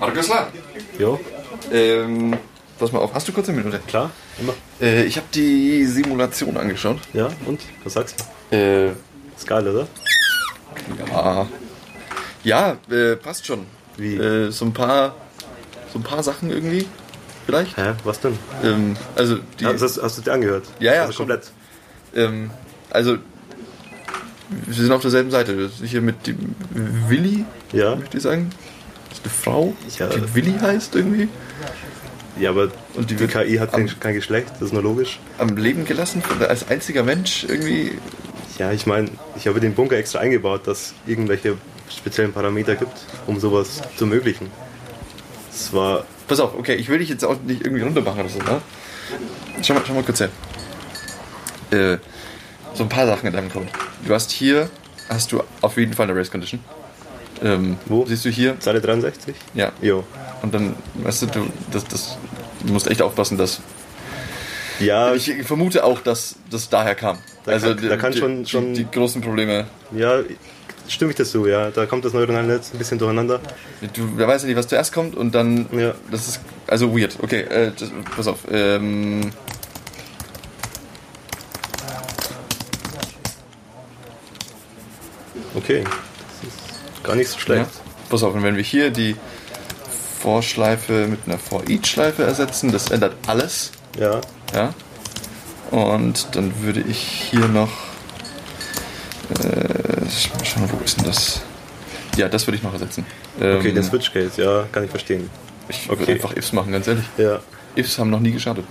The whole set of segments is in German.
Markus La. Jo, Ähm, pass mal auf, hast du kurz eine Minute? klar, immer. Äh, ich habe die Simulation angeschaut. Ja, und? Was sagst du? Äh, Ist geil, oder? ja. Ja, äh, passt schon. Wie? Äh, so ein paar, so ein paar Sachen irgendwie, vielleicht. Hä, was denn? Ähm, also die, Ja, hast, hast du dir angehört? Ja, ja, Also komplett. ähm, also wir sind auf derselben Seite. Hier mit dem Willi, Ja. möchte ich sagen. Das ist eine Frau, Ja. die Willi heißt irgendwie. Ja, aber Und die die KI hat kein, kein Geschlecht, das ist nur logisch. Am Leben gelassen, als einziger Mensch irgendwie. Ja, ich meine, ich habe den Bunker extra eingebaut, dass es irgendwelche speziellen Parameter gibt, um sowas zu ermöglichen. Es war, Pass auf, okay, ich will dich jetzt auch nicht irgendwie runtermachen oder so, ne? Schau mal, schau mal kurz her. Äh, so ein paar Sachen in deinem Code. Du hast hier, hast du auf jeden Fall eine Race Condition. Ähm, Wo? Siehst du hier? Seite 63? Ja. Jo. Und dann, weißt du, du, das, das, du musst echt aufpassen, dass. Ja, Ich vermute auch, dass das daher kam. Also, Da kann- da kann die, schon- die, schon- die großen Probleme. ja, stimme ich das so, ja. Da kommt das neuronale Netz ein bisschen durcheinander. Du, wer weiß ja nicht, was zuerst kommt und dann. Ja. Das ist also weird. Okay, äh, das, pass auf. Ähm, Okay, gar nicht so ja. schlecht. Pass auf, und wenn wir hier die For-Schleife mit einer For-Each-Schleife ersetzen, das ändert alles. Ja. Ja. Und dann würde ich hier noch. Äh, mal schauen, wo ist denn das? Ja, das würde ich noch ersetzen. Okay, Ähm, den Switch Case, ja, kann ich verstehen. Ich würde okay. einfach Ifs machen, ganz ehrlich. Ja. Ifs haben noch nie geschadet.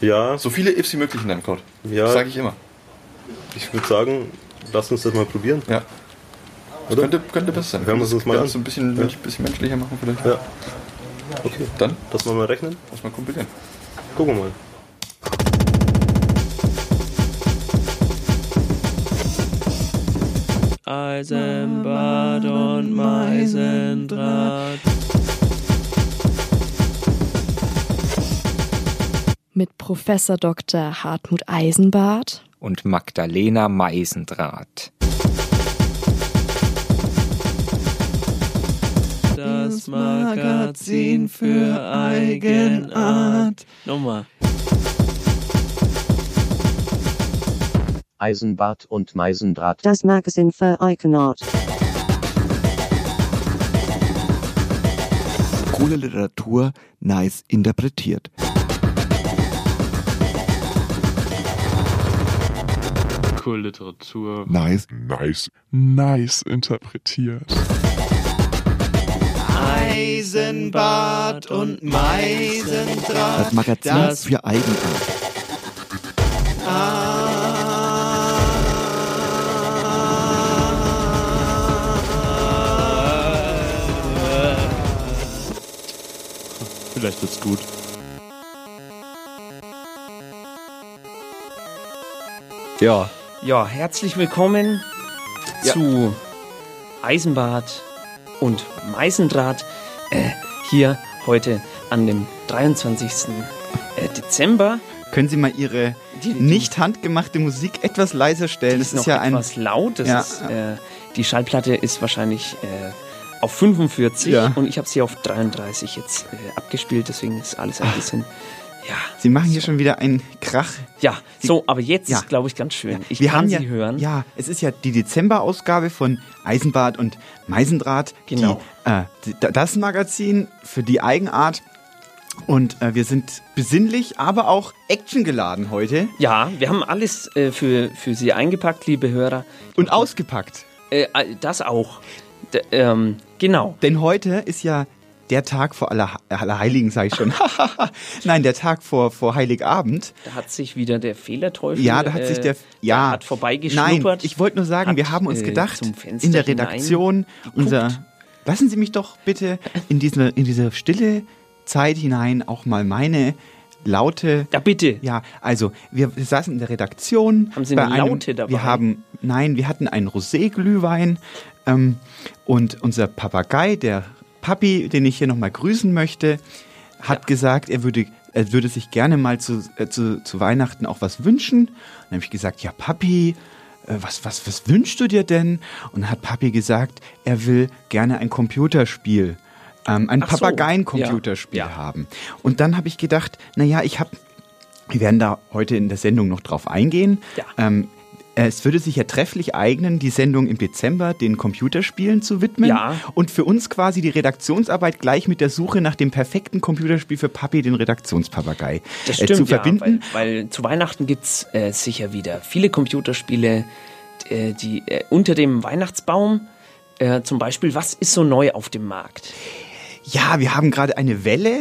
Ja, So viele Ifs wie möglich in deinem Code. Ja. Das sage ich immer. ich würde sagen, lass uns das mal probieren. Ja. Oder? Könnte, könnte besser sein. Hören wir es uns mal an. So ein bisschen, Ja. bisschen menschlicher machen vielleicht. Ja. Okay, Dann lass mal mal rechnen. lass mal kompilieren. Gucken wir mal. Eisenbad und Meisendraht. mit Professor Dr. Hartmut Eisenbart und Magdalena Meisendraht. Das Magazin für Eigenart. Nochmal. Eisenbart und Meisendraht. Das Magazin für Eigenart. Coole Literatur, nice interpretiert. Cool Literatur. Nice. Nice. Nice interpretiert. Eisenbad und Meisendraht. Das Magazin Das- für Eigenart. Vielleicht wird's gut. Ja, Ja, herzlich willkommen zu Eisenbad und Meisendraht. Äh, hier heute an dem 23. äh, Dezember. Können Sie mal Ihre nicht handgemachte Musik etwas leiser stellen? Die Das ist ist ja ein. etwas laut. Ja. ist, äh, die Schallplatte ist wahrscheinlich äh, auf 45 Ja. und ich habe sie auf 33 jetzt äh, abgespielt. Deswegen ist alles ein bisschen. Ja, Sie machen hier schon wieder einen Krach. ja. So, aber jetzt Ja. ist, glaube ich, ganz schön. Ich Wir kann haben sie ja, hören. Ja, es ist ja die Dezemberausgabe von Eisenbad und Meisendraht. Genau. Die, äh, die, das Magazin für die Eigenart. Und äh, wir sind besinnlich, aber auch actiongeladen heute. Ja, wir haben alles äh, für, für Sie eingepackt, liebe Hörer. Und ausgepackt. Äh, äh, das auch. D ähm, genau. Denn heute ist ja der Tag vor aller, Allerheiligen, sage ich schon. Nein, der Tag vor, vor Heiligabend. Da hat sich wieder der Fehlerteufel. Ja, da hat sich der, äh, ja, hat vorbeigeschnuppert. Nein, ich wollte nur sagen, hat, wir haben uns äh, gedacht, in der Redaktion, unser, lassen Sie mich doch bitte in diese, in diese stille Zeit hinein auch mal meine laute, Ja, bitte. ja, also wir, saßen in der Redaktion. Haben Sie eine einem, Laute dabei? Wir haben, nein, wir hatten einen Rosé-Glühwein ähm, und unser Papagei, der Papi, den ich hier nochmal grüßen möchte, hat gesagt, er würde, er würde sich gerne mal zu, äh, zu, zu Weihnachten auch was wünschen. Und dann habe ich gesagt, ja Papi, äh, was, was, was wünschst du dir denn? Und dann hat Papi gesagt, er will gerne ein Computerspiel ähm, ein so, Papageien-Computerspiel ja, ja. haben. Und dann habe ich gedacht, naja, ich habe, wir werden da heute in der Sendung noch drauf eingehen. Ja. Ähm, es würde sich ja trefflich eignen, die Sendung im Dezember den Computerspielen zu widmen. Ja. Und für uns quasi die Redaktionsarbeit gleich mit der Suche nach dem perfekten Computerspiel für Papi, den Redaktionspapagei, Das äh, stimmt, zu verbinden. Ja, weil, weil zu Weihnachten gibt's äh, sicher wieder viele Computerspiele, äh, die äh, unter dem Weihnachtsbaum, äh, zum Beispiel, was ist so neu auf dem Markt? Ja, wir haben gerade eine Welle.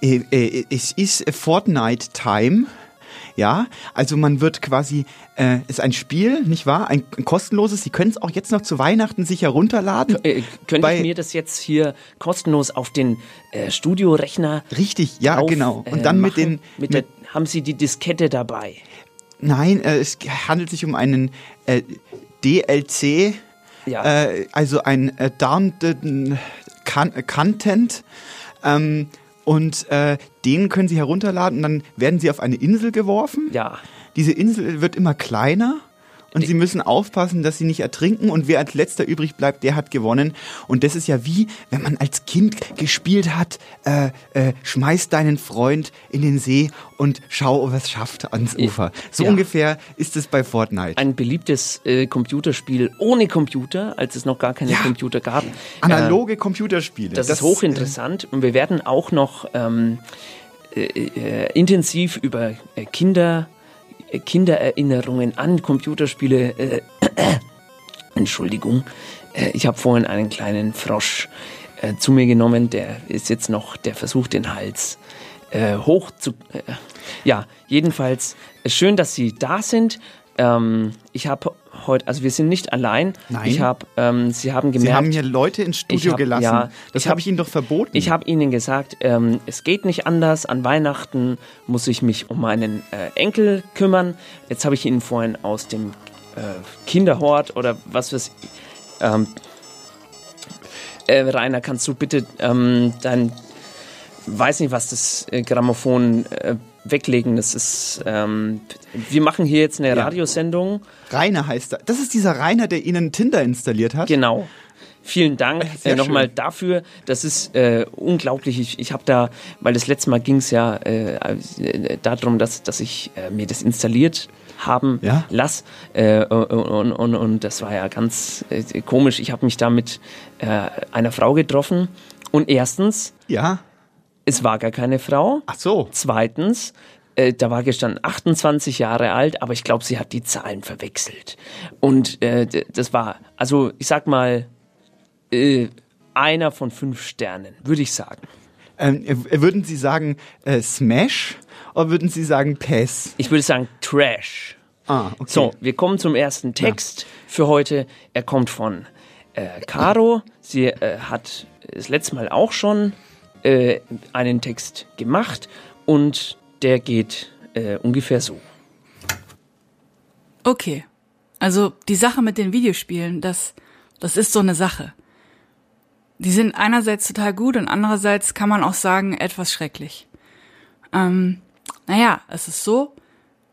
Äh, äh, Es ist Fortnite Time. Ja, also man wird quasi, äh, ist ein Spiel, nicht wahr? Ein, ein kostenloses. Sie können es auch jetzt noch zu Weihnachten sich herunterladen. Äh, könnte ich mir das jetzt hier kostenlos auf den äh, Studiorechner Richtig, ja, auf, genau. Und äh, dann mit machen? den, mit mit, der, haben Sie die Diskette dabei? nein, äh, es handelt sich um einen äh, DLC, Ja. also ein äh, Con Content. Ähm, und äh, den können Sie herunterladen und dann werden Sie auf eine Insel geworfen. Ja. Diese Insel wird immer kleiner und Sie müssen aufpassen, dass Sie nicht ertrinken und wer als letzter übrig bleibt, der hat gewonnen. Und das ist ja wie, wenn man als Kind gespielt hat, äh, äh, schmeiß deinen Freund in den See und schau, ob er es schafft ans Ufer. So Ja. ungefähr ist es bei Fortnite. Ein beliebtes äh, Computerspiel ohne Computer, als es noch gar keine Ja. Computer gab. Analoge Computerspiele. Das, ist hochinteressant und wir werden auch noch ähm, äh, äh, intensiv über äh, Kinder, äh, Kindererinnerungen an Computerspiele. Äh, Entschuldigung, äh, ich habe vorhin einen kleinen Frosch äh, zu mir genommen, der ist jetzt noch, der versucht den Hals äh, hoch zu. Äh, ja, jedenfalls schön, dass Sie da sind. Ähm, ich habe heute, also wir sind nicht allein. Nein. Ich habe, ähm, Sie haben gemerkt. Sie haben hier Leute ins Studio hab- gelassen. ja, das habe hab- ich Ihnen doch verboten. Ich habe Ihnen gesagt, ähm, es geht nicht anders. An Weihnachten muss ich mich um meinen äh, Enkel kümmern. Jetzt habe ich Ihnen vorhin aus dem äh, Kinderhort oder was weiß ich. Ähm, äh, Rainer, kannst du bitte ähm, dein, weiß nicht, was das äh, Grammophon äh, weglegen? Das ist, ähm, wir machen hier jetzt eine Ja. Radiosendung. Rainer heißt er. Das ist dieser Rainer, der Ihnen Tinder installiert hat. Genau. Vielen Dank äh, nochmal dafür. Das ist äh, unglaublich. Ich, ich habe da, weil das letzte Mal ging es ja äh, äh, darum, dass, dass ich äh, mir das installiert haben Ja. lass. Äh, und, und, und das war ja ganz äh, komisch. Ich habe mich da mit äh, einer Frau getroffen. Und erstens, Ja. Es war gar keine Frau. Ach so. Zweitens, äh, da war gestanden 28 Jahre alt, aber ich glaube, sie hat die Zahlen verwechselt. Und äh, das war, also ich sag mal, äh, einer von fünf Sternen, würde ich sagen. Ähm, äh, würden Sie sagen äh, Smash oder würden Sie sagen PES? Ich würde sagen Trash. Ah, okay. So, wir kommen zum ersten Text für heute. Er kommt von äh, Caro. Sie hat das letzte Mal auch schon äh, einen Text gemacht und der geht äh, ungefähr so. Okay. Also die Sache mit den Videospielen, das, das ist so eine Sache. Die sind einerseits total gut und andererseits kann man auch sagen, etwas schrecklich. Ähm, naja, es ist so,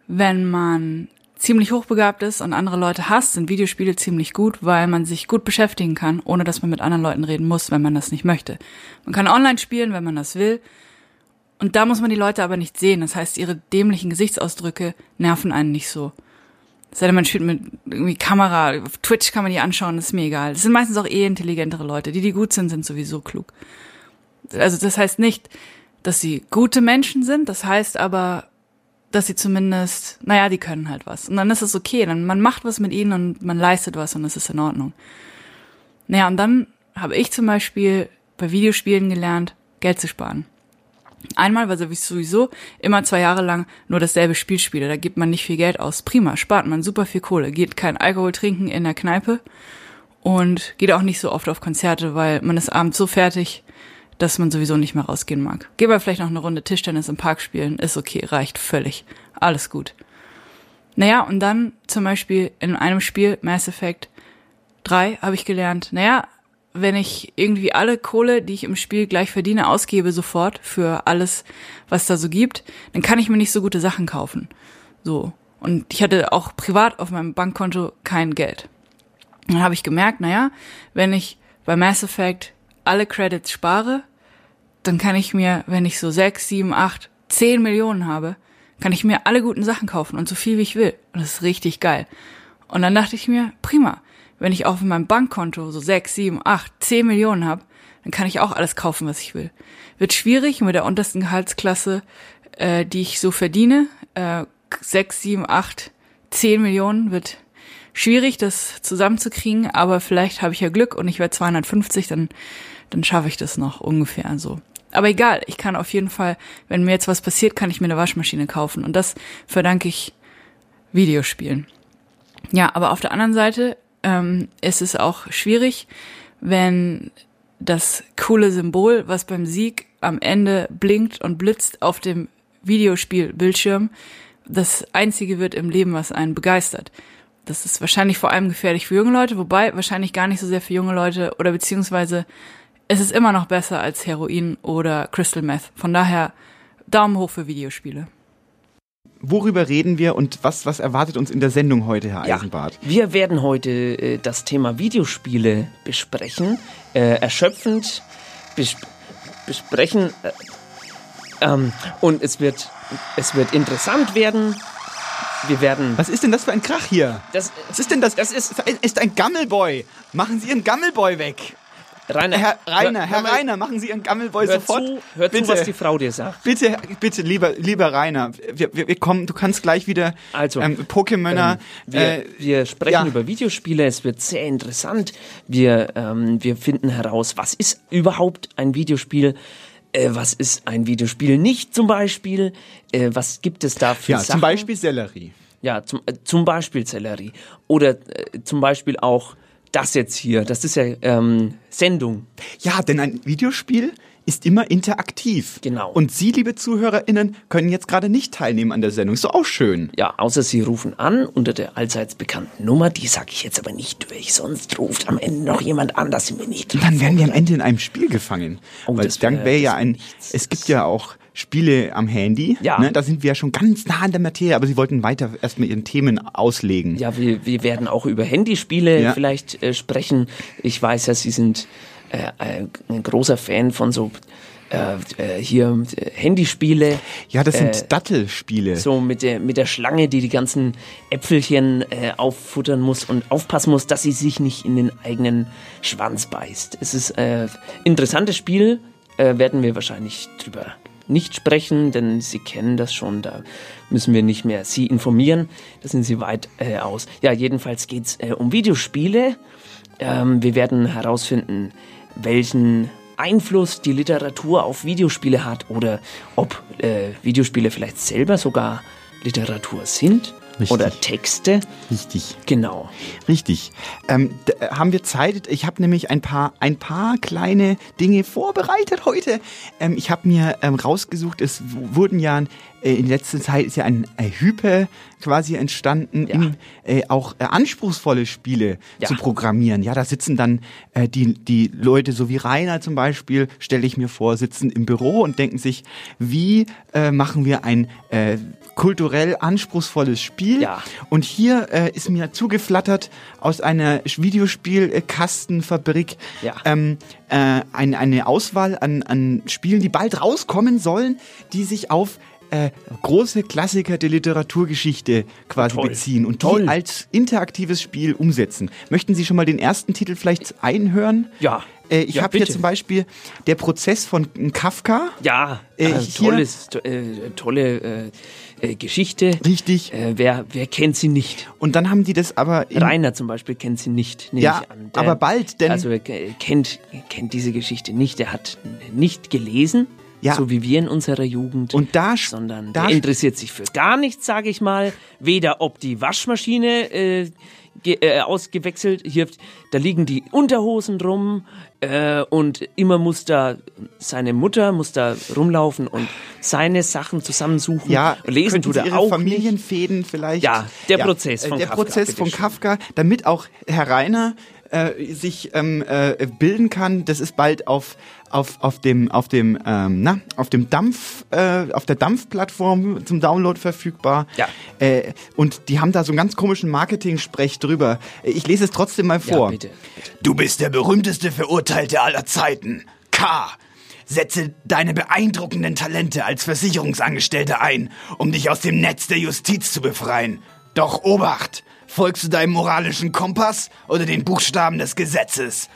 wenn man ziemlich hochbegabt ist und andere Leute hasst, sind Videospiele ziemlich gut, weil man sich gut beschäftigen kann, ohne dass man mit anderen Leuten reden muss, wenn man das nicht möchte. Man kann online spielen, wenn man das will. Und da muss man die Leute aber nicht sehen. Das heißt, ihre dämlichen Gesichtsausdrücke nerven einen nicht so. Sei denn, man spielt mit irgendwie Kamera, auf Twitch kann man die anschauen, ist mir egal. Das sind meistens auch eh intelligentere Leute. Die, die gut sind, sind sowieso klug. Also das heißt nicht, dass sie gute Menschen sind, das heißt aber, dass sie zumindest, naja, die können halt was. Und dann ist es okay, dann man macht was mit ihnen und man leistet was und es ist in Ordnung. Naja, und dann habe ich zum Beispiel bei Videospielen gelernt, Geld zu sparen. Einmal, weil ich sowieso immer zwei Jahre lang nur dasselbe Spiel spiele. Da gibt man nicht viel Geld aus. Prima, spart man super viel Kohle. Geht kein Alkohol trinken in der Kneipe und geht auch nicht so oft auf Konzerte, weil man ist abends so fertig, dass man sowieso nicht mehr rausgehen mag. Geht mal vielleicht noch eine Runde Tischtennis im Park spielen. Ist okay, reicht völlig. Alles gut. Naja, und dann zum Beispiel in einem Spiel, Mass Effect 3, habe ich gelernt, naja, wenn ich irgendwie alle Kohle, die ich im Spiel gleich verdiene, ausgebe sofort für alles, was da so gibt, dann kann ich mir nicht so gute Sachen kaufen. So. Und ich hatte auch privat auf meinem Bankkonto kein Geld. Dann habe ich gemerkt, naja, wenn ich bei Mass Effect alle Credits spare, dann kann ich mir, wenn ich so sechs, sieben, acht, zehn Millionen habe, kann ich mir alle guten Sachen kaufen und so viel wie ich will. Und das ist richtig geil. Und dann dachte ich mir, prima, wenn ich auf meinem Bankkonto so sechs, sieben, acht, zehn Millionen habe, dann kann ich auch alles kaufen, was ich will. Wird schwierig mit der untersten Gehaltsklasse, äh, die ich so verdiene. Äh, sechs, sieben, acht, zehn Millionen wird schwierig, das zusammenzukriegen, aber vielleicht habe ich ja Glück und ich werde 250, dann, dann schaffe ich das noch ungefähr so. Aber egal, ich kann auf jeden Fall, wenn mir jetzt was passiert, kann ich mir eine Waschmaschine kaufen. Und das verdanke ich Videospielen. Ja, aber auf der anderen Seite ähm, ist es auch schwierig, wenn das coole Symbol, was beim Sieg am Ende blinkt und blitzt auf dem Videospielbildschirm, das einzige wird im Leben, was einen begeistert. Das ist wahrscheinlich vor allem gefährlich für junge Leute, wobei wahrscheinlich gar nicht so sehr für junge Leute oder beziehungsweise es ist immer noch besser als Heroin oder Crystal Meth. Von daher Daumen hoch für Videospiele. Worüber reden wir und was, was erwartet uns in der Sendung heute, Herr Ja, Eisenbart? wir werden heute äh, das Thema Videospiele besprechen, äh, erschöpfend bes besprechen äh, ähm, und es wird, es wird interessant werden. Wir werden. Was ist denn das für ein Krach hier? Das, Was ist denn das? Das ist- ist ein Gammelboy. Machen Sie Ihren Gammelboy weg. Rainer, Herr Rainer, Herr Rainer, machen Sie Ihren Gammelboy hör sofort. zu, hör bitte, zu, was die Frau dir sagt. bitte, bitte, lieber, lieber Rainer, wir, wir, wir kommen, du kannst gleich wieder Also, ähm, Pokémoner. Ähm, wir, äh, wir sprechen ja. über Videospiele, es wird sehr interessant. Wir, ähm, wir finden heraus, was ist überhaupt ein Videospiel, äh, was ist ein Videospiel nicht zum Beispiel, äh, was gibt es da für ja, Sachen. zum Beispiel Sellerie. Ja, zum, äh, zum Beispiel Sellerie. Oder äh, zum Beispiel auch das jetzt hier, das ist ja ähm, Sendung. Ja, denn ein Videospiel ist immer interaktiv. Genau. Und Sie, liebe ZuhörerInnen, können jetzt gerade nicht teilnehmen an der Sendung. Ist doch auch schön. Ja, außer Sie rufen an unter der allseits bekannten Nummer, die sage ich jetzt aber nicht durch, sonst ruft am Ende noch jemand an, das sind wir nicht. Und dann werden wir am Ende in einem Spiel gefangen. Oh, Weil das dann wär- wäre ja ein, es gibt ja auch Spiele am Handy. Ja. Ne? Da sind wir ja schon ganz nah an der Materie, aber Sie wollten weiter erstmal Ihren Themen auslegen. Ja, wir, wir werden auch über Handyspiele Ja. vielleicht äh, sprechen. Ich weiß ja, Sie sind äh, ein großer Fan von so äh, äh, hier äh, Handyspiele. Ja, das sind Äh, Dattelspiele. So mit der, mit der Schlange, die die ganzen Äpfelchen äh, auffuttern muss und aufpassen muss, dass sie sich nicht in den eigenen Schwanz beißt. Es ist äh, interessantes Spiel, äh, werden wir wahrscheinlich drüber nicht sprechen, denn Sie kennen das schon, da müssen wir nicht mehr Sie informieren, da sind Sie weit äh, aus. Ja, jedenfalls geht's äh, um Videospiele. Ähm, wir werden herausfinden, welchen Einfluss die Literatur auf Videospiele hat oder ob äh, Videospiele vielleicht selber sogar Literatur sind Richtig. oder Texte. Richtig. Genau. Richtig. Ähm, äh, haben wir Zeit? Ich habe nämlich ein paar, ein paar kleine Dinge vorbereitet heute. Ähm, ich habe mir ähm, rausgesucht, es wurden ja äh, in letzter Zeit ist ja ein äh, Hype quasi entstanden, Ja. in, äh, auch äh, anspruchsvolle Spiele Ja. zu programmieren. Ja, da sitzen dann äh, die, die Leute, so wie Rainer zum Beispiel, stelle ich mir vor, sitzen im Büro und denken sich, wie äh, machen wir ein äh, kulturell anspruchsvolles Spiel? Ja. Und hier äh, ist mir zugeflattert aus einer Videospielkastenfabrik Ja. ähm, äh, ein, eine Auswahl an, an Spielen, die bald rauskommen sollen, die sich auf äh, große Klassiker der Literaturgeschichte quasi Toll. beziehen und die Toll. als interaktives Spiel umsetzen. Möchten Sie schon mal den ersten Titel vielleicht einhören? Ja. Äh, ich Ja, habe hier zum Beispiel der Prozess von Kafka. Ja, Äh, hier- tolles, to, äh, tolle äh, äh, Geschichte. Richtig. Äh, wer, wer kennt sie nicht? Und dann haben die das aber in, Rainer zum Beispiel kennt sie nicht, nehme Ja, ich an. aber bald, denn- Also er ke- kennt, kennt diese Geschichte nicht. Er hat nicht gelesen, Ja. so wie wir in unserer Jugend. Und da sondern da der interessiert sich für gar nichts, sage ich mal. Weder ob die Waschmaschine äh, äh, ausgewechselt, hier, da liegen die Unterhosen rum äh, und immer muss da seine Mutter muss da rumlaufen und seine Sachen zusammensuchen. Ja, lesen tut er auch nicht. Familienfäden vielleicht. Ja, der Prozess äh, von Der Kafka, Prozess von. Kafka, damit auch Herr Rainer äh, sich ähm, äh, bilden kann. Das ist bald auf auf auf dem auf dem ähm, na auf dem Dampf äh, auf der Dampfplattform zum Download verfügbar. Ja. Äh, und die haben da so einen ganz komischen Marketing-Sprech drüber. Ich lese es trotzdem mal Ja, vor. bitte, Du bist der berühmteste Verurteilte aller Zeiten. K. Setze deine beeindruckenden Talente als Versicherungsangestellter ein, um dich aus dem Netz der Justiz zu befreien. Doch Obacht! Folgst du deinem moralischen Kompass oder den Buchstaben des Gesetzes?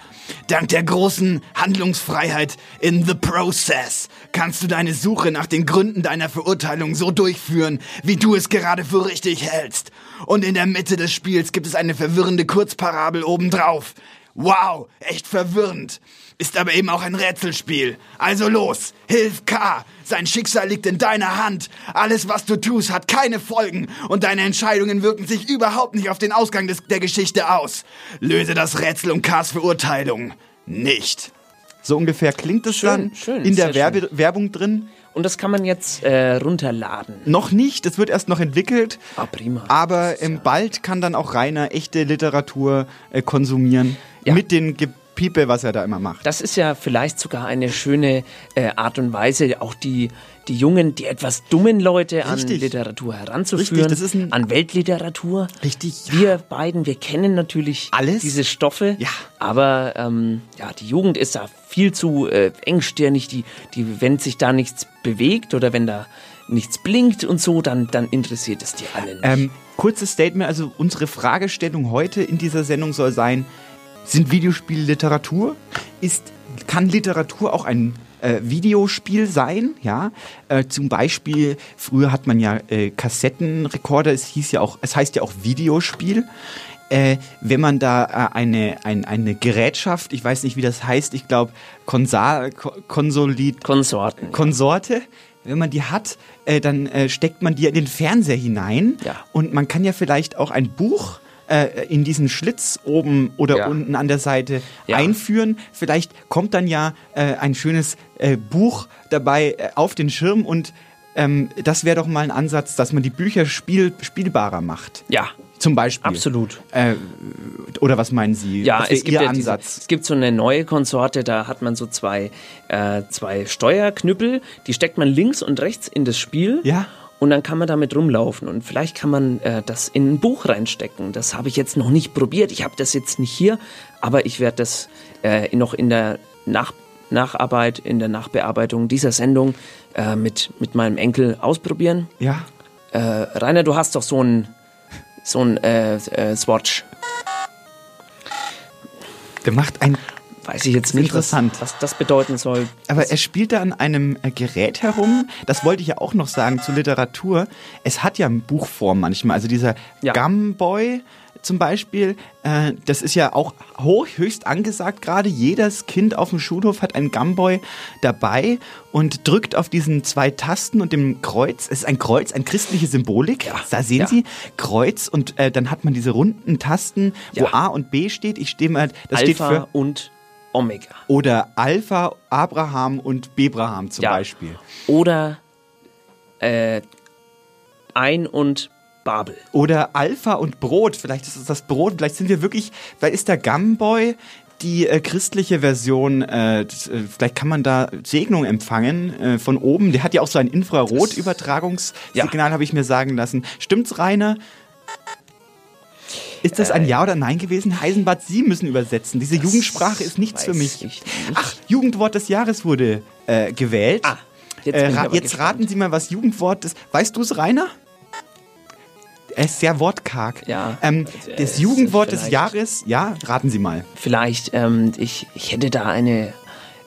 Dank der großen Handlungsfreiheit in The Process kannst du deine Suche nach den Gründen deiner Verurteilung so durchführen, wie du es gerade für richtig hältst. Und in der Mitte des Spiels gibt es eine verwirrende Kurzparabel obendrauf. Wow, echt verwirrend. Ist aber eben auch ein Rätselspiel. Also los, hilf K. Sein Schicksal liegt in deiner Hand. Alles, was du tust, hat keine Folgen und deine Entscheidungen wirken sich überhaupt nicht auf den Ausgang des, der Geschichte aus. Löse das Rätsel um Ks Verurteilung. Nicht. So ungefähr klingt es Schön, dann schön, in der Werbe Werbung drin. Und das kann man jetzt äh, runterladen. Noch nicht, es wird erst noch entwickelt. Ah, prima. Aber ähm, bald kann dann auch Rainer echte Literatur äh, konsumieren. Mit den Gepiepe, was er da immer macht. Das ist ja vielleicht sogar eine schöne äh, Art und Weise, auch die, die jungen, die etwas dummen Leute an Richtig. Literatur heranzuführen, Richtig, das ist ein- an Weltliteratur. Richtig. Wir beiden, wir kennen natürlich Alles. diese Stoffe, Ja. aber ähm, ja, die Jugend ist da viel zu äh, engstirnig, die, die, wenn sich da nichts bewegt oder wenn da nichts blinkt und so, dann, dann interessiert es die alle nicht. Ähm, kurzes Statement, also unsere Fragestellung heute in dieser Sendung soll sein, sind Videospiele Literatur? Ist, kann Literatur auch ein äh, Videospiel sein? Ja, äh, zum Beispiel, früher hat man ja äh, Kassettenrekorder, es hieß ja auch, es heißt ja auch Videospiel. Äh, wenn man da äh, eine, ein, eine Gerätschaft, ich weiß nicht, wie das heißt, ich glaube, Konsal, Ko- Konsolit, Konsorten. Konsorte, wenn man die hat, äh, dann äh, steckt man die in den Fernseher hinein Ja. und man kann ja vielleicht auch ein Buch äh, in diesen Schlitz oben oder Ja. unten an der Seite Ja. einführen. Vielleicht kommt dann ja äh, ein schönes äh, Buch dabei äh, auf den Schirm und ähm, das wäre doch mal ein Ansatz, dass man die Bücher spiel spielbarer macht. ja, Zum Beispiel. absolut. Äh, oder was meinen Sie? Ja, es gibt Ihr ja diese, Ansatz? es gibt so eine neue Konsorte, da hat man so zwei, äh, zwei Steuerknüppel, die steckt man links und rechts in das Spiel. Ja. Und dann kann man damit rumlaufen und vielleicht kann man äh, das in ein Buch reinstecken. Das habe ich jetzt noch nicht probiert. Ich habe das jetzt nicht hier, aber ich werde das äh, noch in der Nach Nacharbeit, in der Nachbearbeitung dieser Sendung äh, mit, mit meinem Enkel ausprobieren. Ja. Äh, Rainer, du hast doch so ein, so ein äh, äh, Swatch. Der macht ein Weiß ich jetzt nicht, was, interessant. was das bedeuten soll. Aber er spielt da an einem äh, Gerät herum. Das wollte ich ja auch noch sagen zur Literatur. Es hat ja Buchform manchmal. Also dieser Ja. Gumboy zum Beispiel, äh, das ist ja auch hoch, höchst angesagt gerade. Jedes Kind auf dem Schulhof hat einen Gumboy dabei und drückt auf diesen zwei Tasten und dem Kreuz. Es ist ein Kreuz, eine christliche Symbolik. Da sehen ja. Sie Kreuz und äh, dann hat man diese runden Tasten, wo Ja. A und B steht. Ich stehe mal, das steht Alpha für und Omega. oder Alpha, Abraham und Bebraham zum Ja. Beispiel. Oder äh, Ein und Babel. Oder Alpha und Brot. Vielleicht ist es das Brot. Vielleicht sind wir wirklich, vielleicht ist der Gumboy die äh, christliche Version, äh, das, äh, vielleicht kann man da Segnung empfangen äh, von oben. Der hat ja auch so ein Infrarot-Übertragungssignal, habe ich mir sagen lassen. Stimmt's, Rainer? Ist das ein Ja oder Nein gewesen? Heisenbad, Sie müssen übersetzen. Diese Jugendsprache ist nichts für mich. ich nicht. Ach, Jugendwort des Jahres wurde äh, gewählt. Ah, jetzt Äh, ra jetzt raten Sie mal, was Jugendwort ist. Weißt du es, Rainer? Er ist sehr wortkarg. Ja, Ähm, äh, das Jugendwort des Jahres, ja, raten Sie mal. Vielleicht, ähm, ich, ich hätte da eine,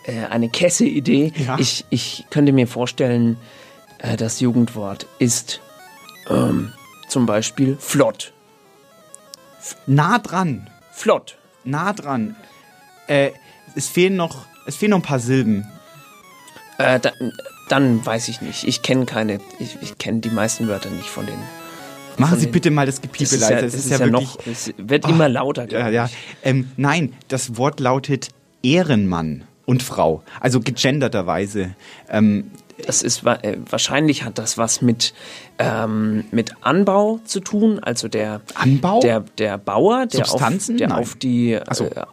äh, eine Kesse-Idee. Ja. Ich, ich könnte mir vorstellen, äh, das Jugendwort ist ähm, zum Beispiel flott. Nah dran. Flott. Nah dran. Äh, es fehlen noch, es fehlen noch ein paar Silben. Äh, da, dann weiß ich nicht. Ich kenne keine, ich, ich kenne die meisten Wörter nicht von den. Machen von Sie den- bitte mal das Gepiepe Das ist leiser. ja, Es das ist ja, noch, es wird Ah, immer lauter, Ja, ja. Ähm, nein, das Wort lautet Ehrenmann und Frau. Also gegenderterweise. Ähm, Das ist äh, wahrscheinlich hat das was mit ähm, mit Anbau zu tun. Also der Anbau? der der Bauer, der Substanzen? auf, der Nein. auf die Ach so. äh,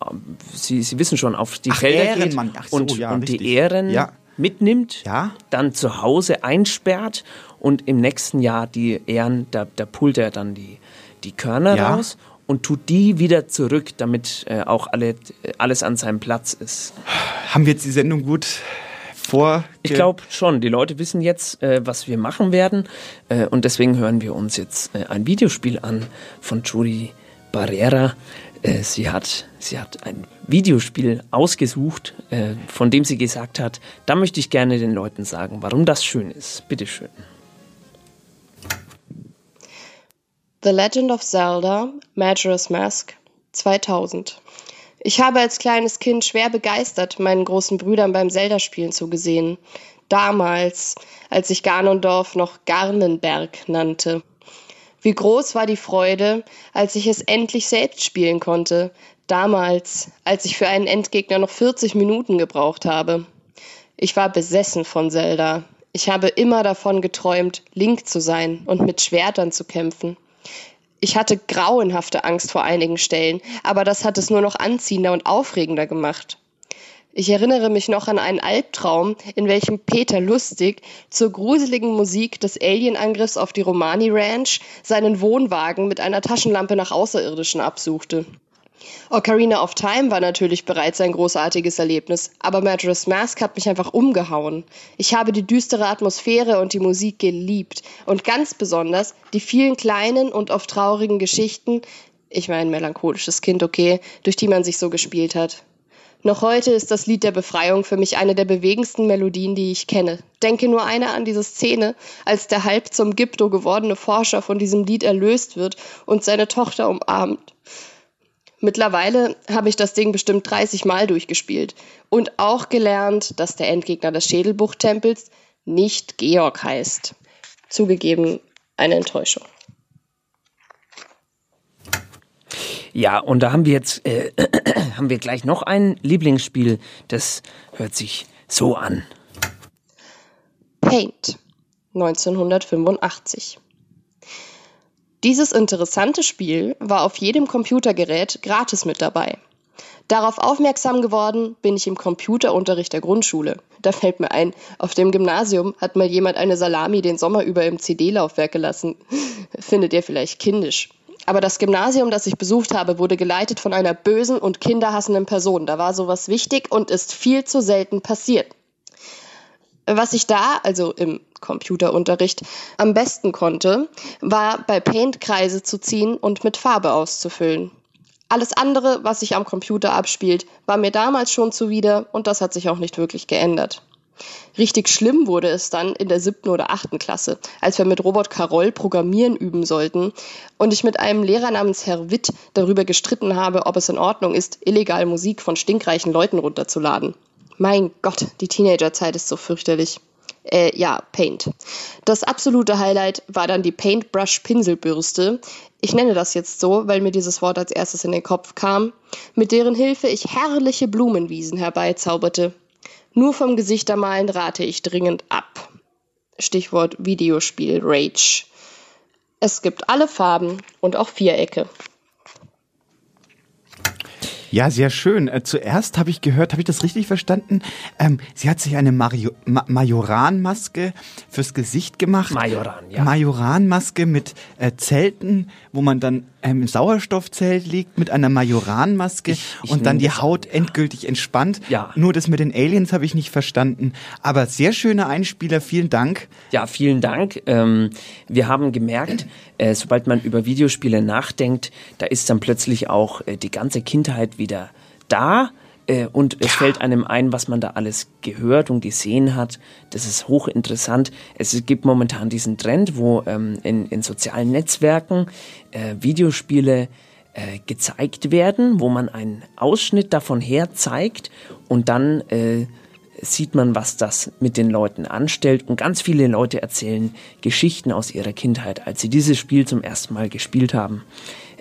Sie, Sie wissen schon auf die Ach, Felder Ehrenmann. geht Ach so, und, ja, und richtig. die Ehren Ja. mitnimmt, Ja. dann zu Hause einsperrt und im nächsten Jahr die Ehren, da, da pullt er dann die die Körner Ja. raus und tut die wieder zurück, damit äh, auch alle, alles an seinem Platz ist. Haben wir jetzt die Sendung gut vor? Ich glaube schon. Die Leute wissen jetzt, äh, was wir machen werden. Äh, und deswegen hören wir uns jetzt äh, ein Videospiel an von Judy Barrera. Äh, sie, hat, sie hat ein Videospiel ausgesucht, äh, von dem sie gesagt hat, da möchte ich gerne den Leuten sagen, warum das schön ist. Bitteschön. The Legend of Zelda Majora's Mask 2000. Ich habe als kleines Kind schwer begeistert meinen großen Brüdern beim Zelda-Spielen zugesehen. Damals, als ich Ganondorf noch Garnenberg nannte. Wie groß war die Freude, als ich es endlich selbst spielen konnte. Damals, als ich für einen Endgegner noch 40 Minuten gebraucht habe. Ich war besessen von Zelda. Ich habe immer davon geträumt, Link zu sein und mit Schwertern zu kämpfen. Ich hatte grauenhafte Angst vor einigen Stellen, aber das hat es nur noch anziehender und aufregender gemacht. Ich erinnere mich noch an einen Albtraum, in welchem Peter Lustig zur gruseligen Musik des Alienangriffs auf die Romani Ranch seinen Wohnwagen mit einer Taschenlampe nach Außerirdischen absuchte. Ocarina of Time war natürlich bereits ein großartiges Erlebnis, aber Majora's Mask hat mich einfach umgehauen. Ich habe die düstere Atmosphäre und die Musik geliebt und ganz besonders die vielen kleinen und oft traurigen Geschichten, ich meine melancholisches Kind, okay, durch die man sich so gespielt hat. Noch heute ist das Lied der Befreiung für mich eine der bewegendsten Melodien, die ich kenne. Denke nur einer an diese Szene, als der halb zum Gypto gewordene Forscher von diesem Lied erlöst wird und seine Tochter umarmt. Mittlerweile habe ich das Ding bestimmt 30 Mal durchgespielt und auch gelernt, dass der Endgegner des Schädelbuchtempels nicht Georg heißt. Zugegeben, eine Enttäuschung. Ja, und da haben wir jetzt äh, haben wir gleich noch ein Lieblingsspiel, das hört sich so an. Paint 1985. Dieses interessante Spiel war auf jedem Computergerät gratis mit dabei. Darauf aufmerksam geworden bin ich im Computerunterricht der Grundschule. Da fällt mir ein, auf dem Gymnasium hat mal jemand eine Salami den Sommer über im CD-Laufwerk gelassen. Findet ihr vielleicht kindisch. Aber das Gymnasium, das ich besucht habe, wurde geleitet von einer bösen und kinderhassenden Person. Da war sowas wichtig und ist viel zu selten passiert. Was ich da, also im Computerunterricht, am besten konnte, war bei Paint Kreise zu ziehen und mit Farbe auszufüllen. Alles andere, was sich am Computer abspielt, war mir damals schon zuwider und das hat sich auch nicht wirklich geändert. Richtig schlimm wurde es dann in der siebten oder achten Klasse, als wir mit Robert Carroll Programmieren üben sollten und ich mit einem Lehrer namens Herr Witt darüber gestritten habe, ob es in Ordnung ist, illegal Musik von stinkreichen Leuten runterzuladen. Mein Gott, die Teenagerzeit ist so fürchterlich. Äh, ja, Paint. Das absolute Highlight war dann die Paintbrush Pinselbürste. Ich nenne das jetzt so, weil mir dieses Wort als erstes in den Kopf kam, mit deren Hilfe ich herrliche Blumenwiesen herbeizauberte. Nur vom Gesichtermalen rate ich dringend ab. Stichwort Videospiel Rage. Es gibt alle Farben und auch Vierecke. Ja, sehr schön. Äh, zuerst habe ich gehört, habe ich das richtig verstanden? Ähm, sie hat sich eine Mario Ma Majoranmaske fürs Gesicht gemacht. Majoran, ja. Majoranmaske mit äh, Zelten, wo man dann ähm, im Sauerstoffzelt liegt mit einer Majoranmaske Ich- ich und dann die Haut endgültig entspannt. Ja. Nur das mit den Aliens habe ich nicht verstanden. Aber sehr schöner Einspieler, vielen Dank. Ja, vielen Dank. Ähm, wir haben gemerkt, äh, sobald man über Videospiele nachdenkt, da ist dann plötzlich auch äh, die ganze Kindheit wieder da. Äh, und es fällt einem ein, was man da alles gehört und gesehen hat. Das ist hochinteressant. Es gibt momentan diesen Trend, wo ähm, in, in sozialen Netzwerken äh, Videospiele äh, gezeigt werden, wo man einen Ausschnitt davon her zeigt und dann äh, sieht man, was das mit den Leuten anstellt. Und ganz viele Leute erzählen Geschichten aus ihrer Kindheit, als sie dieses Spiel zum ersten Mal gespielt haben.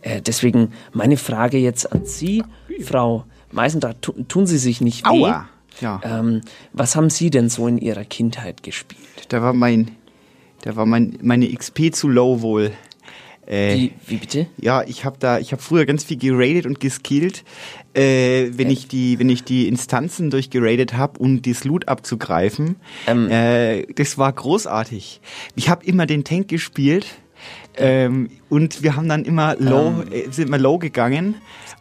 Äh, deswegen meine Frage jetzt an Sie, Frau Meisendrath, tu, tun Sie sich nicht weh? Aua. Ja. Ähm, was haben Sie denn so in Ihrer Kindheit gespielt? Da war mein, da war mein, meine XP zu low wohl. Äh, Wie, wie bitte? Ja, ich habe da, ich habe früher ganz viel geradet und geskillt, äh, wenn ich die, wenn ich die Instanzen durchgeradet habe, um das Loot abzugreifen. Ähm. äh, das war großartig. Ich habe immer den Tank gespielt. Ähm, und wir haben dann immer low, Ähm. äh, sind immer low gegangen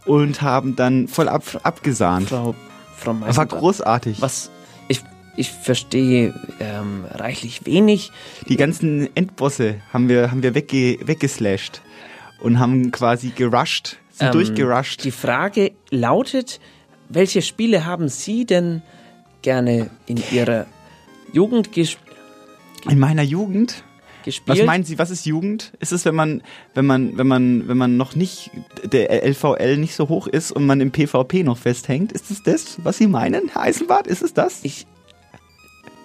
und haben dann voll ab, abgesahnt. Frau, Frau War Meisendrath, großartig. Was, ich, ich verstehe ähm, reichlich wenig. Die ganzen Endbosse haben wir, haben wir wegge, weggeslasht und haben quasi gerusht, sind Ähm, durchgerusht. Die Frage lautet, welche Spiele haben Sie denn gerne in Ihrer Jugend ges In meiner Jugend? Gespielt? Was meinen Sie, was ist Jugend? Ist es, wenn man, wenn man, wenn man, wenn man noch nicht, der LVL nicht so hoch ist und man im PvP noch festhängt? Ist es das, was Sie meinen, Herr Eisenbart? Ist es das? Ich,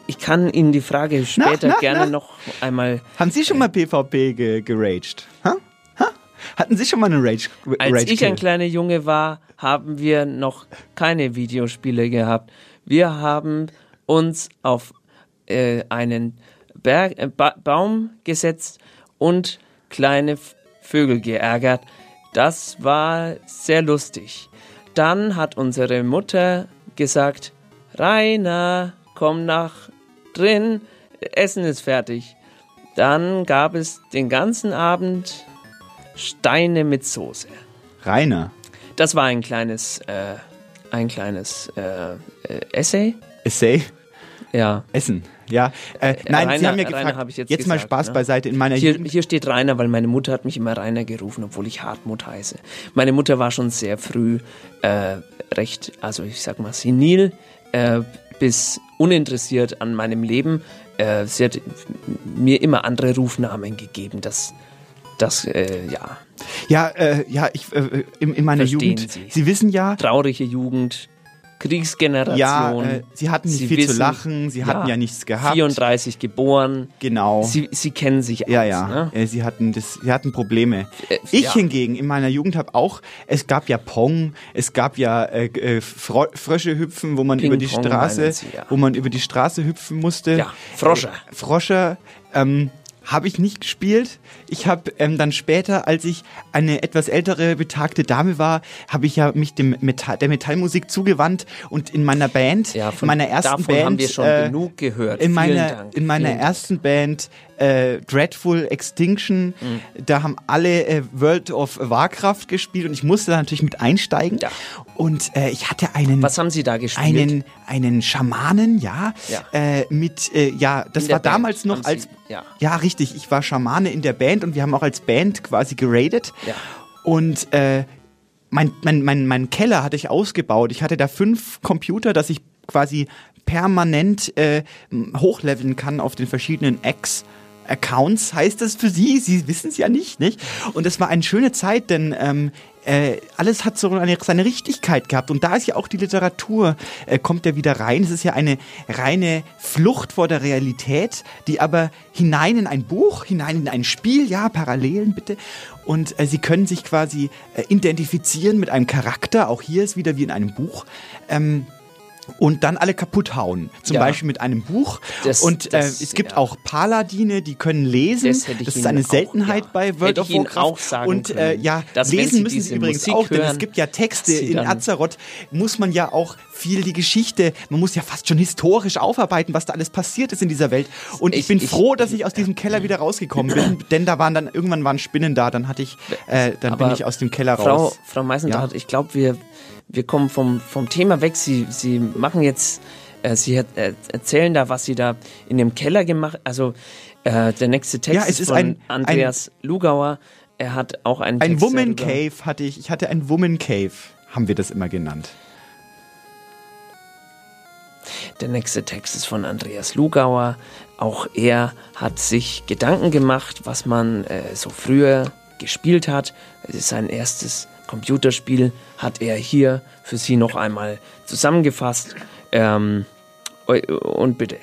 ich kann Ihnen die Frage später na, gerne na. noch einmal. Haben Sie schon mal PvP ge geraged? Ha? Ha? Hatten Sie schon mal eine Rage? Als Rage ich ein kleiner Junge war, haben wir noch keine Videospiele gehabt. Wir haben uns auf äh, einen Berg, äh, ba Baum gesetzt und kleine Vögel geärgert. Das war sehr lustig. Dann hat unsere Mutter gesagt, Rainer, komm nach drin, Essen ist fertig. Dann gab es den ganzen Abend Steine mit Soße. Rainer. Das war ein kleines, äh, ein kleines äh, äh, Essay. Essay? Ja. Essen. Ja. Äh, nein, Rainer- Sie haben ja gefragt, hab ich jetzt jetzt, mal gesagt, Spaß ne? beiseite. In meiner Hier, Jugend hier steht Rainer, weil meine Mutter hat mich immer Rainer gerufen, obwohl ich Hartmut heiße. Meine Mutter war schon sehr früh äh, recht, also ich sag mal senil, äh, bis uninteressiert an meinem Leben. Äh, sie hat mir immer andere Rufnamen gegeben. Das, das, äh, ja. Ja, äh, ja, ich äh, in, in meiner Verstehen Jugend. Sie. Sie wissen ja, Traurige Jugend, Kriegsgeneration. Ja, äh, sie hatten nicht viel zu lachen, sie hatten ja nichts gehabt. 34 geboren. Genau. Sie, sie kennen sich Ja, aus, ja. Ne? Äh, Sie hatten das, sie hatten Probleme. Äh, ich ja. hingegen in meiner Jugend habe auch, es gab ja Pong, es gab ja äh, äh, Frösche hüpfen, wo man über die Straße, Sie, ja. wo man über die Straße hüpfen musste. Ja, Frosche. Äh, Frosche. Ähm, habe ich nicht gespielt. Ich habe ähm, dann später, als ich eine etwas ältere betagte Dame war, habe ich ja mich dem Metall, der Metallmusik zugewandt und in meiner Band, Ja, in von- meiner ersten davon Band, haben wir schon äh, genug gehört. In Vielen meiner Dank. in meiner Vielen Dank. ersten Band äh, Dreadful Extinction, Mhm. da haben alle äh, World of Warcraft gespielt und ich musste da natürlich mit einsteigen. Ja. Und äh, ich hatte einen Was haben Sie da gespielt? einen einen Schamanen, ja, Ja. Äh, mit äh, ja, das In war damals Band noch als Sie- ja. ja, richtig. Ich war Schamane in der Band und wir haben auch als Band quasi geradet. Ja. Und äh, mein, mein, mein, mein Keller hatte ich ausgebaut. Ich hatte da fünf Computer, dass ich quasi permanent äh, hochleveln kann auf den verschiedenen X. Accounts heißt das für Sie. Sie wissen es ja nicht, nicht? Und es war eine schöne Zeit, denn ähm, äh, alles hat so eine, seine Richtigkeit gehabt. Und da ist ja auch die Literatur, äh, kommt ja wieder rein. Es ist ja eine reine Flucht vor der Realität, die aber hinein in ein Buch, hinein in ein Spiel, ja, Parallelen bitte. Und äh, Sie können sich quasi äh, identifizieren mit einem Charakter. Auch hier ist wieder wie in einem Buch. Ähm, und dann alle kaputt hauen. Zum Ja. Beispiel mit einem Buch. Das- und das- äh, es gibt ja. auch Paladine, die können lesen. Das ich ist eine auch, Seltenheit ja. bei World of Warcraft. auch sagen und äh, ja, dass lesen Sie müssen Sie übrigens Musik auch, denn es hören, gibt ja Texte in Azeroth, muss man ja auch viel die Geschichte, man muss ja fast schon historisch aufarbeiten, was da alles passiert ist in dieser Welt. Und ich, Ich- bin ich- froh, dass ich aus diesem Keller wieder rausgekommen bin, denn da waren dann irgendwann waren Spinnen da, dann hatte ich, äh, dann bin ich aus dem Keller Frau, raus. Frau Meisendrath, ich glaube, wir, wir kommen vom, vom Thema weg. Sie, Sie machen jetzt, äh, Sie äh, erzählen da, was Sie da in dem Keller gemacht Also äh, der nächste Text Ja, es ist ist von ein- Andreas Lugauer. Er hat auch einen Ein Text Woman darüber. Cave hatte ich, ich hatte ein Woman Cave, haben wir das immer genannt. Der nächste Text ist von Andreas Lugauer. Auch er hat sich Gedanken gemacht, was man äh, so früher gespielt hat. Es ist sein erstes Computerspiel, hat er hier für Sie noch einmal zusammengefasst. Ähm, und bitte.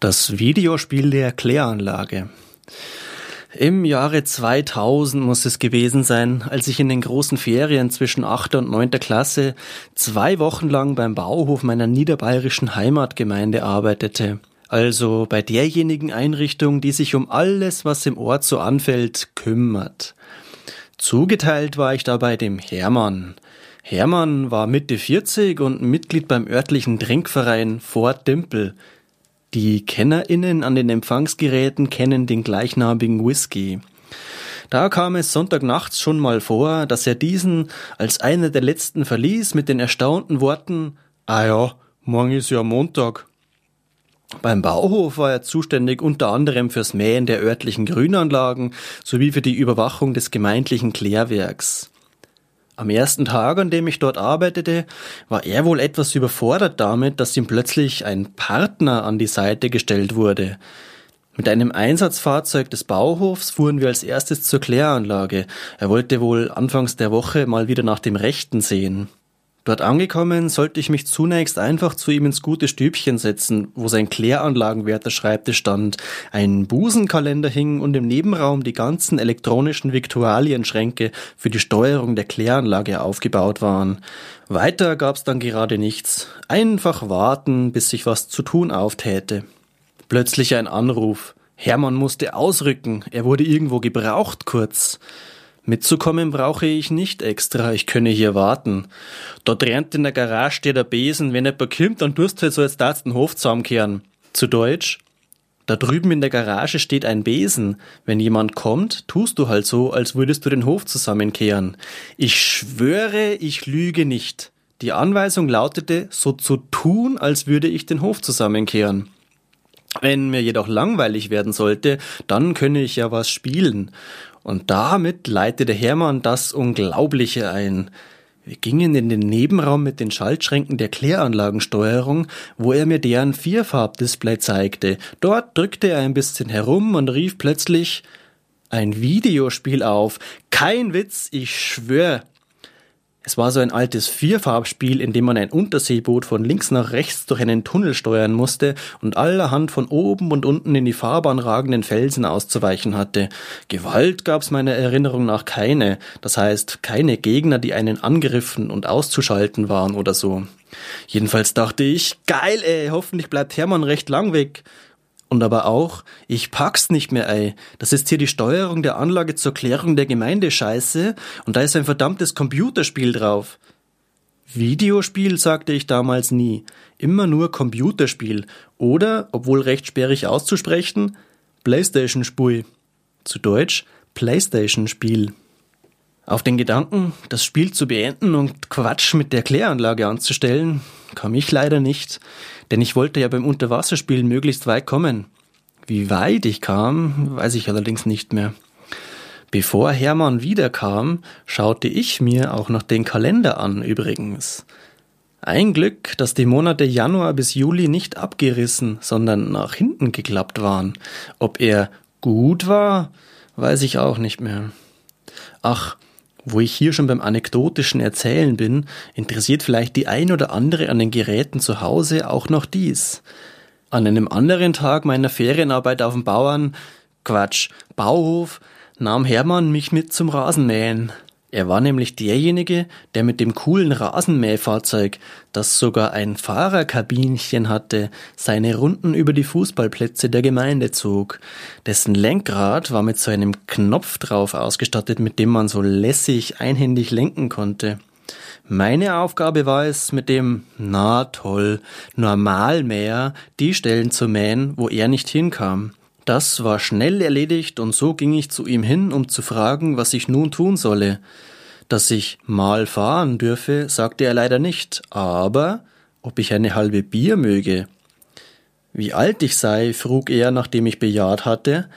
Das Videospiel der Kläranlage. Im Jahre 2000 muss es gewesen sein, als ich in den großen Ferien zwischen 8. und 9. Klasse zwei Wochen lang beim Bauhof meiner niederbayerischen Heimatgemeinde arbeitete. Also bei derjenigen Einrichtung, die sich um alles, was im Ort so anfällt, kümmert. Zugeteilt war ich dabei dem Hermann. Hermann war Mitte 40 und Mitglied beim örtlichen Trinkverein Fort Dimpel. Die KennerInnen an den Empfangsgeräten kennen den gleichnamigen Whisky. Da kam es Sonntagnachts schon mal vor, dass er diesen als einer der letzten verließ mit den erstaunten Worten, ah ja, morgen ist ja Montag. Beim Bauhof war er zuständig unter anderem fürs Mähen der örtlichen Grünanlagen sowie für die Überwachung des gemeindlichen Klärwerks. Am ersten Tag, an dem ich dort arbeitete, war er wohl etwas überfordert damit, dass ihm plötzlich ein Partner an die Seite gestellt wurde. Mit einem Einsatzfahrzeug des Bauhofs fuhren wir als erstes zur Kläranlage. Er wollte wohl anfangs der Woche mal wieder nach dem Rechten sehen. Dort angekommen, sollte ich mich zunächst einfach zu ihm ins gute Stübchen setzen, wo sein Kläranlagenwärter Schreibtisch stand, ein Busenkalender hing und im Nebenraum die ganzen elektronischen Viktualienschränke für die Steuerung der Kläranlage aufgebaut waren. Weiter gab's dann gerade nichts. Einfach warten, bis sich was zu tun auftäte. Plötzlich ein Anruf. Hermann musste ausrücken, er wurde irgendwo gebraucht kurz. Mitzukommen brauche ich nicht extra, ich könne hier warten. Dort rennt in der Garage steht der Besen, wenn jemand kommt, dann tust halt so jetzt darfst den Hof zusammenkehren. Zu Deutsch, da drüben in der Garage steht ein Besen. Wenn jemand kommt, tust du halt so, als würdest du den Hof zusammenkehren. Ich schwöre, ich lüge nicht. Die Anweisung lautete, so zu tun, als würde ich den Hof zusammenkehren. Wenn mir jedoch langweilig werden sollte, dann könne ich ja was spielen. Und damit leitete Hermann das Unglaubliche ein. Wir gingen in den Nebenraum mit den Schaltschränken der Kläranlagensteuerung, wo er mir deren Vierfarbdisplay zeigte. Dort drückte er ein bisschen herum und rief plötzlich ein Videospiel auf. Kein Witz, ich schwör. Es war so ein altes Vierfarbspiel, in dem man ein Unterseeboot von links nach rechts durch einen Tunnel steuern musste und allerhand von oben und unten in die Fahrbahn ragenden Felsen auszuweichen hatte. Gewalt gab's meiner Erinnerung nach keine, das heißt keine Gegner, die einen angegriffen und auszuschalten waren oder so. Jedenfalls dachte ich, geil ey, hoffentlich bleibt Hermann recht lang weg. Und aber auch, ich pack's nicht mehr, ey. Das ist hier die Steuerung der Anlage zur Klärung der Gemeindescheiße und da ist ein verdammtes Computerspiel drauf. Videospiel sagte ich damals nie. Immer nur Computerspiel. Oder, obwohl recht sperrig auszusprechen, Playstation-Spui. Zu Deutsch Playstation-Spiel. Auf den Gedanken, das Spiel zu beenden und Quatsch mit der Kläranlage anzustellen, kam ich leider nicht, denn ich wollte ja beim Unterwasserspielen möglichst weit kommen. Wie weit ich kam, weiß ich allerdings nicht mehr. Bevor Hermann wiederkam, schaute ich mir auch noch den Kalender an übrigens. Ein Glück, dass die Monate Januar bis Juli nicht abgerissen, sondern nach hinten geklappt waren. Ob er gut war, weiß ich auch nicht mehr. Ach, wo ich hier schon beim anekdotischen Erzählen bin, interessiert vielleicht die ein oder andere an den Geräten zu Hause auch noch dies. An einem anderen Tag meiner Ferienarbeit auf dem Bauern, Quatsch, Bauhof, nahm Hermann mich mit zum Rasenmähen. Er war nämlich derjenige, der mit dem coolen Rasenmähfahrzeug, das sogar ein Fahrerkabinchen hatte, seine Runden über die Fußballplätze der Gemeinde zog. Dessen Lenkrad war mit so einem Knopf drauf ausgestattet, mit dem man so lässig einhändig lenken konnte. Meine Aufgabe war es, mit dem, na toll, Normalmäher die Stellen zu mähen, wo er nicht hinkam. Das war schnell erledigt und so ging ich zu ihm hin, um zu fragen, was ich nun tun solle. Dass ich mal fahren dürfe, sagte er leider nicht, aber ob ich eine halbe Bier möge. Wie alt ich sei, frug er, nachdem ich bejaht hatte.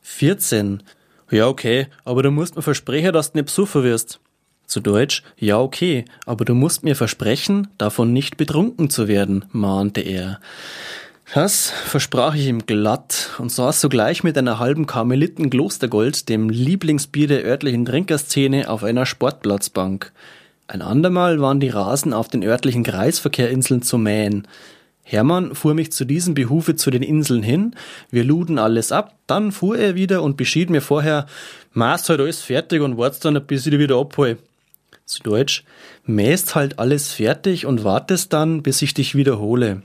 Vierzehn. Ja, okay, aber du musst mir versprechen, dass du nicht besuchen wirst. Zu Deutsch, ja, okay, aber du musst mir versprechen, davon nicht betrunken zu werden, mahnte er. Das versprach ich ihm glatt und saß sogleich mit einer halben Karmeliten Klostergold, dem Lieblingsbier der örtlichen Trinkerszene, auf einer Sportplatzbank. Ein andermal waren die Rasen auf den örtlichen Kreisverkehrinseln zu mähen. Hermann fuhr mich zu diesem Behufe zu den Inseln hin, wir luden alles ab, dann fuhr er wieder und beschied mir vorher, maßt halt alles fertig und wartest dann, bis ich dich wieder abhole. Zu Deutsch, mähst halt alles fertig und wartest dann, bis ich dich wiederhole.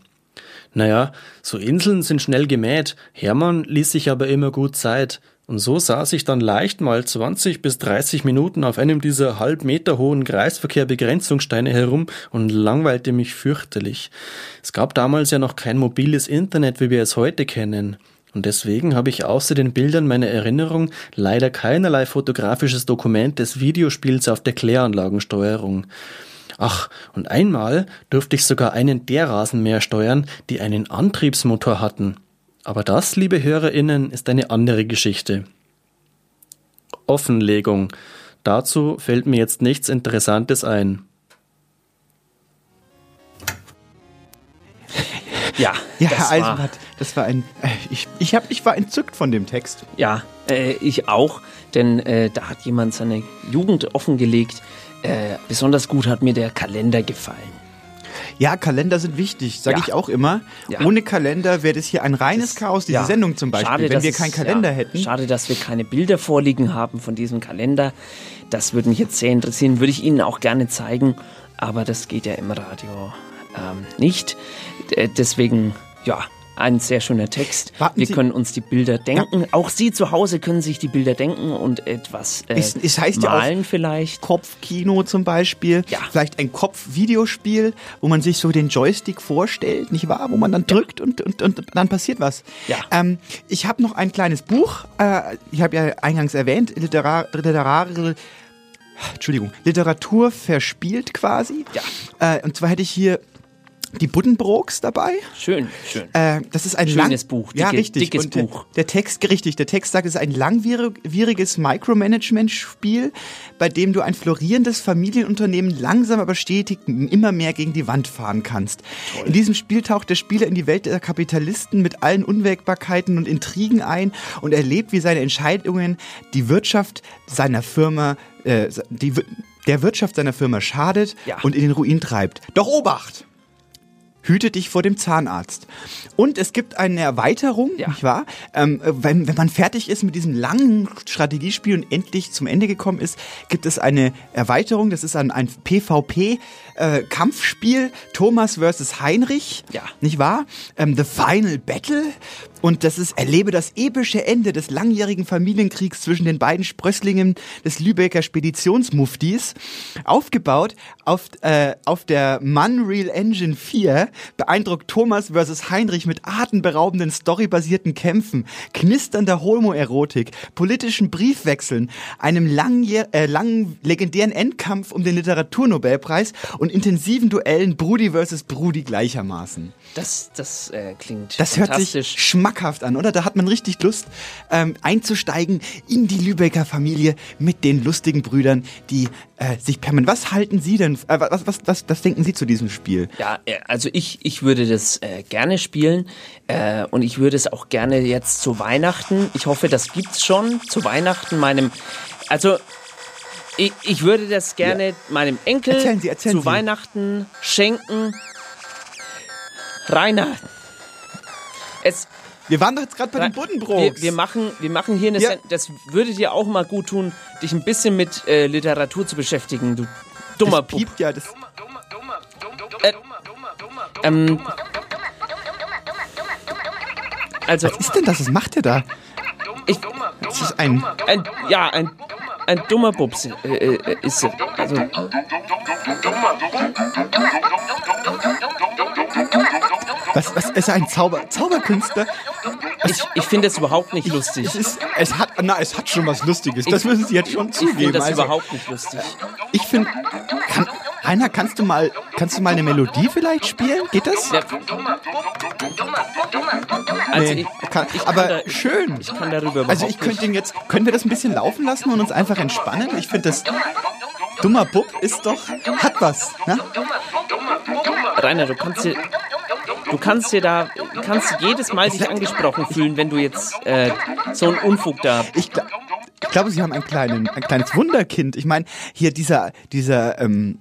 Naja, so Inseln sind schnell gemäht, Hermann ließ sich aber immer gut Zeit. Und so saß ich dann leicht mal 20 bis 30 Minuten auf einem dieser halb Meter hohen Kreisverkehrbegrenzungssteine herum und langweilte mich fürchterlich. Es gab damals ja noch kein mobiles Internet, wie wir es heute kennen. Und deswegen habe ich außer den Bildern meiner Erinnerung leider keinerlei fotografisches Dokument des Videospiels auf der Kläranlagensteuerung. Ach, und einmal durfte ich sogar einen der Rasenmäher steuern, die einen Antriebsmotor hatten. Aber das, liebe HörerInnen, ist eine andere Geschichte. Offenlegung. Dazu fällt mir jetzt nichts Interessantes ein. Ja, Ja, das also war, das war ein. Äh, ich, ich, hab, ich war entzückt von dem Text. Ja, äh, ich auch, denn äh, da hat jemand seine Jugend offengelegt. Äh, besonders gut hat mir der Kalender gefallen. Ja, Kalender sind wichtig, sage Ja. ich auch immer. Ja. Ohne Kalender wäre das hier ein reines Chaos, diese Ja. Sendung zum Beispiel. Schade, Wenn dass wir keinen Kalender hätten. Schade, dass wir keine Bilder vorliegen haben von diesem Kalender. Das würde mich jetzt sehr interessieren, würde ich Ihnen auch gerne zeigen, aber das geht ja im Radio ähm, nicht. D deswegen, ja, ein sehr schöner Text. Warten wir Sie- können uns die Bilder denken. Auch Sie zu Hause können sich die Bilder denken und etwas äh, Es, es heißt ja malen auch vielleicht. Kopfkino zum Beispiel. Ja. Vielleicht ein Kopfvideospiel, wo man sich so den Joystick vorstellt, nicht wahr? Wo man dann drückt und, und, und dann passiert was. Ja. Ähm, ich habe noch ein kleines Buch. Äh, ich habe ja eingangs erwähnt, Literar, literare Entschuldigung, Literatur verspielt quasi. Ja. Äh, und zwar hätte ich hier die Buddenbrooks dabei. Schön, schön. Äh, das ist ein Schönes lang Buch, ja, dicke- richtig. dickes Und der, Buch. Der Text, richtig, der Text sagt, es ist ein langwieriges Micromanagement-Spiel, bei dem du ein florierendes Familienunternehmen langsam aber stetig immer mehr gegen die Wand fahren kannst. In diesem Spiel taucht der Spieler in die Welt der Kapitalisten mit allen Unwägbarkeiten und Intrigen ein und erlebt, wie seine Entscheidungen die Wirtschaft seiner Firma, äh, die, der Wirtschaft seiner Firma schadet Ja. und in den Ruin treibt. Doch Obacht! Hüte dich vor dem Zahnarzt. Und es gibt eine Erweiterung, nicht wahr? Ähm, äh, wenn, wenn man fertig ist mit diesem langen Strategiespiel und endlich zum Ende gekommen ist, gibt es eine Erweiterung. Das ist ein, ein PvP-Kampfspiel. Thomas versus Heinrich. Ja. Nicht wahr? Ähm, The Final Battle. Und das ist, erlebe das epische Ende des langjährigen Familienkriegs zwischen den beiden Sprösslingen des Lübecker Speditionsmuftis. Aufgebaut auf, äh, auf der Unreal Engine 4 beeindruckt Thomas versus Heinrich mit atemberaubenden storybasierten Kämpfen, knisternder Homoerotik, politischen Briefwechseln, einem langjähr, äh, langen legendären Endkampf um den Literaturnobelpreis und intensiven Duellen Brudi versus Brudi gleichermaßen. Das, das äh, klingt Das hört sich schmackhaft an, oder? Da hat man richtig Lust, ähm, einzusteigen in die Lübecker Familie mit den lustigen Brüdern, die äh, sich permanent. Was halten Sie denn? Äh, was, was, was, was denken Sie zu diesem Spiel? Ja, äh, also ich, ich würde das äh, gerne spielen äh, und ich würde es auch gerne jetzt zu Weihnachten, ich hoffe, das gibt's schon, zu Weihnachten meinem, also ich, ich würde das gerne meinem Enkel Erzählen Sie, erzählen zu Sie. Weihnachten schenken. Rainer, es, Wir waren doch jetzt gerade bei den wir, Buddenbrooks. wir, machen, wir machen hier eine Ja. Das würde dir auch mal gut tun, dich ein bisschen mit äh, Literatur zu beschäftigen, du dummer das Bub. piept ja, das, Äh, ähm, also, was ist denn das? Was macht der da? ich, Das ist ein. ein, ja, ein, ein dummer Bubs äh, äh, ist er. Also, Was, was ist ein Zauber, Zauberkünstler? ich ich finde es überhaupt nicht lustig. Es ist, es hat, na, es hat schon was Lustiges. Das müssen Sie jetzt schon Ich zugeben. finde das Also, überhaupt nicht lustig. ich finde, kann, Rainer, kannst du mal, kannst du mal eine Melodie vielleicht spielen? Geht das? Ja. Also Nee, ich, kann, ich kann aber da- schön. ich kann darüber Also ich könnte ihn jetzt, können wir das ein bisschen laufen lassen und uns einfach entspannen? Ich finde das, dummer Bub ist doch, hat was. Ne? Rainer, du kannst dir, du kannst dir da, kannst jedes Mal dich angesprochen fühlen, wenn du jetzt äh, so einen Unfug da. Ich, gla- ich glaube, sie haben einen kleinen, ein kleines Wunderkind. Ich meine, hier dieser, dieser, ähm,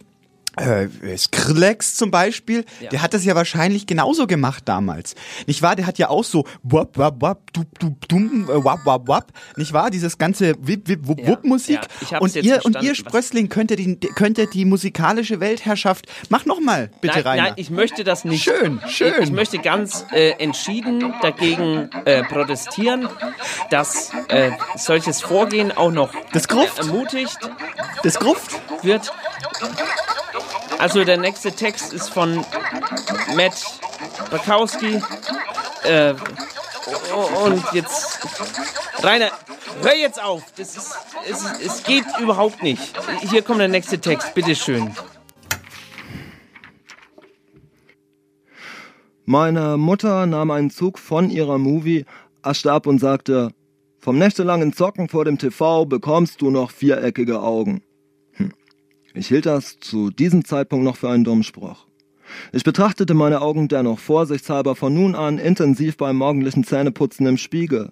äh, Skrillex zum Beispiel, Ja. der hat das ja wahrscheinlich genauso gemacht damals. Nicht wahr? Der hat ja auch so wap, wap, wap, du, du, dum, äh, wap, wap, wap. Nicht wahr? Dieses ganze Wip, Wip, Wupp, Ja, Wupp Musik. ja, ich hab's und ihr, und ihr Sprössling könnt ihr die, könnt ihr die musikalische Weltherrschaft, mach noch mal, bitte nein, Rainer. nein, ich möchte das nicht. Schön, schön. Ich, ich möchte ganz äh, entschieden dagegen äh, protestieren, dass äh, solches Vorgehen auch noch Das Gruft? ermutigt das Gruft? wird. Also der nächste Text ist von Matt Bakowski. Äh, und jetzt. Rainer, hör jetzt auf! Das ist, es, es geht überhaupt nicht. Hier kommt der nächste Text, bitteschön. Meine Mutter nahm einen Zug von ihrer Movie, aschte ab und sagte, vom nächtelangen Zocken vor dem TV bekommst du noch viereckige Augen. Ich hielt das zu diesem Zeitpunkt noch für einen dummen Spruch. Ich betrachtete meine Augen dennoch vorsichtshalber von nun an intensiv beim morgendlichen Zähneputzen im Spiegel.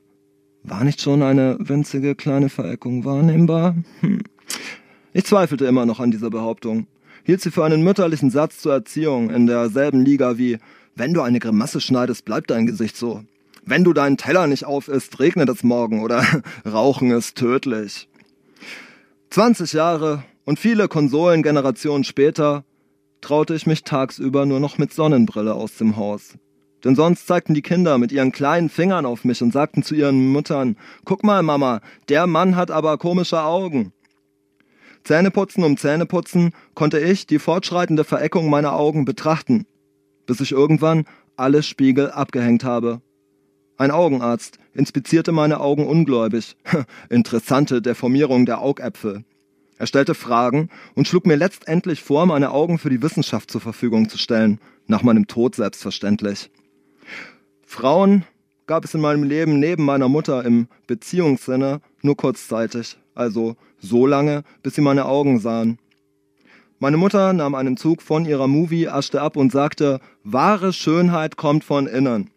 War nicht schon eine winzige kleine Vereckung wahrnehmbar? Hm. Ich zweifelte immer noch an dieser Behauptung, hielt sie für einen mütterlichen Satz zur Erziehung in derselben Liga wie wenn du eine Grimasse schneidest, bleibt dein Gesicht so. Wenn du deinen Teller nicht aufisst, regnet es morgen oder Rauchen ist tödlich. 20 Jahre und viele Konsolengenerationen später traute ich mich tagsüber nur noch mit Sonnenbrille aus dem Haus. Denn sonst zeigten die Kinder mit ihren kleinen Fingern auf mich und sagten zu ihren Müttern, guck mal Mama, der Mann hat aber komische Augen. Zähneputzen um Zähneputzen konnte ich die fortschreitende Vereckung meiner Augen betrachten, bis ich irgendwann alle Spiegel abgehängt habe. Ein Augenarzt inspizierte meine Augen ungläubig. Interessante Deformierung der Augäpfel. Er stellte Fragen und schlug mir letztendlich vor, meine Augen für die Wissenschaft zur Verfügung zu stellen, nach meinem Tod selbstverständlich. Frauen gab es in meinem Leben neben meiner Mutter im Beziehungssinne nur kurzzeitig, also so lange, bis sie meine Augen sahen. Meine Mutter nahm einen Zug von ihrer Movie, aschte ab und sagte, wahre Schönheit kommt von innen.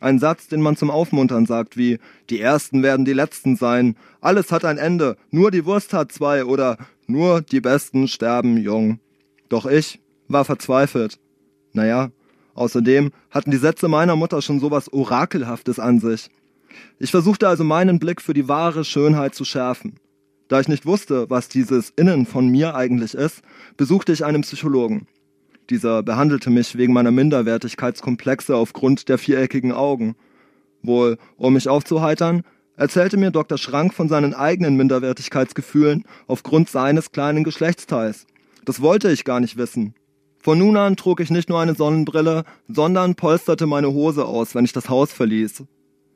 Ein Satz, den man zum Aufmuntern sagt, wie, die Ersten werden die Letzten sein, alles hat ein Ende, nur die Wurst hat zwei oder nur die Besten sterben jung. Doch ich war verzweifelt. Naja, außerdem hatten die Sätze meiner Mutter schon sowas Orakelhaftes an sich. Ich versuchte also meinen Blick für die wahre Schönheit zu schärfen. Da ich nicht wusste, was dieses Innen von mir eigentlich ist, besuchte ich einen Psychologen. Dieser behandelte mich wegen meiner Minderwertigkeitskomplexe aufgrund der viereckigen Augen. Wohl, um mich aufzuheitern, erzählte mir Dr. Schrank von seinen eigenen Minderwertigkeitsgefühlen aufgrund seines kleinen Geschlechtsteils. Das wollte ich gar nicht wissen. Von nun an trug ich nicht nur eine Sonnenbrille, sondern polsterte meine Hose aus, wenn ich das Haus verließ.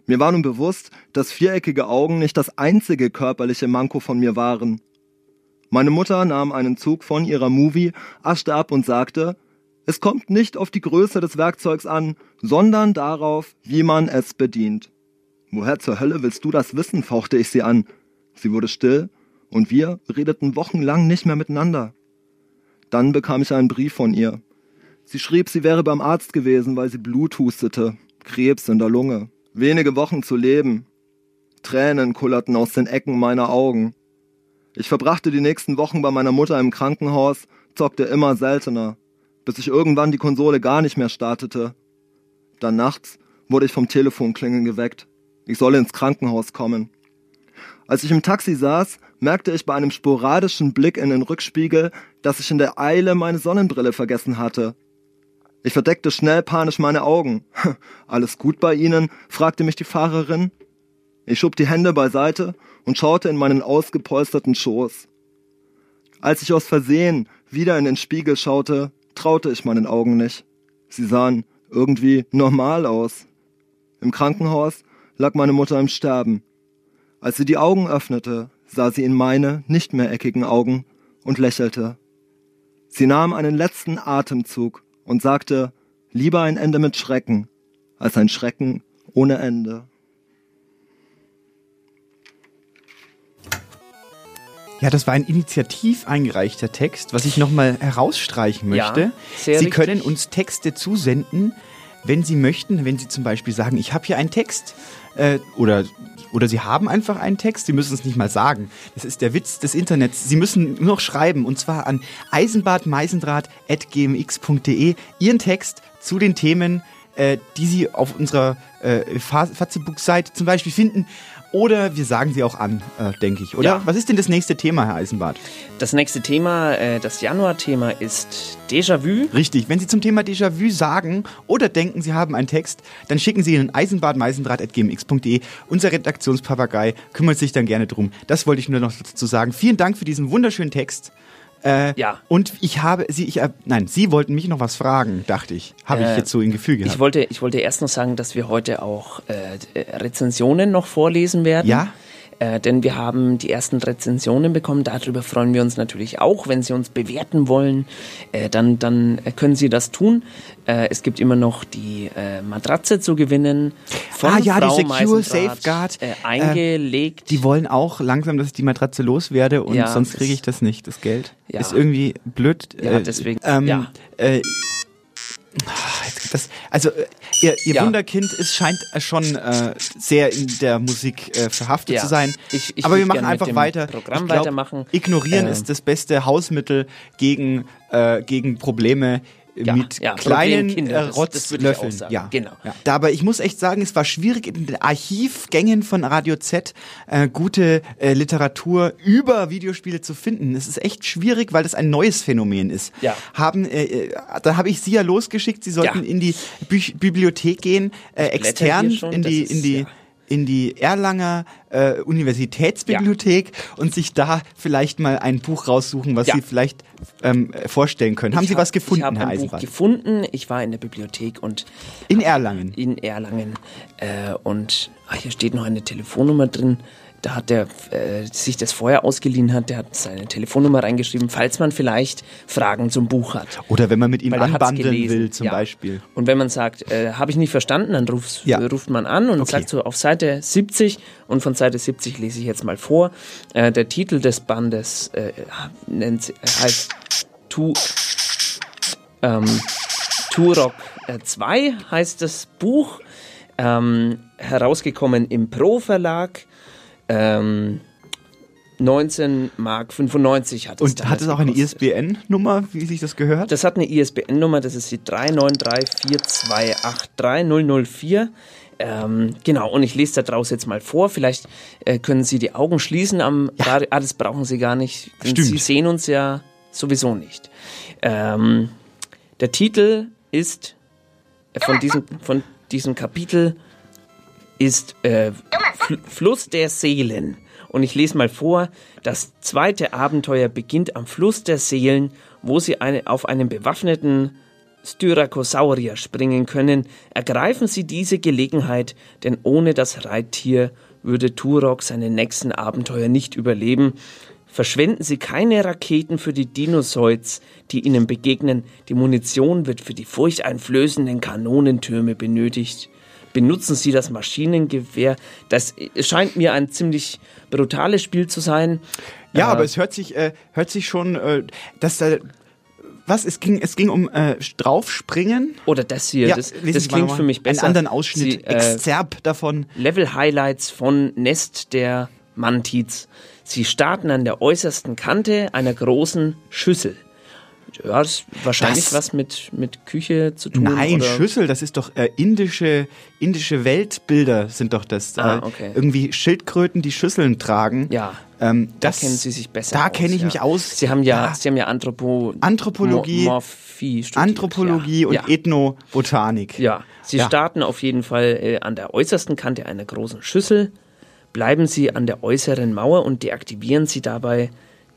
Mir war nun bewusst, dass viereckige Augen nicht das einzige körperliche Manko von mir waren. Meine Mutter nahm einen Zug von ihrer Movie, aschte ab und sagte, es kommt nicht auf die Größe des Werkzeugs an, sondern darauf, wie man es bedient. Woher zur Hölle willst du das wissen? fauchte ich sie an. Sie wurde still und wir redeten wochenlang nicht mehr miteinander. Dann bekam ich einen Brief von ihr. Sie schrieb, sie wäre beim Arzt gewesen, weil sie Blut hustete, Krebs in der Lunge, wenige Wochen zu leben. Tränen kullerten aus den Ecken meiner Augen. Ich verbrachte die nächsten Wochen bei meiner Mutter im Krankenhaus, zockte immer seltener, bis ich irgendwann die Konsole gar nicht mehr startete. Dann nachts wurde ich vom Telefonklingeln geweckt. Ich solle ins Krankenhaus kommen. Als ich im Taxi saß, merkte ich bei einem sporadischen Blick in den Rückspiegel, dass ich in der Eile meine Sonnenbrille vergessen hatte. Ich verdeckte schnell panisch meine Augen. Alles gut bei Ihnen? fragte mich die Fahrerin. Ich schob die Hände beiseite und schaute in meinen ausgepolsterten Schoß. Als ich aus Versehen wieder in den Spiegel schaute, traute ich meinen Augen nicht. Sie sahen irgendwie normal aus. Im Krankenhaus lag meine Mutter im Sterben. Als sie die Augen öffnete, sah sie in meine nicht mehr eckigen Augen und lächelte. Sie nahm einen letzten Atemzug und sagte, lieber ein Ende mit Schrecken als ein Schrecken ohne Ende. Ja, das war ein initiativ eingereichter Text, was ich nochmal herausstreichen Ja, möchte. sehr Sie richtig. können uns Texte zusenden, wenn Sie möchten, wenn Sie zum Beispiel sagen, ich habe hier einen Text äh, oder oder Sie haben einfach einen Text, Sie müssen es nicht mal sagen. Das ist der Witz des Internets. Sie müssen nur noch schreiben und zwar an eisenbadmeisendraht.gmx.de Ihren Text zu den Themen, äh, die Sie auf unserer äh, Fatzebook-Seite zum Beispiel finden. Oder wir sagen sie auch an, äh, denke ich. Oder? Ja. Was ist denn das nächste Thema, Herr Eisenbart? Das nächste Thema, äh, das Januar-Thema ist Déjà-vu. Richtig. Wenn Sie zum Thema Déjà-vu sagen oder denken, Sie haben einen Text, dann schicken Sie ihn an eisenbadmeisendraht.gmx.de. Unser Redaktionspapagei kümmert sich dann gerne drum. Das wollte ich nur noch dazu sagen. Vielen Dank für diesen wunderschönen Text. Äh, ja. Und ich habe Sie, ich, äh, nein, Sie wollten mich noch was fragen, dachte ich. Habe ich Äh, jetzt so im Gefühl gehabt. Ich wollte, ich wollte erst noch sagen, dass wir heute auch äh, Rezensionen noch vorlesen werden. Ja? Äh, denn wir haben die ersten Rezensionen bekommen. Darüber freuen wir uns natürlich auch. Wenn Sie uns bewerten wollen, äh, dann, dann äh, können Sie das tun. Äh, es gibt immer noch die äh, Matratze zu gewinnen. Von ah ja, Frau die Secure Safeguard. Eingelegt. die wollen auch langsam, dass ich die Matratze loswerde und Ja, sonst kriege ich das nicht, das Geld. Ja. Ist irgendwie blöd. Ja, deswegen- Ähm, ja. Das, also äh, ihr, ihr Ja. Wunderkind es scheint äh, schon äh, sehr in der Musik äh, verhaftet Ja. zu sein. Ich- ich Aber wir machen einfach weiter. Programm Ich glaub, weitermachen. Ignorieren Ähm. ist das beste Hausmittel gegen, äh, gegen Probleme. Ja, mit ja, kleinen äh, das- das auch Rotzlöffeln. sagen. Ja, Genau. Ja. Da, aber ich muss echt sagen, es war schwierig in den Archivgängen von Radio Z äh, gute äh, Literatur über Videospiele zu finden. Es ist echt schwierig, weil das ein neues Phänomen ist. Ja. Haben, äh, äh, da habe ich Sie ja losgeschickt. Sie sollten in die Bü Bibliothek gehen, äh, extern schon, in die das in die. In die Erlanger äh, Universitätsbibliothek und sich da vielleicht mal ein Buch raussuchen, was Ja. Sie vielleicht ähm, vorstellen können. Haben Ich Sie hab- was gefunden, Ich habe Herr ein Buch Eisenbart? gefunden. Ich war in der Bibliothek und In Erlangen. in Erlangen äh, und ah, hier steht noch eine Telefonnummer drin. Da hat der äh, sich das vorher ausgeliehen hat, der hat seine Telefonnummer reingeschrieben, falls man vielleicht Fragen zum Buch hat. Oder wenn man mit ihm Weil anbandeln will, zum Ja. Beispiel. Und wenn man sagt, äh, habe ich nicht verstanden, dann ruft, Ja. ruft man an und Okay. sagt so auf Seite 70 und von Seite 70 lese ich jetzt mal vor. Äh, der Titel des Bandes äh, nennt, äh, heißt Tu, ähm, Turok 2 heißt das Buch, ähm, herausgekommen im Pro Verlag. Ähm, 19 Mark 95 hat es Und hat es auch eine. ISBN-Nummer, wie sich das gehört? Das hat eine ISBN-Nummer, das ist die 39342833004. Ähm, genau, und ich lese da draus jetzt mal vor. Vielleicht äh, können Sie die Augen schließen am Radio. Ah, das brauchen Sie gar nicht. Stimmt. Sie sehen uns ja sowieso nicht. Ähm, der Titel ist von diesem, von diesem Kapitel ist äh, Fl Fluss der Seelen. Und ich lese mal vor, das zweite Abenteuer beginnt am Fluss der Seelen, wo sie eine, auf einen bewaffneten Styracosaurier springen können. Ergreifen Sie diese Gelegenheit, denn ohne das Reittier würde Turok seine nächsten Abenteuer nicht überleben. Verschwenden Sie keine Raketen für die Dinosaurs, die Ihnen begegnen. Die Munition wird für die furchteinflößenden Kanonentürme benötigt. Benutzen Sie das Maschinengewehr. Das scheint mir ein ziemlich brutales Spiel zu sein. Ja, Äh, aber es hört sich, äh, hört sich schon, äh, dass da, was, es ging, es ging um äh, draufspringen. Oder das hier, Ja, das, das klingt für mich besser. Einen anderen Ausschnitt, Sie, äh, Exzerp davon. Level-Highlights von Nest der Mantids. Sie starten an der äußersten Kante einer großen Schüssel. Ja, das ist wahrscheinlich Das- was mit, mit Küche zu tun. Nein, oder Schüssel, das ist doch äh, indische, indische Weltbilder sind doch das. Ah, äh, okay. Irgendwie Schildkröten, die Schüsseln tragen. Ja, ähm, da das, kennen Sie sich besser Da kenne ich ja. mich aus. Sie haben ja, Da. Sie haben ja Anthropo Anthropologie, Mo studiert, Anthropologie ja. und ja. Ethnobotanik. Ja, Sie starten auf jeden Fall äh, an der äußersten Kante einer großen Schüssel, bleiben Sie an der äußeren Mauer und deaktivieren Sie dabei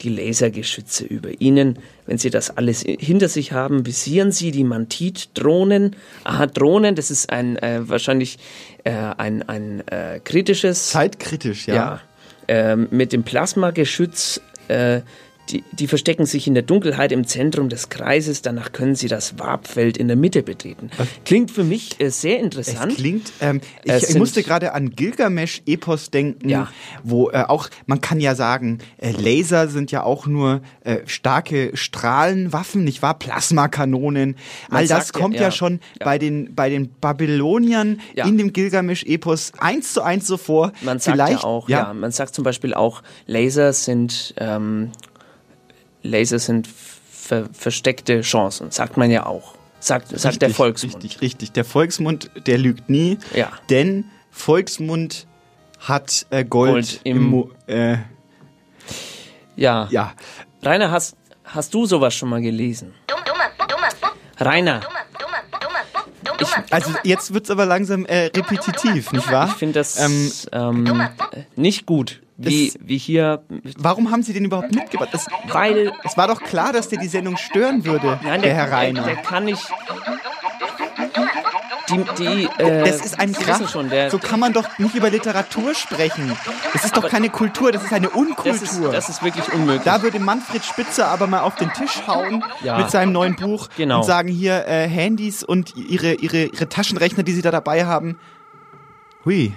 die Lasergeschütze über Ihnen. Wenn Sie das alles hinter sich haben, visieren Sie die Mantit-Drohnen. Aha, Drohnen, das ist ein äh, wahrscheinlich äh, ein, ein äh, kritisches Zeitkritisch, ja. ja. Ähm, mit dem Plasmageschütz äh, die, die verstecken sich in der Dunkelheit im Zentrum des Kreises, danach können sie das Wabfeld in der Mitte betreten. Klingt für mich äh, sehr interessant. Es klingt, ähm, ich, Es ich musste gerade an Gilgamesch-Epos denken, wo äh, auch, man kann ja sagen, äh, Laser sind ja auch nur äh, starke Strahlenwaffen, nicht wahr? Plasmakanonen. Man All das sagt ja- kommt ja, ja, schon bei den, bei den Babyloniern Ja. in dem Gilgamesch-Epos eins zu eins so vor. Man sagt Vielleicht, ja auch, ja. man sagt zum Beispiel auch, Laser sind, ähm, Laser sind ver versteckte Chancen, sagt man ja auch. Sagt, sagt der Richtig, Volksmund. Richtig, richtig. Der Volksmund, der lügt nie. Ja. Denn Volksmund hat äh, Gold, Gold im- im, Mo- äh, Ja. Ja. Rainer, hast, hast du sowas schon mal gelesen? Rainer, Also jetzt wird's aber langsam äh, repetitiv, nicht wahr? ich finde das Ähm, ähm, nicht gut, wie, Das- wie hier. Warum haben Sie den überhaupt mitgebracht? Das, Weil es war doch klar, dass der die Sendung stören würde, Nein, der, der, Herr Reiner. Der, der kann nicht. Die, die, äh, das ist ein wissen schon, der, so kann man doch nicht über Literatur sprechen. Das ist doch keine Kultur, das ist eine Unkultur. das, ist, das ist wirklich unmöglich. Da würde Manfred Spitzer aber mal auf den Tisch hauen Ja. mit seinem neuen Buch Genau. und sagen hier äh, Handys und ihre, ihre, ihre Taschenrechner, die sie da dabei haben. Hui.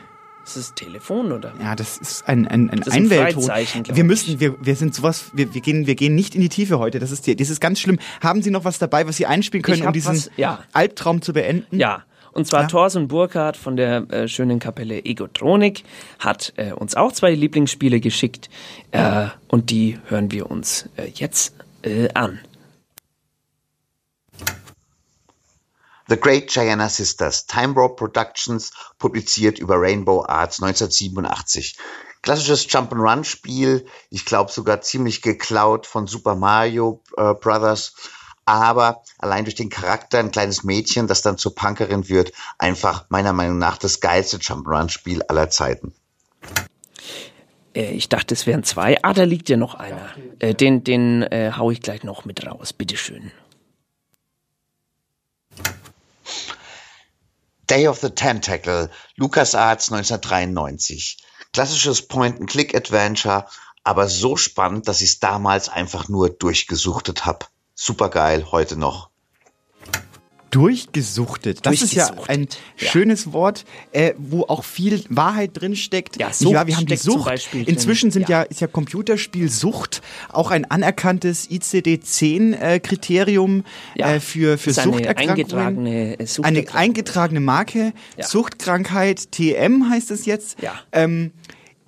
Das ist Telefon, oder? Ja, das ist ein, ein, ein Das ist ein Einwählton. Wir müssen, wir, wir sind sowas, wir, wir, gehen, wir gehen nicht in die Tiefe heute. Das ist, die- das ist ganz schlimm. Haben Sie noch was dabei, was Sie einspielen können, um diesen was, ja. Albtraum zu beenden? Ja, und zwar Ja. Thorsten Burkhardt von der äh, schönen Kapelle Egotronik hat äh, uns auch zwei Lieblingsspiele geschickt äh, und die hören wir uns äh, jetzt äh, an. The Great Gianna Sisters, Time Warp Productions, publiziert über Rainbow Arts 1987. Klassisches Jump'n'Run-Spiel, ich glaube sogar ziemlich geklaut von Super Mario äh, Brothers, aber allein durch den Charakter ein kleines Mädchen, das dann zur Punkerin wird, einfach meiner Meinung nach das geilste Jump'n'Run-Spiel aller Zeiten. Äh, ich dachte, es wären zwei. Ah, da liegt ja noch einer. Äh, den den äh, hau ich gleich noch mit raus. Bitteschön. Day of the Tentacle, LucasArts 1993. Klassisches Point-and-Click-Adventure, aber so spannend, dass ich es damals einfach nur durchgesuchtet habe. Supergeil, heute noch. Durchgesuchtet. Das ist ja ein schönes Wort, äh, wo auch viel Wahrheit drin steckt. Ja, Sucht wahr? Wir haben die Sucht. Inzwischen sind ja. ist ja Computerspielsucht auch ein anerkanntes ICD-10-Kriterium äh, für, für ist eine Suchterkrankungen. eingetragene, äh, eine Suchterkrankung. eingetragene Marke. Ja. Suchtkrankheit TM heißt es jetzt. Ja. Ähm,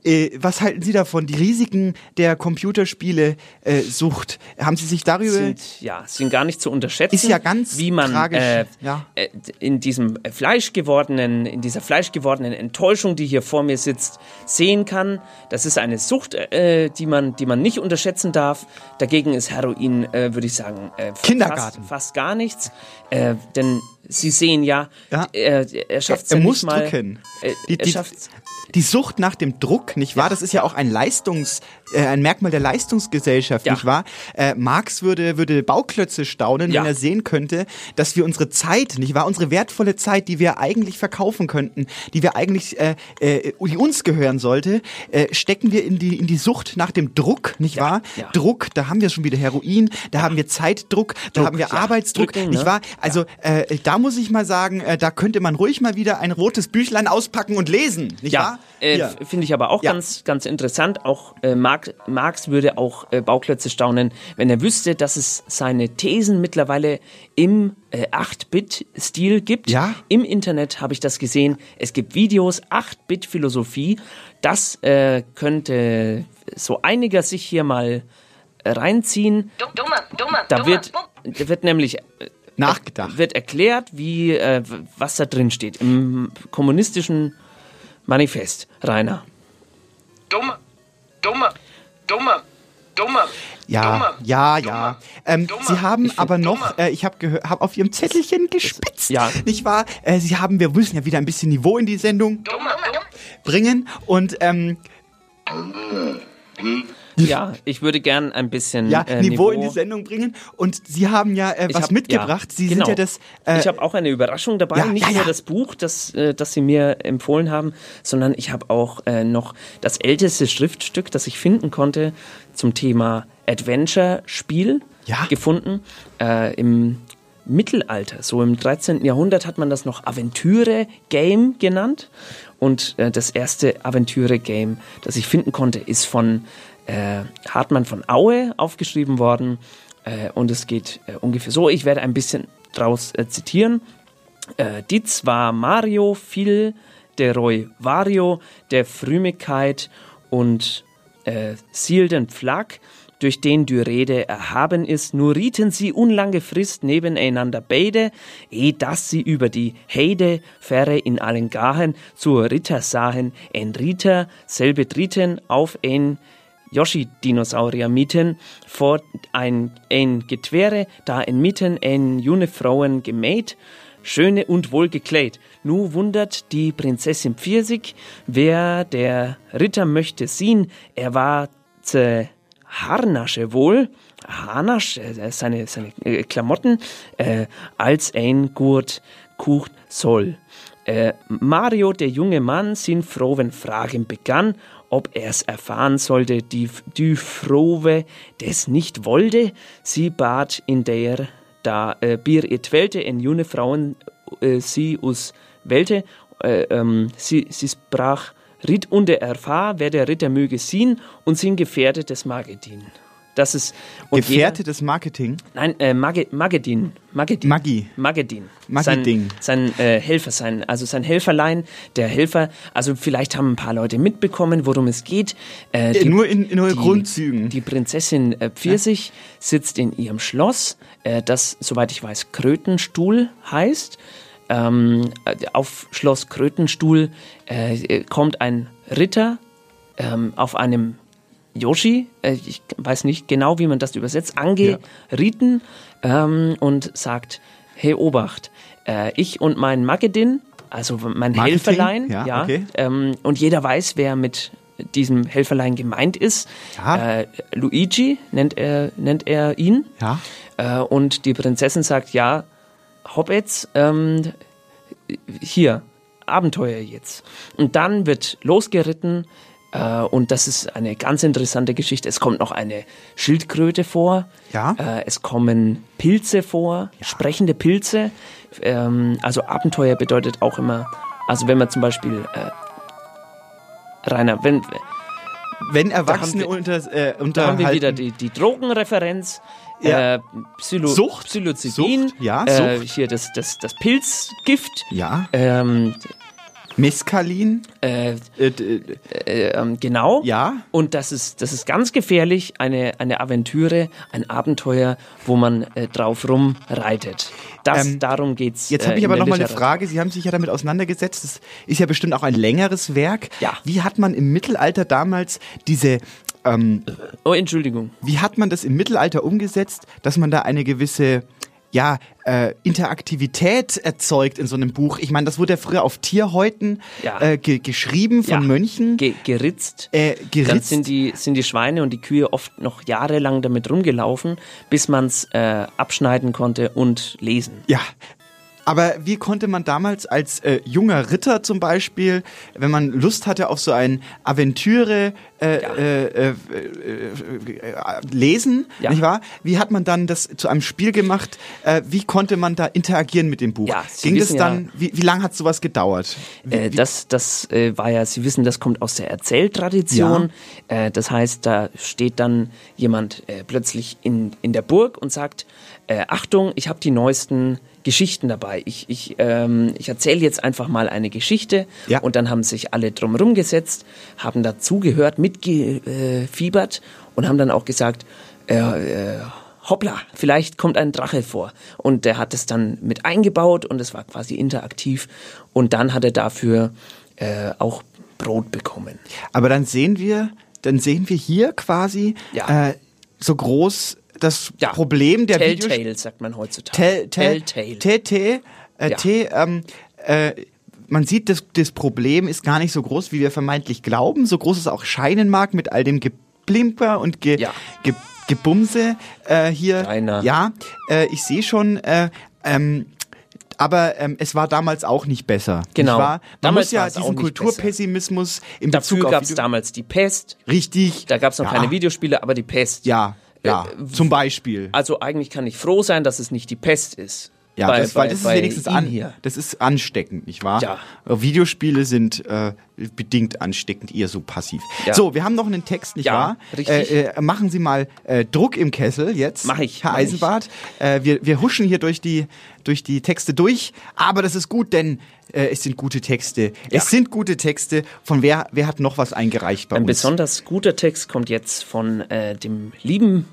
äh, was halten Sie davon? Die Risiken der Computerspiele-Sucht. Haben Sie sich darüber sind, ja, sind gar nicht zu unterschätzen. Ist ja ganz wie man tragisch, äh, ja. äh, in diesem fleischgewordenen, in dieser fleischgewordenen Enttäuschung, die hier vor mir sitzt, sehen kann. Das ist eine Sucht, äh, die man, die man nicht unterschätzen darf. Dagegen ist Heroin, äh, würde ich sagen, äh, Kindergarten. Fast, fast gar nichts, äh, denn Sie sehen ja, äh, er schafft es er ja muss mal. drücken. Äh, Die, er die, schafft's- die Sucht nach dem Druck, nicht wahr? Das ist ja auch ein Leistungs, äh, ein Merkmal der Leistungsgesellschaft, Ja. nicht wahr? Äh, Marx würde, würde Bauklötze staunen, Ja. wenn er sehen könnte, dass wir unsere Zeit, nicht wahr? Unsere wertvolle Zeit, die wir eigentlich verkaufen könnten, die wir eigentlich, äh, äh, die uns gehören sollte, äh, stecken wir in die, in die Sucht nach dem Druck, nicht wahr? ja. Druck, da haben wir schon wieder Heroin, da haben wir Zeitdruck, da Druck, haben wir ja. Arbeitsdruck, Drücken, nicht ne? wahr? Also äh, da muss ich mal sagen, äh, da könnte man ruhig mal wieder ein rotes Büchlein auspacken und lesen, nicht ja, wahr? äh, finde ich aber auch Ja. ganz, ganz interessant. Auch äh, Marx, Marx würde auch äh, Bauklötze staunen, wenn er wüsste, dass es seine Thesen mittlerweile im äh, 8-Bit-Stil gibt. Ja. Im Internet habe ich das gesehen. Es gibt Videos, 8-Bit-Philosophie. Das äh, könnte so einiger sich hier mal äh, reinziehen. Da wird, da wird nämlich äh, nachgedacht. Wird erklärt, wie äh, was da drin steht im kommunistischen Manifest. Rainer. Dumme, dumme, dumme, dumme. Ja, ja, ja. Ähm, Sie haben aber noch, äh, ich habe hab auf Ihrem Zettelchen gespitzt, Ja. nicht wahr? Äh, Sie haben, wir müssen ja wieder ein bisschen Niveau in die Sendung bringen und ähm, Ja, ich würde gern ein bisschen ja, äh, Niveau, in die Sendung bringen und Sie haben ja äh, was hab- mitgebracht. ja, Sie genau. sind ja das. Äh, ich habe auch eine Überraschung dabei, ja, nicht nur das Buch, das, äh, das Sie mir empfohlen haben, sondern ich habe auch äh, noch das älteste Schriftstück, das ich finden konnte zum Thema Adventure-Spiel gefunden. Äh, Im Mittelalter, so im 13. Jahrhundert hat man das noch Aventüre-Game genannt. Und äh, das erste Aventüre-Game, das ich finden konnte, ist von äh, Hartmann von Aue aufgeschrieben worden. Äh, und es geht äh, ungefähr so. Ich werde ein bisschen draus äh, zitieren. Äh, Dies war Mario, viel der Roy Vario, der Frümigkeit und äh, Sielden Pflag, durch den die Rede erhaben ist, nur rieten sie unlange Frist nebeneinander beide, eh dass sie über die Heide Fähre in allen Gahen zur Ritter sahen, en Ritter selbe dritten auf ein Yoshi-Dinosaurier mieten, vor ein, ein Getwere, da inmitten ein junge Frauen gemäht, schöne und wohlgekleidet. Nu wundert die Prinzessin Pfirsich, wer der Ritter möchte sehen, er war ze Harnasche wohl, Harnasch, äh, seine, seine äh, Klamotten, äh, als ein Gurt kucht soll. Äh, Mario, der junge Mann, sin frohen Fragen begann, ob er's erfahren sollte, die, die Frohe des nicht wollte. Sie bat in der da äh, Bier ihr Twelte in junge Frauen äh, sie us Welte, äh, ähm, sie, sie sprach, Ritt unter erfahr, wer der Ritter möge sehen und sind gefährdetes Marketing. Das ist und Gefährdetes Marketing? Nein, äh, Mage, Magedin. Magedin. Magi. Magedin. Magedin. Sein, sein äh, Helfer, sein, also sein Helferlein, der Helfer, also vielleicht haben ein paar Leute mitbekommen, worum es geht. Äh, Äh, nur in- in nur Grundzügen. Die Prinzessin äh, Pfirsich sitzt in ihrem Schloss, äh, das, soweit ich weiß, Krötenstuhl heißt. Ähm, äh, auf Schloss Krötenstuhl kommt ein Ritter ähm, auf einem Yoshi, äh, ich weiß nicht genau, wie man das übersetzt, angeritten ähm, und sagt, hey Obacht, äh, ich und mein Magedin, also mein Marketing? Helferlein, Ja, ja, okay. ähm, und jeder weiß, wer mit diesem Helferlein gemeint ist. Äh, Luigi nennt er, nennt er ihn. Ja. Äh, und die Prinzessin sagt, ja, Hobbits, ähm, hier, Abenteuer jetzt. Und dann wird losgeritten äh, und das ist eine ganz interessante Geschichte. Es kommt noch eine Schildkröte vor. Ja. Äh, es kommen Pilze vor, sprechende Pilze. Ähm, also Abenteuer bedeutet auch immer, also wenn man zum Beispiel, äh, Rainer, wenn, Wenn Erwachsene wir- unter, äh, da haben wir wieder die, die Drogenreferenz. Ja. Äh, Psilo Sucht. Psilocybin. Sucht, ja, Äh, Sucht. hier das, das, das Pilzgift. Ja. Ähm, Mescalin. Äh, äh, ähm, genau. Ja. Und das ist, das ist ganz gefährlich, eine, eine Aventüre, ein Abenteuer, wo man äh, drauf rumreitet. Das, Ähm, darum geht's. Jetzt äh, habe ich in aber der noch mal eine. Frage. Sie haben sich ja damit auseinandergesetzt. Das ist ja bestimmt auch ein längeres Werk. Ja. Wie hat man im Mittelalter damals diese ähm, Oh, Entschuldigung. Wie hat man das im Mittelalter umgesetzt, dass man da eine gewisse ja, äh, Interaktivität erzeugt in so einem Buch. Ich meine, das wurde ja früher auf Tierhäuten Ja. äh, ge geschrieben von Ja. Mönchen. Ge geritzt. Äh, Dann geritzt. sind die, sind die Schweine und die Kühe oft noch jahrelang damit rumgelaufen, bis man es äh, abschneiden konnte und lesen. Ja. Aber wie konnte man damals als äh, junger Ritter zum Beispiel, wenn man Lust hatte auf so ein Aventüre äh, äh, äh, äh, äh, lesen, nicht wahr? Wie hat man dann das zu einem Spiel gemacht? Wie konnte man da interagieren mit dem Buch? Ja, Sie Ging das ja- dann? Wie, wie lange hat sowas gedauert? Äh, das das war ja, Sie wissen, das kommt aus der Erzähltradition. Äh, das heißt, da steht dann jemand plötzlich in, in der Burg und sagt, Achtung, ich habe die neuesten Geschichten dabei. Ich, ich, ähm, ich erzähle jetzt einfach mal eine Geschichte. Ja. Und dann haben sich alle drumherum gesetzt, haben dazugehört, mitgefiebert und haben dann auch gesagt, äh, äh, hoppla, vielleicht kommt ein Drache vor. Und der hat es dann mit eingebaut und es war quasi interaktiv. Und dann hat er dafür äh, auch Brot bekommen. Aber dann sehen wir, dann sehen wir hier quasi Ja. äh, so groß das Problem der Videos- Telltale sagt man heutzutage. Tell, tell, Telltale. T, T, äh, Ja. T, ähm, äh, man sieht, das, das Problem ist gar nicht so groß, wie wir vermeintlich glauben. So groß es auch scheinen mag mit all dem Geplimper und ge, ge, Gebumse äh, hier. Ja, äh, ich sehe schon, äh, ähm, aber ähm, es war damals auch nicht besser. Genau. Nicht? Man Damals muss ja war es auch diesen Kulturpessimismus in Dafür Bezug auf gab es damals die Pest. Richtig. Da gab es noch Ja. keine Videospiele, aber die Pest. Ja. Ja, zum Beispiel. Also eigentlich kann ich froh sein, dass es nicht die Pest ist. Ja, Bei- das, weil bei- das ist wenigstens an, hier. das ist ansteckend, nicht wahr? Ja. Äh, Videospiele sind äh, bedingt ansteckend, eher so passiv. Ja. So, wir haben noch einen Text, nicht Ja, wahr? richtig. Äh, äh, machen Sie mal äh, Druck im Kessel jetzt. Mach ich, Herr mach ich. Eisenbart. Äh, wir, wir huschen hier durch die, durch die Texte durch, aber das ist gut, denn äh, es sind gute Texte. Es sind gute Texte. Von wer, wer hat noch was eingereicht bei Ein uns? besonders guter Text kommt jetzt von äh, dem lieben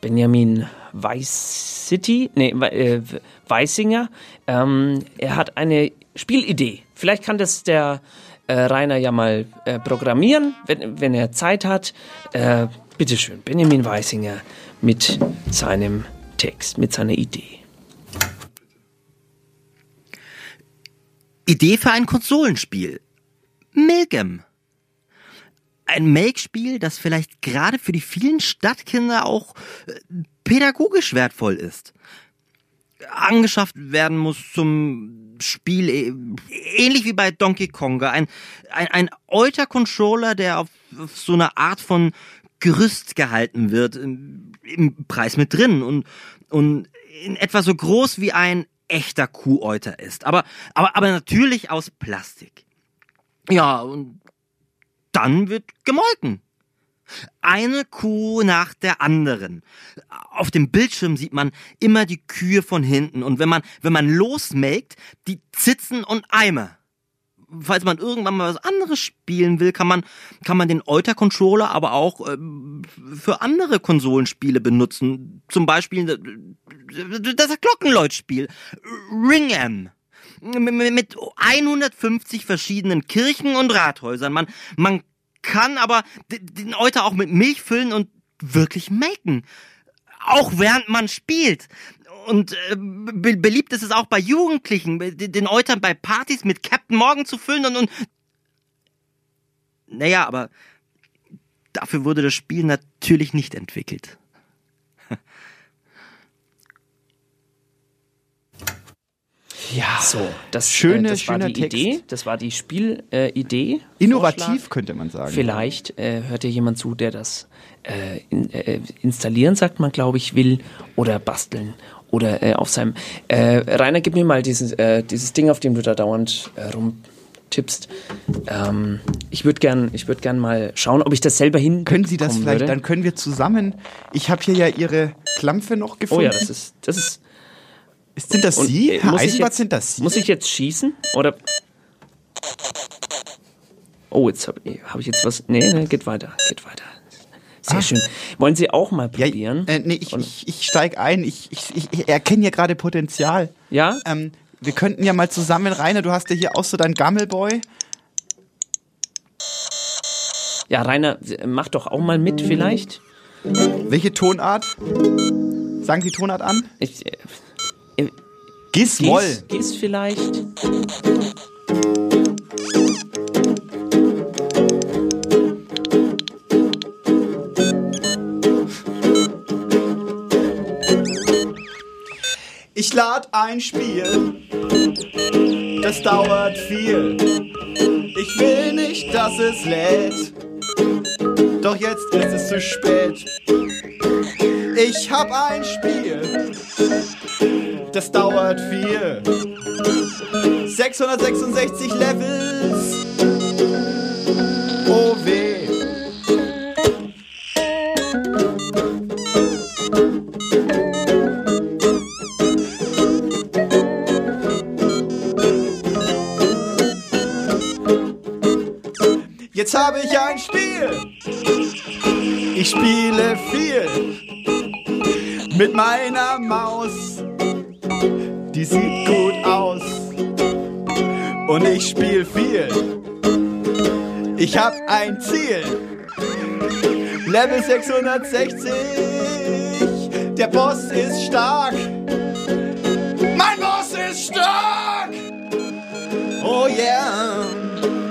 Benjamin Weiß City, nee, äh, Weissinger. Ähm, er hat eine Spielidee. Vielleicht kann das der äh, Rainer ja mal äh, programmieren, wenn, wenn er Zeit hat. Äh, bitteschön, Benjamin Weissinger mit seinem Text, mit seiner Idee. Idee für ein Konsolenspiel. Milgem. Ein Make-Spiel, das vielleicht gerade für die vielen Stadtkinder auch äh, pädagogisch wertvoll ist. Angeschafft werden muss zum Spiel, äh, ähnlich wie bei Donkey Konga. Ein, ein, ein Euter-Controller, der auf, auf so einer Art von Gerüst gehalten wird, im, im Preis mit drin und, und in etwa so groß wie ein echter Kuhäuter ist. Aber, aber, aber natürlich aus Plastik. Ja, und dann wird gemolken. Eine Kuh nach der anderen. Auf dem Bildschirm sieht man immer die Kühe von hinten. Und wenn man, wenn man losmelkt, die Zitzen und Eimer. Falls man irgendwann mal was anderes spielen will, kann man, kann man den Euter-Controller aber auch ähm, für andere Konsolenspiele benutzen. Zum Beispiel äh, das Glockenläutspiel. Ring-Am mit 150 verschiedenen Kirchen und Rathäusern. Man, man kann aber den Euter auch mit Milch füllen und wirklich melken. Auch während man spielt. Und äh, be beliebt ist es auch bei Jugendlichen, den Euter bei Partys mit Captain Morgan zu füllen und, und naja, aber dafür wurde das Spiel natürlich nicht entwickelt. Ja, so, das, Schöne, äh, das war die Text. Idee, das war die Spielidee. Innovativ, könnte man sagen. Vielleicht äh, hört ja jemand zu, der das äh, in, äh, installieren, sagt man, glaube ich, will oder basteln oder äh, auf seinem. Äh, Rainer, gib mir mal dieses, äh, dieses Ding, auf dem du da dauernd äh, rumtippst. Ähm, ich würde gern, ich würde gern mal schauen, ob ich das selber hin. Können Sie das vielleicht? Würde. Dann können wir zusammen. Ich habe hier ja Ihre Klampfe noch Oh gefunden. ja, das ist, das ist. Sind das Und, Sie? äh, Herr Eisenbart, jetzt- sind das Sie? Muss ich jetzt schießen oder? Oh, jetzt habe hab ich jetzt was. Nee, nee, geht weiter, geht weiter. Sehr Ah. schön. Wollen Sie auch mal probieren? Äh, nee, ich, ich, ich steige ein. Ich, ich, ich, erkenne hier gerade Potenzial. Ja? Ähm, wir könnten ja mal zusammen, Rainer, du hast ja hier auch so dein Gammelboy. Ja, Rainer, mach doch auch mal mit vielleicht. Welche Tonart? Sagen Sie Tonart an? Ich, äh, äh, Gis-Moll. Gis, Gis vielleicht. Ich lad ein Spiel, das dauert viel. Ich will nicht, dass es lädt, doch jetzt ist es zu spät. Ich hab ein Spiel, das dauert viel. 666 Levels. Oh weh. Jetzt habe ich ein Spiel. Ich spiele viel mit meiner Maus. Die sieht gut aus. Und ich spiel viel. Ich hab ein Ziel. Level 660. Der Boss ist stark. Mein Boss ist stark. Oh yeah.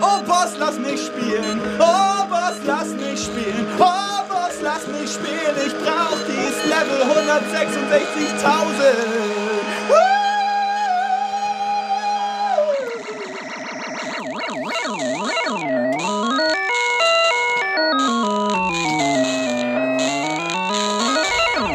Oh Boss, lass mich spielen. Oh Boss, lass mich spielen. Oh Boss, lass mich spielen. Ich brauch dies Level 166.000.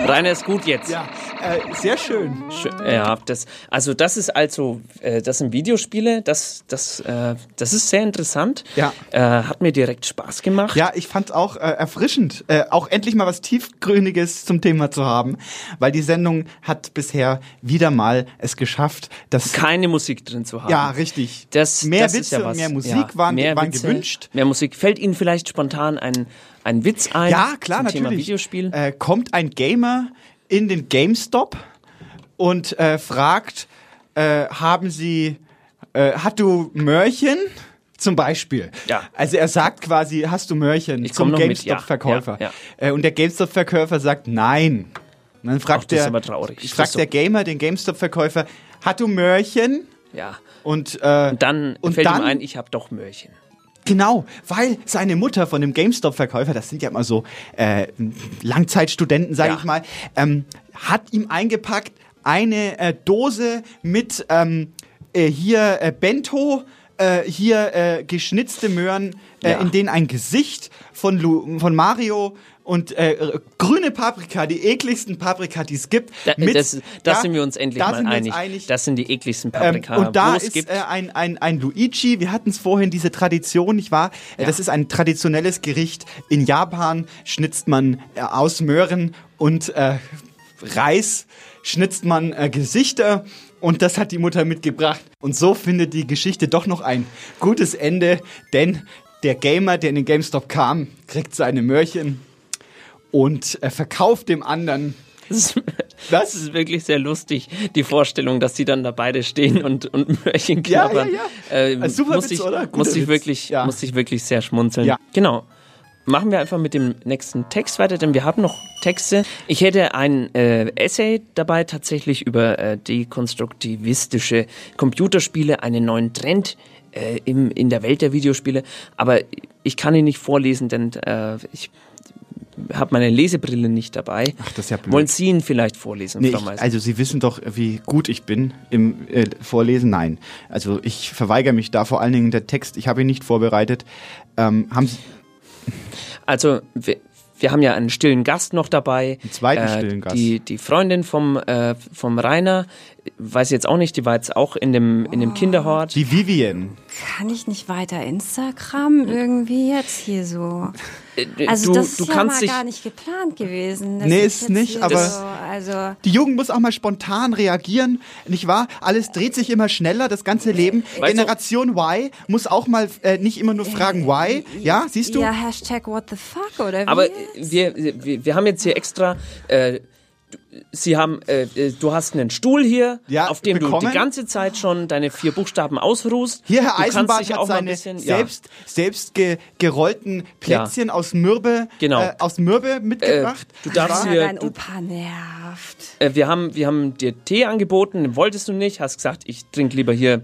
Rainer ist gut jetzt. Ja, äh, sehr schön. Schö- Ja, das, also das ist also, äh, das sind Videospiele, das, das, äh, das ist sehr interessant. Ja. Äh, hat mir direkt Spaß gemacht. Ja, ich fand's auch äh, erfrischend, äh, auch endlich mal was Tiefgrüniges zum Thema zu haben, weil die Sendung hat bisher wieder mal es geschafft, dass keine Musik drin zu haben. Ja, richtig. Das, Mehr das ist Witze ja mehr Musik ja, waren- mehr waren Witze, gewünscht. Mehr Musik. Fällt Ihnen vielleicht spontan ein, ein Witz ein? Ja, klar, zum natürlich. Thema Videospiel? Äh, kommt ein Gamer in den GameStop und äh, fragt, äh, haben Sie, äh, hat du Mörchen? Zum Beispiel. Ja. Also er sagt quasi, hast du Mörchen Ich zum mit, ja. GameStop-Verkäufer. Ja, Äh, und der GameStop-Verkäufer sagt nein. Und dann fragt Ach, der, fragt der Gamer den GameStop-Verkäufer, hat du Mörchen? Ja. Und, äh, Und dann und fällt dann, ihm ein, ich habe doch Mörchen. Genau, weil seine Mutter von dem GameStop-Verkäufer, das sind ja immer so äh, Langzeitstudenten, sage Ja. ich mal, ähm, hat ihm eingepackt eine äh, Dose mit ähm, äh, hier äh, Bento, äh, hier äh, geschnitzte Möhren, äh, Ja. in denen ein Gesicht von, Lu von Mario und äh, grüne Paprika, die ekligsten Paprika, die es gibt. Da, mit- das das ja, sind wir uns endlich mal uns einig. einig. Das sind die ekligsten Ähm, Paprika, und da ist gibt. äh, ein, ein, ein Luigi, wir hatten es vorhin, diese Tradition, nicht wahr? Äh, Das ist ein traditionelles Gericht. In Japan schnitzt man äh, aus Möhren und äh, Reis, schnitzt man äh, Gesichter und das hat die Mutter mitgebracht. Und so findet die Geschichte doch noch ein gutes Ende, denn der Gamer, der in den GameStop kam, kriegt seine Möhrchen und äh, verkauft dem anderen Das ist wirklich sehr lustig, die Vorstellung, dass die dann da beide stehen und, und Mörchen Ja, knabbern. ja, ja. Äh, Ein super muss Witz, ich, oder? Guter Muss ich Witz. wirklich, Ja. muss ich wirklich sehr schmunzeln. Ja. Genau. Machen wir einfach mit dem nächsten Text weiter, denn wir haben noch Texte. Ich hätte ein äh, Essay dabei, tatsächlich über äh, dekonstruktivistische Computerspiele, einen neuen Trend äh, im, in der Welt der Videospiele. Aber ich kann ihn nicht vorlesen, denn äh, ich habe meine Lesebrille nicht dabei. Ach, das ist ja blöd. Wollen Sie ihn vielleicht vorlesen, Nee, Frau ich, also Sie wissen doch, wie gut ich bin im äh, Vorlesen. Nein, also ich verweigere mich da vor allen Dingen der Text. Ich habe ihn nicht vorbereitet. Ähm, haben Sie Also, wir, wir haben ja einen stillen Gast noch dabei. Einen zweiten stillen Gast. Die, die Freundin vom, äh, vom Rainer, weiß jetzt auch nicht, die war jetzt auch in dem, in dem Kinderhort. Die Vivian. Kann ich nicht weiter Instagram irgendwie jetzt hier so? Äh, Also du- das ist du ja kannst mal dich- gar nicht geplant gewesen. dass Nee, ist nicht, aber- So, also Die Jugend muss auch mal spontan reagieren, nicht wahr? Alles dreht sich immer schneller, das ganze Leben. Generation Y muss auch mal äh, nicht immer nur fragen Why. Ja, siehst du? Ja, Hashtag what the fuck oder wie? Aber wir, wir, wir haben jetzt hier extra. Äh, Sie haben, äh, äh, du hast einen Stuhl hier, auf dem du bekommen. die ganze Zeit schon deine vier Buchstaben ausruhst. Hier, Herr du dich hat auch mal ein seine bisschen, ja. selbst, selbst ge gerollten Plätzchen aus Mürbe, Genau. äh, aus Mürbe mitgebracht. du darfst ja, hier, dein du, Opa nervt. Äh, wir, haben, wir haben dir Tee angeboten, den wolltest du nicht, hast gesagt, ich trinke lieber hier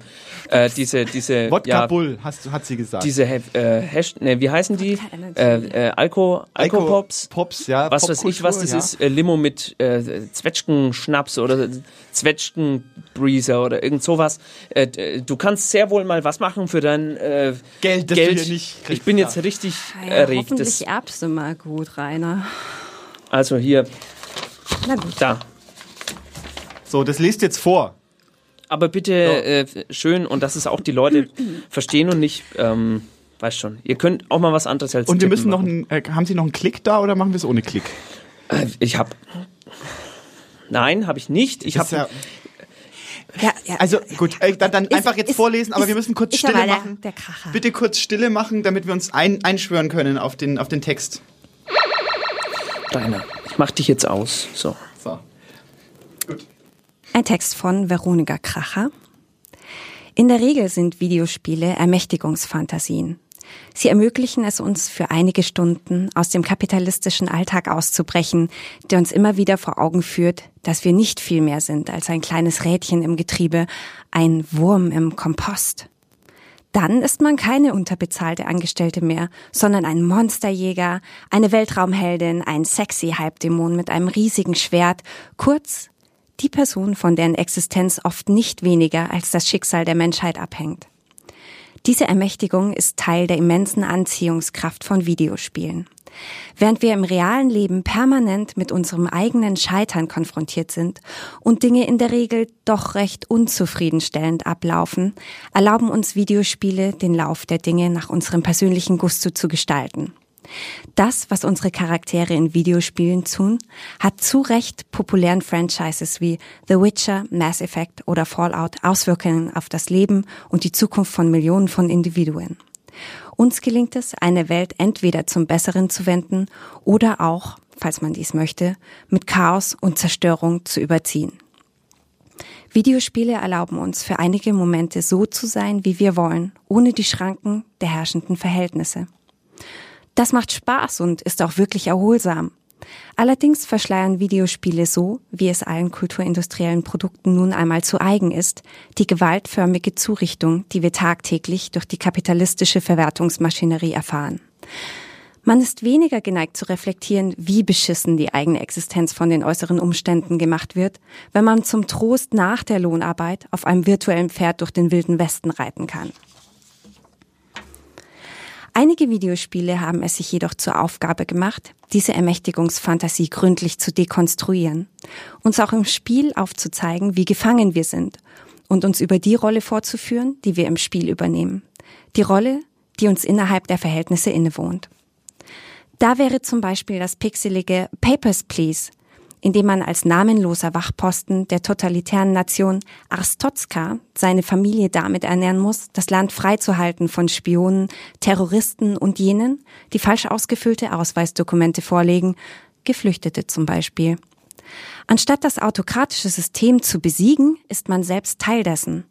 äh, diese, diese Wodka ja, Bull, hast, hat sie gesagt. diese äh, Hash, ne, wie heißen die? Äh, äh, Alko, Alkopops. Pops, ja. Was weiß ich, was das Popkultur, ja. ist. Äh, Limo mit äh, Zwetschgenschnaps oder Zwetschgenbreezer oder irgend sowas. Äh, d- du kannst sehr wohl mal was machen für dein äh, Geld, das du hier nicht ich kriegst, bin ja. jetzt richtig Ja, erregt. hoffentlich Das, erbst du mal gut, Rainer. also hier, Na gut. da. So, das liest jetzt vor. Aber bitte äh, schön und dass es auch die Leute verstehen und nicht, ähm, weißt schon, ihr könnt auch mal was anderes als Und wir müssen noch machen. einen, äh, haben Sie noch einen Klick da oder machen wir es ohne Klick? Äh, Ich habe Nein, habe ich nicht. Ich habe ist ja, also gut, äh, dann, dann einfach jetzt ist- vorlesen, aber ist- wir müssen kurz ist Stille aber der- machen. der Kracher. Bitte kurz Stille machen, damit wir uns ein, einschwören können auf den, auf den Text. Rainer, ich mach dich jetzt aus. So. So. Ein Text von Veronika Kracher. In der Regel sind Videospiele Ermächtigungsfantasien. Sie ermöglichen es uns für einige Stunden aus dem kapitalistischen Alltag auszubrechen, der uns immer wieder vor Augen führt, dass wir nicht viel mehr sind als ein kleines Rädchen im Getriebe, ein Wurm im Kompost. Dann ist man keine unterbezahlte Angestellte mehr, sondern ein Monsterjäger, eine Weltraumheldin, ein sexy Halbdämon mit einem riesigen Schwert, kurz die Person, von deren Existenz oft nicht weniger als das Schicksal der Menschheit abhängt. Diese Ermächtigung ist Teil der immensen Anziehungskraft von Videospielen. Während wir im realen Leben permanent mit unserem eigenen Scheitern konfrontiert sind und Dinge in der Regel doch recht unzufriedenstellend ablaufen, erlauben uns Videospiele, den Lauf der Dinge nach unserem persönlichen Gusto zu gestalten. Das, was unsere Charaktere in Videospielen tun, hat zu Recht populären Franchises wie The Witcher, Mass Effect oder Fallout Auswirkungen auf das Leben und die Zukunft von Millionen von Individuen. Uns gelingt es, eine Welt entweder zum Besseren zu wenden oder auch, falls man dies möchte, mit Chaos und Zerstörung zu überziehen. Videospiele erlauben uns für einige Momente so zu sein, wie wir wollen, ohne die Schranken der herrschenden Verhältnisse. Das macht Spaß und ist auch wirklich erholsam. Allerdings verschleiern Videospiele so, wie es allen kulturindustriellen Produkten nun einmal zu eigen ist, die gewaltförmige Zurichtung, die wir tagtäglich durch die kapitalistische Verwertungsmaschinerie erfahren. Man ist weniger geneigt zu reflektieren, wie beschissen die eigene Existenz von den äußeren Umständen gemacht wird, wenn man zum Trost nach der Lohnarbeit auf einem virtuellen Pferd durch den wilden Westen reiten kann. Einige Videospiele haben es sich jedoch zur Aufgabe gemacht, diese Ermächtigungsfantasie gründlich zu dekonstruieren, uns auch im Spiel aufzuzeigen, wie gefangen wir sind und uns über die Rolle vorzuführen, die wir im Spiel übernehmen. Die Rolle, die uns innerhalb der Verhältnisse innewohnt. Da wäre zum Beispiel das pixelige Papers, Please in dem man als namenloser Wachposten der totalitären Nation Arstotzka seine Familie damit ernähren muss, das Land freizuhalten von Spionen, Terroristen und jenen, die falsch ausgefüllte Ausweisdokumente vorlegen, Geflüchtete zum Beispiel. Anstatt das autokratische System zu besiegen, ist man selbst Teil dessen.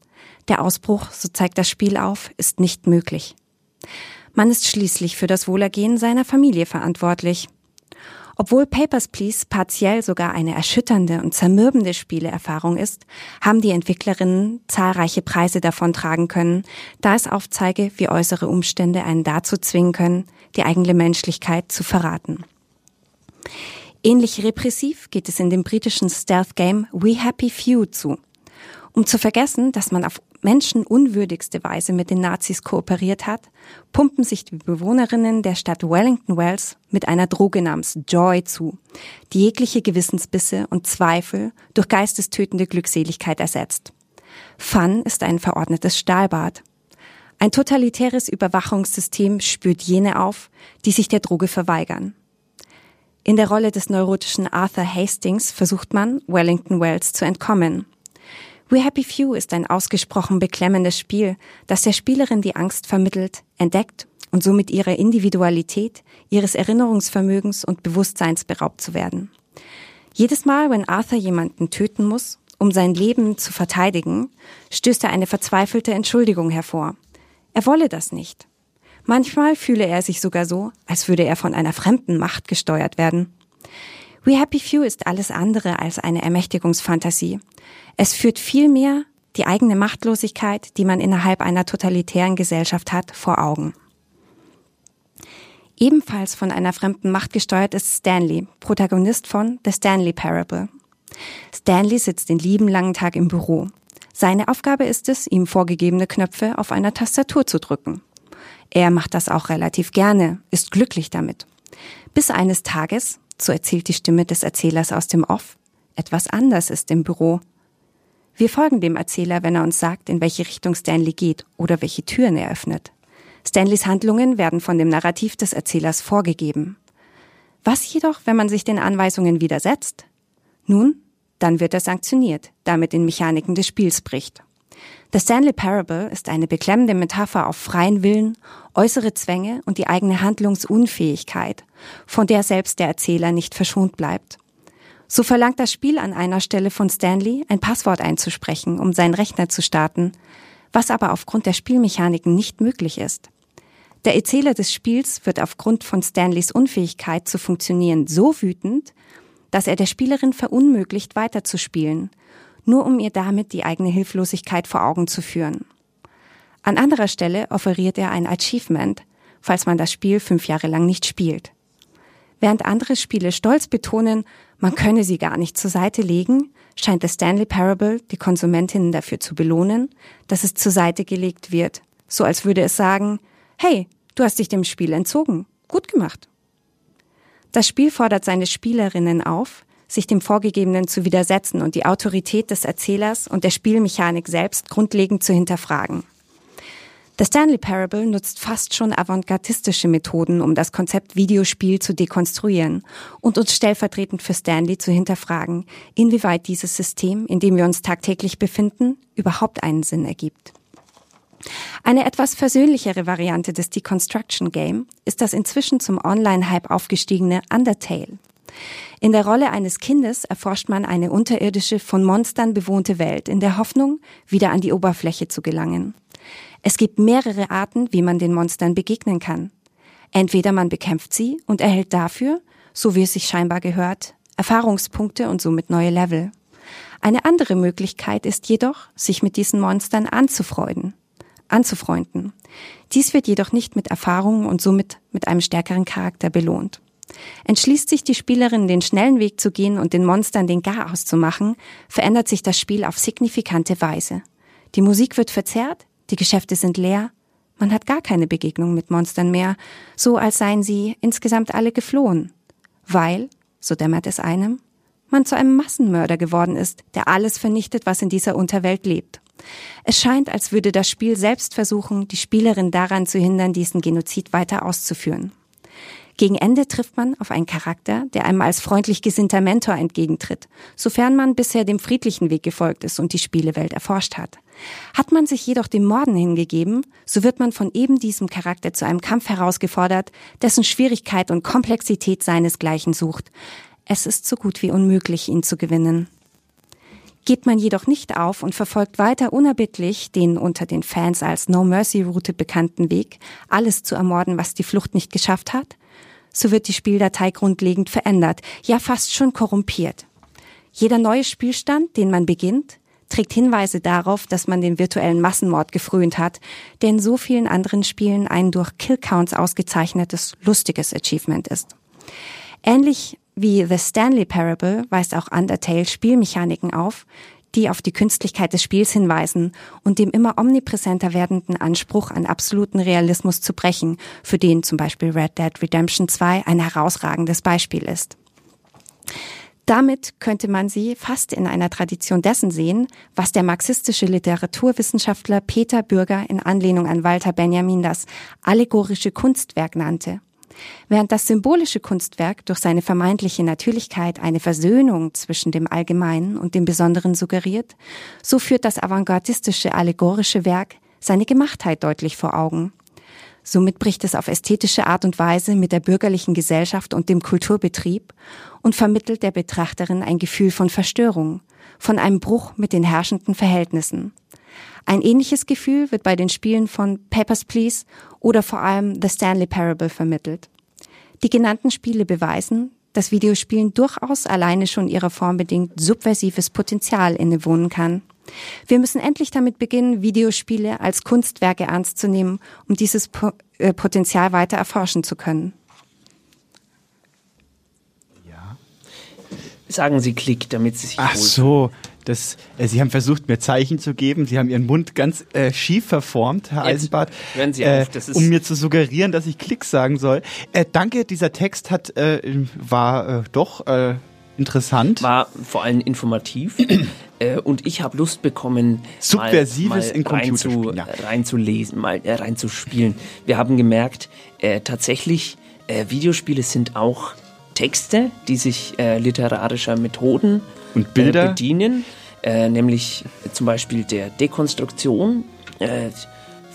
Der Ausbruch, so zeigt das Spiel auf, ist nicht möglich. Man ist schließlich für das Wohlergehen seiner Familie verantwortlich. Obwohl Papers, Please partiell sogar eine erschütternde und zermürbende Spieleerfahrung ist, haben die Entwicklerinnen zahlreiche Preise davontragen können, da es aufzeige, wie äußere Umstände einen dazu zwingen können, die eigene Menschlichkeit zu verraten. Ähnlich repressiv geht es in dem britischen Stealth-Game We Happy Few zu. Um zu vergessen, dass man auf menschenunwürdigste Weise mit den Nazis kooperiert hat, pumpen sich die Bewohnerinnen der Stadt Wellington Wells mit einer Droge namens Joy zu, die jegliche Gewissensbisse und Zweifel durch geistestötende Glückseligkeit ersetzt. Fun ist ein verordnetes Stahlbad. Ein totalitäres Überwachungssystem spürt jene auf, die sich der Droge verweigern. In der Rolle des neurotischen Arthur Hastings versucht man, Wellington Wells zu entkommen – We Happy Few ist ein ausgesprochen beklemmendes Spiel, das der Spielerin die Angst vermittelt, entdeckt und somit ihrer Individualität, ihres Erinnerungsvermögens und Bewusstseins beraubt zu werden. Jedes Mal, wenn Arthur jemanden töten muss, um sein Leben zu verteidigen, stößt er eine verzweifelte Entschuldigung hervor. Er wolle das nicht. Manchmal fühle er sich sogar so, als würde er von einer fremden Macht gesteuert werden. We Happy Few ist alles andere als eine Ermächtigungsfantasie. Es führt vielmehr die eigene Machtlosigkeit, die man innerhalb einer totalitären Gesellschaft hat, vor Augen. Ebenfalls von einer fremden Macht gesteuert ist Stanley, Protagonist von The Stanley Parable. Stanley sitzt den lieben langen Tag im Büro. Seine Aufgabe ist es, ihm vorgegebene Knöpfe auf einer Tastatur zu drücken. Er macht das auch relativ gerne, ist glücklich damit. Bis eines Tages, so erzählt die Stimme des Erzählers aus dem Off, etwas anders ist im Büro. Wir folgen dem Erzähler, wenn er uns sagt, in welche Richtung Stanley geht oder welche Türen er öffnet. Stanleys Handlungen werden von dem Narrativ des Erzählers vorgegeben. Was jedoch, wenn man sich den Anweisungen widersetzt? Nun, dann wird er sanktioniert, damit den Mechaniken des Spiels bricht. The Stanley Parable ist eine beklemmende Metapher auf freien Willen, äußere Zwänge und die eigene Handlungsunfähigkeit, von der selbst der Erzähler nicht verschont bleibt. So verlangt das Spiel an einer Stelle von Stanley, ein Passwort einzusprechen, um seinen Rechner zu starten, was aber aufgrund der Spielmechaniken nicht möglich ist. Der Erzähler des Spiels wird aufgrund von Stanleys Unfähigkeit zu funktionieren so wütend, dass er der Spielerin verunmöglicht weiterzuspielen, nur um ihr damit die eigene Hilflosigkeit vor Augen zu führen. An anderer Stelle offeriert er ein Achievement, falls man das Spiel fünf Jahre lang nicht spielt. Während andere Spiele stolz betonen, man könne sie gar nicht zur Seite legen, scheint The Stanley Parable die Konsumentinnen dafür zu belohnen, dass es zur Seite gelegt wird, so als würde es sagen, hey, du hast dich dem Spiel entzogen, gut gemacht. Das Spiel fordert seine Spielerinnen auf, sich dem Vorgegebenen zu widersetzen und die Autorität des Erzählers und der Spielmechanik selbst grundlegend zu hinterfragen. The Stanley Parable nutzt fast schon avantgardistische Methoden, um das Konzept Videospiel zu dekonstruieren und uns stellvertretend für Stanley zu hinterfragen, inwieweit dieses System, in dem wir uns tagtäglich befinden, überhaupt einen Sinn ergibt. Eine etwas versöhnlichere Variante des Deconstruction Game ist das inzwischen zum Online-Hype aufgestiegene Undertale. In der Rolle eines Kindes erforscht man eine unterirdische, von Monstern bewohnte Welt in der Hoffnung, wieder an die Oberfläche zu gelangen. Es gibt mehrere Arten, wie man den Monstern begegnen kann. Entweder man bekämpft sie und erhält dafür, so wie es sich scheinbar gehört, Erfahrungspunkte und somit neue Level. Eine andere Möglichkeit ist jedoch, sich mit diesen Monstern anzufreuden, anzufreunden. Dies wird jedoch nicht mit Erfahrungen und somit mit einem stärkeren Charakter belohnt. Entschließt sich die Spielerin, den schnellen Weg zu gehen und den Monstern den Garaus zu machen, verändert sich das Spiel auf signifikante Weise. Die Musik wird verzerrt, die Geschäfte sind leer, man hat gar keine Begegnung mit Monstern mehr, so als seien sie insgesamt alle geflohen. Weil, so dämmert es einem, man zu einem Massenmörder geworden ist, der alles vernichtet, was in dieser Unterwelt lebt. Es scheint, als würde das Spiel selbst versuchen, die Spielerin daran zu hindern, diesen Genozid weiter auszuführen. Gegen Ende trifft man auf einen Charakter, der einem als freundlich gesinnter Mentor entgegentritt, sofern man bisher dem friedlichen Weg gefolgt ist und die Spielewelt erforscht hat. Hat man sich jedoch dem Morden hingegeben, so wird man von eben diesem Charakter zu einem Kampf herausgefordert, dessen Schwierigkeit und Komplexität seinesgleichen sucht. Es ist so gut wie unmöglich, ihn zu gewinnen. Geht man jedoch nicht auf und verfolgt weiter unerbittlich den unter den Fans als No Mercy Route bekannten Weg, alles zu ermorden, was die Flucht nicht geschafft hat, so wird die Spieldatei grundlegend verändert, ja fast schon korrumpiert. Jeder neue Spielstand, den man beginnt, trägt Hinweise darauf, dass man den virtuellen Massenmord gefrönt hat, der in so vielen anderen Spielen ein durch Killcounts ausgezeichnetes, lustiges Achievement ist. Ähnlich wie The Stanley Parable weist auch Undertale Spielmechaniken auf, die auf die Künstlichkeit des Spiels hinweisen und dem immer omnipräsenter werdenden Anspruch an absoluten Realismus zu brechen, für den zum Beispiel Red Dead Redemption 2 ein herausragendes Beispiel ist. Damit könnte man sie fast in einer Tradition dessen sehen, was der marxistische Literaturwissenschaftler Peter Bürger in Anlehnung an Walter Benjamin das allegorische Kunstwerk nannte. Während das symbolische Kunstwerk durch seine vermeintliche Natürlichkeit eine Versöhnung zwischen dem Allgemeinen und dem Besonderen suggeriert, so führt das avantgardistische allegorische Werk seine Gemachtheit deutlich vor Augen. Somit bricht es auf ästhetische Art und Weise mit der bürgerlichen Gesellschaft und dem Kulturbetrieb und vermittelt der Betrachterin ein Gefühl von Verstörung, von einem Bruch mit den herrschenden Verhältnissen. Ein ähnliches Gefühl wird bei den Spielen von Papers, Please oder vor allem The Stanley Parable vermittelt. Die genannten Spiele beweisen, dass Videospielen durchaus alleine schon ihrer Form bedingt subversives Potenzial innewohnen kann. Wir müssen endlich damit beginnen, Videospiele als Kunstwerke ernst zu nehmen, um dieses po äh, Potenzial weiter erforschen zu können. Sagen Sie Klick, damit Sie sich Ach so, das, äh, Sie haben versucht, mir Zeichen zu geben. Sie haben Ihren Mund ganz äh, schief verformt, Herr Jetzt Eisenbart, hören Sie äh, auf, das ist- um mir zu suggerieren, dass ich Klick sagen soll. Äh, danke, dieser Text hat äh, war äh, doch äh, interessant. War vor allem informativ. äh, und ich habe Lust bekommen, Subversives mal, mal in rein zu, reinzulesen, mal äh, reinzuspielen. Wir haben gemerkt, äh, tatsächlich, äh, Videospiele sind auch Texte, die sich äh, literarischer Methoden und Bilder? Äh, bedienen, äh, nämlich zum Beispiel der Dekonstruktion. Äh,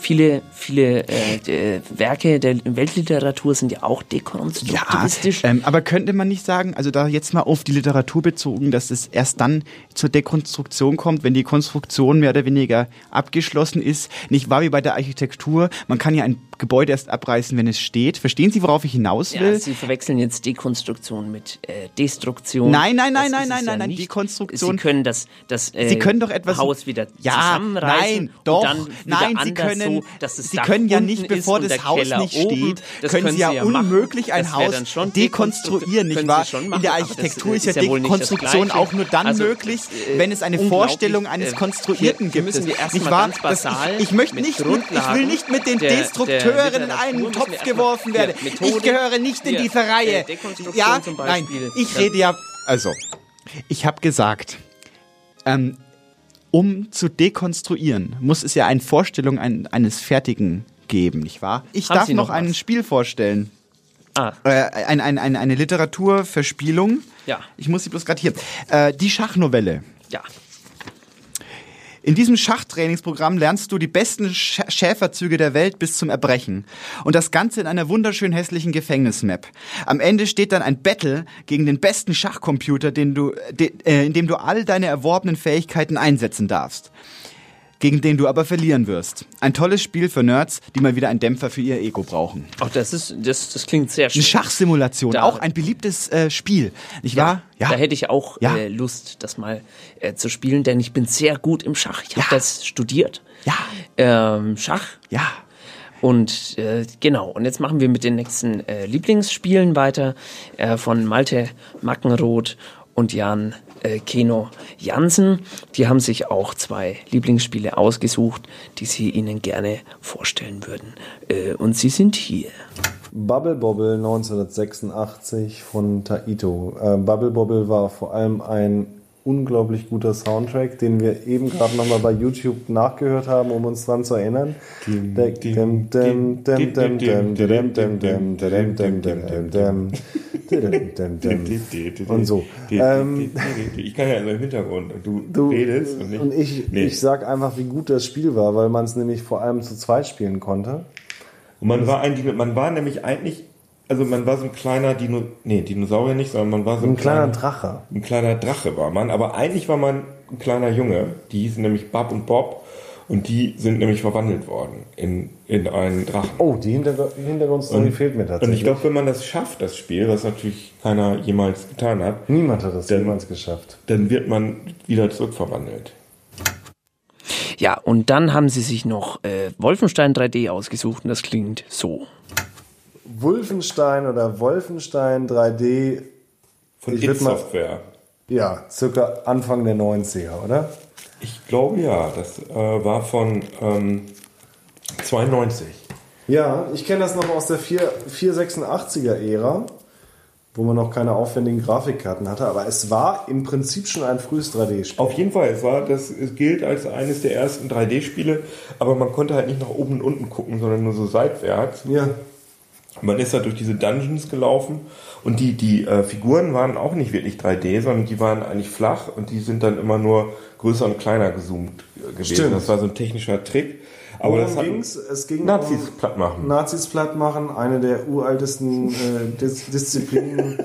viele, viele äh, Werke der Weltliteratur sind ja auch dekonstruktivistisch. Ähm, aber könnte man nicht sagen, also da jetzt mal auf die Literatur bezogen, dass es erst dann zur Dekonstruktion kommt, wenn die Konstruktion mehr oder weniger abgeschlossen ist? Nicht wahr wie bei der Architektur? Man kann ja ein Gebäude erst abreißen, wenn es steht. Verstehen Sie, worauf ich hinaus will? Ja, Sie verwechseln jetzt Dekonstruktion mit äh, Destruktion. Nein, nein, nein, Das nein, nein, nein, ja nein. Dekonstruktion- Sie können das, das äh, Sie können doch etwas Haus wieder ja, zusammenreißen nein, doch, und dann wieder nein, Sie können, so, Sie Dach können ja nicht, bevor das Haus Keller nicht oben. steht, können Sie ja unmöglich ein Haus schon dekonstruieren, nicht wahr? In der Architektur ist ja Dekonstruktion auch nur dann Also, möglich, äh, wenn es eine Vorstellung eines äh, Konstruierten gibt. nicht wahr? ich, möchte nicht, ich will nicht mit den Destruktoren Amateurin in einen Topf geworfen werde. Ich gehöre nicht in diese Reihe. äh, ja, nein, ich rede ja. Also, ich habe gesagt, ähm, um zu dekonstruieren, muss es ja eine Vorstellung ein, eines Fertigen geben, nicht wahr? Ich Haben darf Sie noch, noch ein? Spiel vorstellen. Ah. Äh, ein, ein, ein, eine Literaturverspielung. Ja. Ich muss sie bloß gerade hier. Äh, die Schachnovelle. Ja. In diesem Schachtrainingsprogramm lernst du die besten Sch Schäferzüge der Welt bis zum Erbrechen. Und das Ganze in einer wunderschön hässlichen Gefängnismap. Am Ende steht dann ein Battle gegen den besten Schachcomputer, den du, de, äh, in dem du all deine erworbenen Fähigkeiten einsetzen darfst. Gegen den du aber verlieren wirst. Ein tolles Spiel für Nerds, die mal wieder einen Dämpfer für ihr Ego brauchen. Auch das ist, das, das klingt sehr schön. Eine Schachsimulation, Da- auch ein beliebtes äh, Spiel, nicht wahr? Da hätte ich auch Ja. äh, Lust, das mal äh, zu spielen, denn ich bin sehr gut im Schach. Ich habe das studiert. Ja. Ähm, Schach. Ja. Und äh, genau, und jetzt machen wir mit den nächsten äh, Lieblingsspielen weiter äh, von Malte Mackenroth und Jan äh, Keno Jansen. Die haben sich auch zwei Lieblingsspiele ausgesucht, die sie Ihnen gerne vorstellen würden. Äh, und sie sind hier. Bubble Bobble 1986 von Taito. Äh, Bubble Bobble war vor allem ein unglaublich guter Soundtrack, den wir eben gerade nochmal bei YouTube nachgehört haben, um uns dran zu erinnern. Und so. Ähm, Ich kann ja nur im Hintergrund und du, Du, redest und, nicht, und ich, Nee. ich sag einfach, wie gut das Spiel war, weil man es nämlich vor allem zu zweit spielen konnte. Und man war Dino- man war nämlich eigentlich, also man war so ein kleiner Dino, nee, Dinosaurier nicht, sondern man war so ein, Ein kleiner Drache. Ein kleiner Drache war man, aber eigentlich war man ein kleiner Junge. Die hießen nämlich Bob und Bob und die sind nämlich verwandelt worden in, in einen Drachen. Oh, die Hintergr Hintergrundstory fehlt mir tatsächlich. Und ich glaube, wenn man das schafft, das Spiel, was natürlich keiner jemals getan hat, niemand hat das dann, jemals geschafft. Dann wird man wieder zurückverwandelt. Ja, und dann haben sie sich noch äh, Wolfenstein 3D ausgesucht und das klingt so. Wolfenstein oder Wolfenstein 3D Von mal- Software. Ja, circa Anfang der 90er, oder? Ich glaube ja, das äh, war von ähm, 92. Ja, ich kenne das noch aus der 4 486er Ära, wo man noch keine aufwendigen Grafikkarten hatte, aber es war im Prinzip schon ein frühes 3D-Spiel. Auf jeden Fall, es war das es gilt als eines der ersten 3D-Spiele, aber man konnte halt nicht nach oben und unten gucken, sondern nur so seitwärts. Ja. Man ist da durch diese Dungeons gelaufen und die, die äh, Figuren waren auch nicht wirklich 3D, sondern die waren eigentlich flach und die sind dann immer nur größer und kleiner gezoomt äh, gewesen. Stimmt. Das war so ein technischer Trick. Aber Worum das hat ging's? Es ging Nazis um platt machen. Nazis platt machen, eine der uraltesten äh, Dis Disziplinen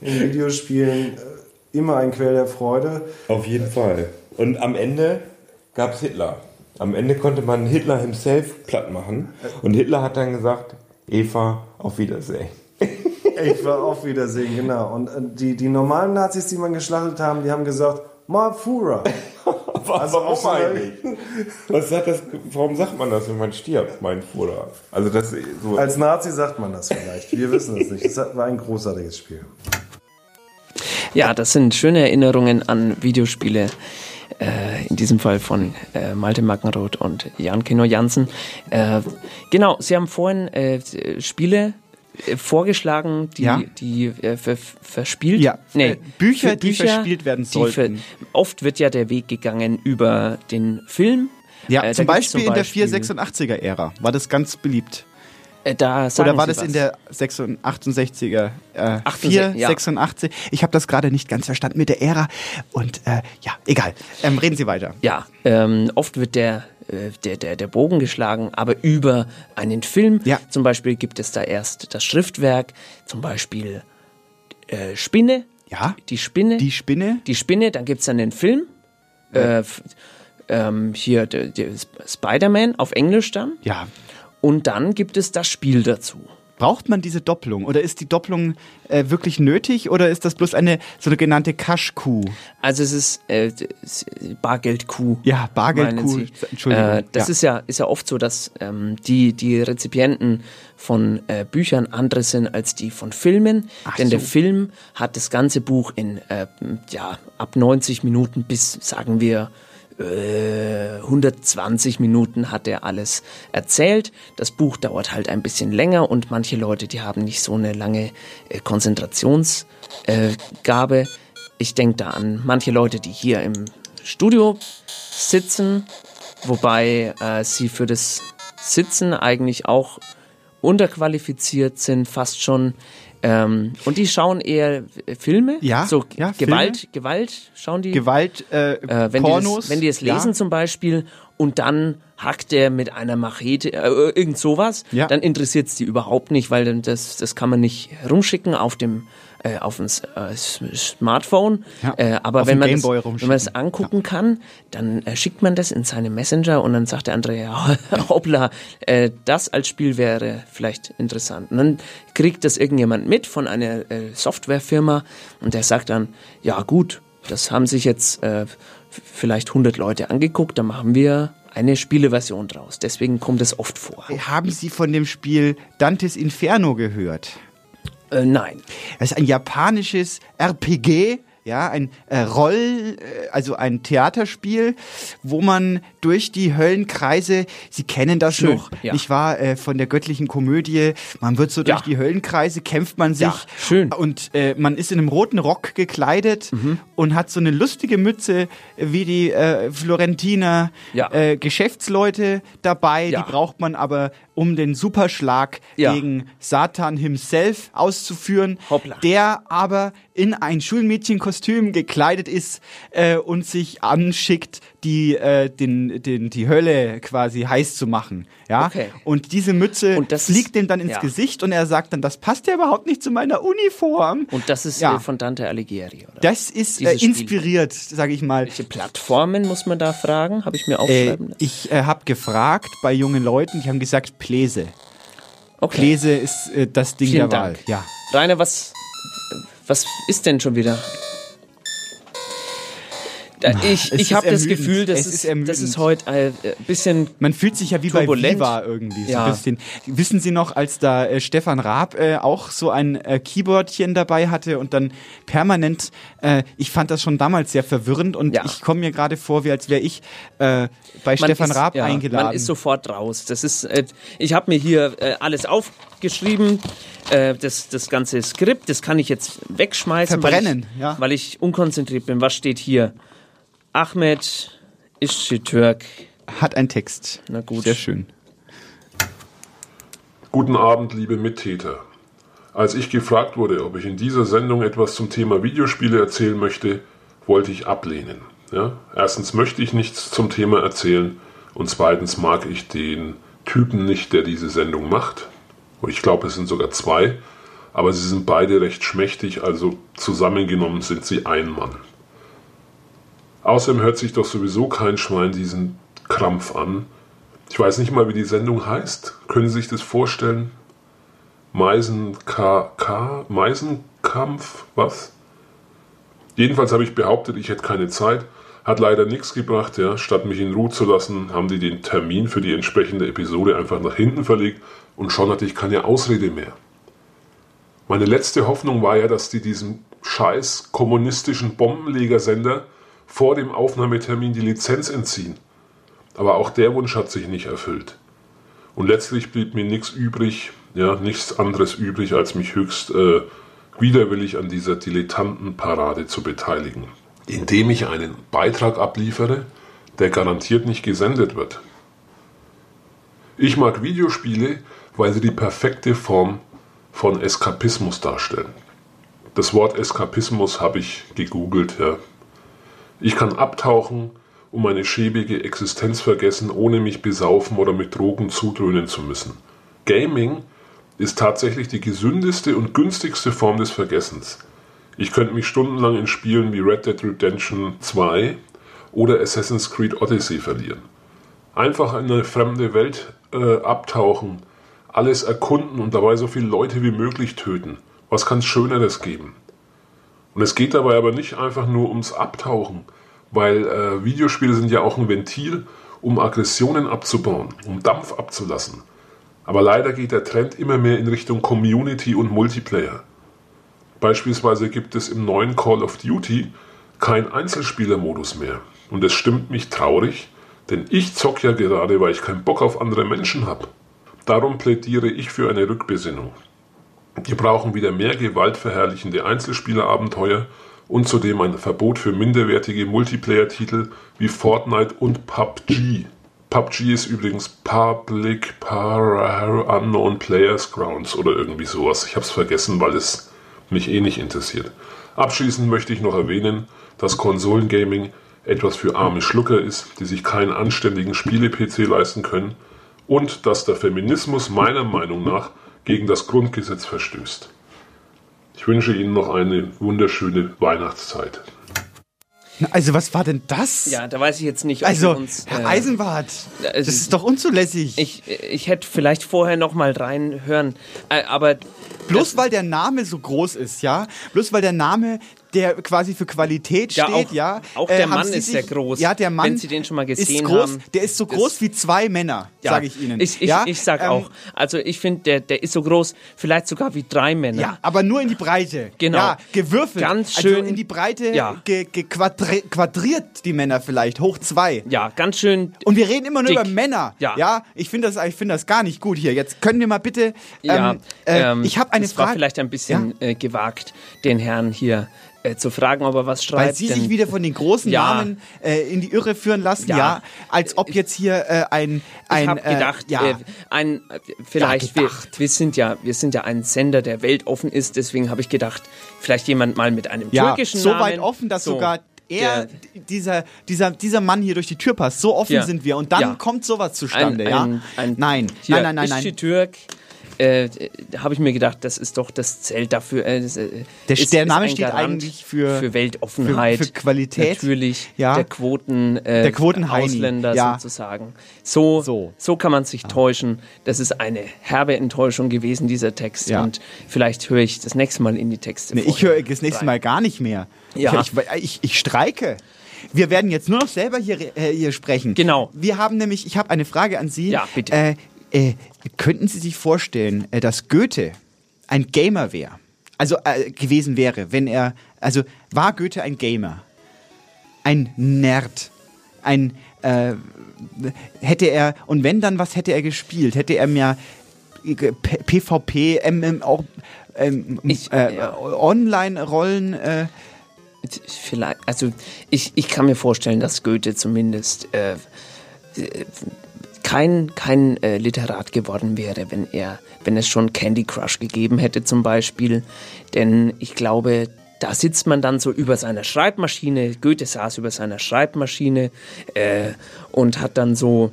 in Videospielen. Äh, immer ein Quell der Freude. Auf jeden Fall. Und am Ende gab es Hitler. Am Ende konnte man Hitler himself platt machen. Und Hitler hat dann gesagt, Eva, auf Wiedersehen. Eva, auf Wiedersehen, genau. Und äh, die, die normalen Nazis, die man geschlachtet haben, die haben gesagt, Ma Führer. Also warum eigentlich? Was hat das, warum sagt man das, wenn man stirbt, mein Bruder? Also das so. Als Nazi sagt man das vielleicht. Wir wissen es nicht. Es war ein großartiges Spiel. Ja, das sind schöne Erinnerungen an Videospiele. Äh, in diesem Fall von äh, Malte Mackenroth und Jan Kino Jansen. Äh, genau, Sie haben vorhin äh, Spiele äh, vorgeschlagen, die, Ja. die äh, ver verspielt. Ja, nee, Bücher, für die verspielt werden sollten. oft wird ja der Weg gegangen über den Film. Ja, Äh, zum gibt's Beispiel in der Beispiel- 486er-Ära war das ganz beliebt. Äh, da Oder war Sie das was. in der 68er? Äh, 68, 4, ja. 86? Ich habe das gerade nicht ganz verstanden mit der Ära. Und äh, ja, egal. Ähm, reden Sie weiter. Ja, ähm, oft wird der, äh, der, der, der Bogen geschlagen, aber über einen Film. Zum Beispiel gibt es da erst das Schriftwerk, zum Beispiel äh, Spinne. Ja. Die Spinne. Die Spinne. Die Spinne, dann gibt es dann den Film. Äh, f- ähm, hier der, der Sp- Spider-Man auf Englisch dann. Ja. Und dann gibt es das Spiel dazu. Braucht man diese Doppelung? Oder ist die Doppelung äh, wirklich nötig? Oder ist das bloß eine sogenannte Cash-Kuh? Also es ist äh, Bargeldkuh. Ja, Bargeldkuh. Entschuldigung. Äh, das Ja. ist ja ist ja oft so, dass ähm, die die Rezipienten von äh, Büchern andere sind als die von Filmen, denn der so. Film hat das ganze Buch in äh, ja ab 90 Minuten bis sagen wir äh, 120 Minuten hat er alles erzählt. Das Buch dauert halt ein bisschen länger und manche Leute, die haben nicht so eine lange äh, Konzentrationsgabe. ich denke da an manche Leute, die hier im Studio sitzen, wobei äh, sie für das Sitzen eigentlich auch unterqualifiziert sind, fast schon. Ähm, und die schauen eher Filme, Ja, so ja, Gewalt, Filme. Gewalt schauen die. Gewalt, äh, äh, wenn Pornos. Die das, wenn die es lesen ja. zum Beispiel und dann hackt er mit einer Machete, äh, irgend sowas, Ja. dann interessiert es die überhaupt nicht, weil das, das kann man nicht rumschicken auf dem äh, auf S- äh, Smartphone. Ja, Äh, aber wenn man, das, wenn man das angucken kann, dann äh, schickt man das in seine Messenger und dann sagt der andere, ja, hoppla, äh, das als Spiel wäre vielleicht interessant. Und dann kriegt das irgendjemand mit von einer äh, Softwarefirma und der sagt dann, ja gut, das haben sich jetzt vielleicht 100 Leute angeguckt, da machen wir eine Spieleversion draus. Deswegen kommt es oft vor. Haben Sie von dem Spiel Dantes Inferno gehört? Äh, nein. Das ist ein japanisches RPG, ja, ein äh, Roll, äh, also ein Theaterspiel, wo man durch die Höllenkreise, Sie kennen das Schön, noch, ja. nicht wahr, äh, von der göttlichen Komödie, man wird so durch Ja. die Höllenkreise, kämpft man sich Ja, schön. und äh, man ist in einem roten Rock gekleidet Mhm. und hat so eine lustige Mütze äh, wie die äh, Florentiner Ja. äh, Geschäftsleute dabei, die braucht man aber, um den Superschlag Ja. gegen Satan himself auszuführen, der aber in ein Schulmädchenkostüm gekleidet ist äh, und sich anschickt, die, äh, den, den, die Hölle quasi heiß zu machen. Ja? Okay. Und diese Mütze das fliegt ihm dann ins ja. Gesicht und er sagt dann, das passt ja überhaupt nicht zu meiner Uniform. Und das ist Ja. äh, von Dante Alighieri, oder? Das ist äh, inspiriert, sage ich mal. Welche Plattformen muss man da fragen? Habe ich mir Äh, aufschreiben lassen. ich äh, habe gefragt bei jungen Leuten, die haben gesagt Pläse. Okay. Pläse ist äh, das Ding Vielen der Dank. Wahl. Ja. Rainer, was, was ist denn schon wieder? Da, ich Es ich habe das. Gefühl, das Es ist, ist das ist heute ein äh, bisschen. Man fühlt sich ja wie turbulent. bei Viva irgendwie so Ja. ein bisschen. Wissen Sie noch, als da äh, Stefan Raab äh, auch so ein äh, Keyboardchen dabei hatte und dann permanent, äh, ich fand das schon damals sehr verwirrend und ich komme mir gerade vor, wie als wäre ich äh, bei Man Stefan ist, Raab ja, eingeladen. Man ist sofort raus. Das ist, ich habe mir hier alles aufgeschrieben, das, das ganze Skript, das kann ich jetzt wegschmeißen, Verbrennen, weil ich, ja. weil ich unkonzentriert bin. Was steht hier? Ahmed Işçitürk. Hat ein Text. Na gut. Sehr schön. Guten Abend, liebe Mittäter. Als ich gefragt wurde, ob ich in dieser Sendung etwas zum Thema Videospiele erzählen möchte, wollte ich ablehnen. Ja? Erstens möchte ich nichts zum Thema erzählen und zweitens mag ich den Typen nicht, der diese Sendung macht. Und ich glaube, es sind sogar zwei, aber sie sind beide recht schmächtig, also zusammengenommen sind sie ein Mann. Außerdem hört sich doch sowieso kein Schwein diesen Krampf an. Ich weiß nicht mal, wie die Sendung heißt. Können Sie sich das vorstellen? Meisen K. K. Meisenkampf? Was? Jedenfalls habe ich behauptet, ich hätte keine Zeit. Hat leider nichts gebracht, ja. Statt mich in Ruhe zu lassen, haben die den Termin für die entsprechende Episode einfach nach hinten verlegt und schon hatte ich keine Ausrede mehr. Meine letzte Hoffnung war ja, dass die diesem scheiß kommunistischen Bombenlegersender vor dem Aufnahmetermin die Lizenz entziehen. Aber auch der Wunsch hat sich nicht erfüllt. Und letztlich blieb mir nichts übrig, ja, nichts anderes übrig, als mich höchst äh, widerwillig an dieser Dilettantenparade zu beteiligen, indem ich einen Beitrag abliefere, der garantiert nicht gesendet wird. Ich mag Videospiele, weil sie die perfekte Form von Eskapismus darstellen. Das Wort Eskapismus habe ich gegoogelt, ja. Ich kann abtauchen, um meine schäbige Existenz vergessen, ohne mich besaufen oder mit Drogen zudröhnen zu müssen. Gaming ist tatsächlich die gesündeste und günstigste Form des Vergessens. Ich könnte mich stundenlang in Spielen wie Red Dead Redemption 2 oder Assassin's Creed Odyssey verlieren. Einfach in eine fremde Welt äh, abtauchen, alles erkunden und dabei so viele Leute wie möglich töten. Was kann es Schöneres geben? Und es geht dabei aber nicht einfach nur ums Abtauchen, weil äh, Videospiele sind ja auch ein Ventil, um Aggressionen abzubauen, um Dampf abzulassen. Aber leider geht der Trend immer mehr in Richtung Community und Multiplayer. Beispielsweise gibt es im neuen Call of Duty kein Einzelspielermodus mehr. Und es stimmt mich traurig, denn ich zock ja gerade, weil ich keinen Bock auf andere Menschen habe. Darum plädiere ich für eine Rückbesinnung. Wir brauchen wieder mehr gewaltverherrlichende Einzelspielerabenteuer und zudem ein Verbot für minderwertige Multiplayer-Titel wie Fortnite und PUBG. PUBG ist übrigens Public Power Unknown Players Grounds oder irgendwie sowas. Ich habe es vergessen, weil es mich eh nicht interessiert. Abschließend möchte ich noch erwähnen, dass Konsolengaming etwas für arme Schlucker ist, die sich keinen anständigen Spiele-PC leisten können und dass der Feminismus meiner Meinung nach gegen das Grundgesetz verstößt. Ich wünsche Ihnen noch eine wunderschöne Weihnachtszeit. Also was war denn das? Ja, da weiß ich jetzt nicht, ob Also, uns, Herr äh, Eisenbart, also- das ist doch unzulässig. Ich, ich hätte vielleicht vorher noch mal reinhören, äh, aber Bloß weil der Name so groß ist, ja? Bloß weil der Name, der quasi für Qualität Ja, steht, auch- ja? auch äh, der haben Mann ist sehr groß. Ja, der Mann. Wenn Sie den schon mal gesehen ist groß, haben, Der ist so groß wie zwei Männer, ja, sage ich Ihnen. Ich, ich, ja? ich sag Ähm, auch, also ich finde, der, der ist so groß, vielleicht sogar wie drei Männer. Ja, aber nur in die Breite. Genau. Ja, gewürfelt. Ganz Also schön- in die Breite Ja. ge, ge quadri quadriert die Männer vielleicht, hoch zwei. Ja, ganz schön. Und wir reden immer nur dick. über Männer. Ja. ja ich finde das, ich finde das gar nicht gut hier. Jetzt können wir mal bitte. Ja, ähm, äh, ähm, ich habe eine das war Frage. vielleicht ein bisschen äh, gewagt, den Herrn hier äh, zu fragen, ob er was schreibt. Weil Sie denn- sich wieder von den großen Ja. Namen äh, in die Irre führen lassen, ja, Ja. als ob jetzt hier äh, ein, ein ich habe gedacht, äh, ja, äh, ein, vielleicht, Ja, wir, wir, sind ja, wir sind ja ein Sender, der weltoffen ist, deswegen habe ich gedacht, vielleicht jemand mal mit einem türkischen so Namen. weit offen, dass So, sogar er, der- dieser, dieser, dieser Mann hier durch die Tür passt. So offen Ja. sind wir und dann Ja. kommt sowas zustande, ein, ja? ein, ein, nein, hier, nein, nein, nein, nein. Türk, äh, habe ich mir gedacht, das ist doch das Zelt dafür. Äh, das, äh, Der, ist, der Name steht Garant eigentlich für, für Weltoffenheit, für, für Qualität. natürlich ja. der Quoten, äh, Der Quotenheini, Ausländer ja. sozusagen. So, so. kann man sich täuschen. Das ist eine herbe Enttäuschung gewesen, dieser Text. Ja. Und vielleicht höre ich das nächste Mal in die Texte. Nee, ich höre das nächste Mal gar nicht mehr. Ja. Ich, ich, ich, ich streike. Wir werden jetzt nur noch selber hier, äh, hier sprechen. Genau. Wir haben nämlich, ich habe eine Frage an Sie. Ja, bitte. Äh, äh, könnten Sie sich vorstellen, äh, dass Goethe ein Gamer wäre? Also äh, gewesen wäre, wenn er, also war Goethe ein Gamer? Ein Nerd? Ein, äh, hätte er, und wenn dann, was hätte er gespielt? Hätte er mehr äh, PvP, MMO, ähm, äh, Online-Rollen, äh, Vielleicht, also ich, ich kann mir vorstellen, dass Goethe zumindest äh, äh, kein, kein äh, Literat geworden wäre, wenn er, wenn es schon Candy Crush gegeben hätte zum Beispiel. Denn ich glaube, da sitzt man dann so über seiner Schreibmaschine. Goethe saß über seiner Schreibmaschine äh, und hat dann so,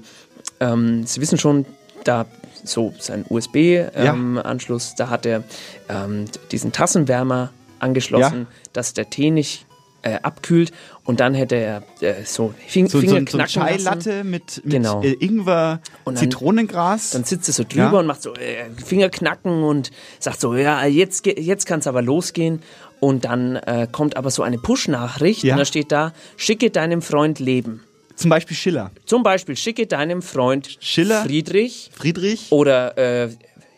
ähm, Sie wissen schon, da so sein USB-Anschluss, da hat er ähm, diesen Tassenwärmer angeschlossen, Ja. dass der Tee nicht äh, abkühlt und dann hätte er äh, so Fing so, so, Finger so, so knacken Chai-Latte lassen. mit, mit Genau. äh, Ingwer, Und dann- Zitronengras. Dann sitzt er so drüber Ja. und macht so äh, Finger knacken und sagt so, ja, jetzt, jetzt kann es aber losgehen. Und dann äh, kommt aber so eine Push-Nachricht Ja. und da steht da, schicke deinem Freund Leben. Zum Beispiel Schiller. Zum Beispiel schicke deinem Freund Schiller, Friedrich, Friedrich oder äh,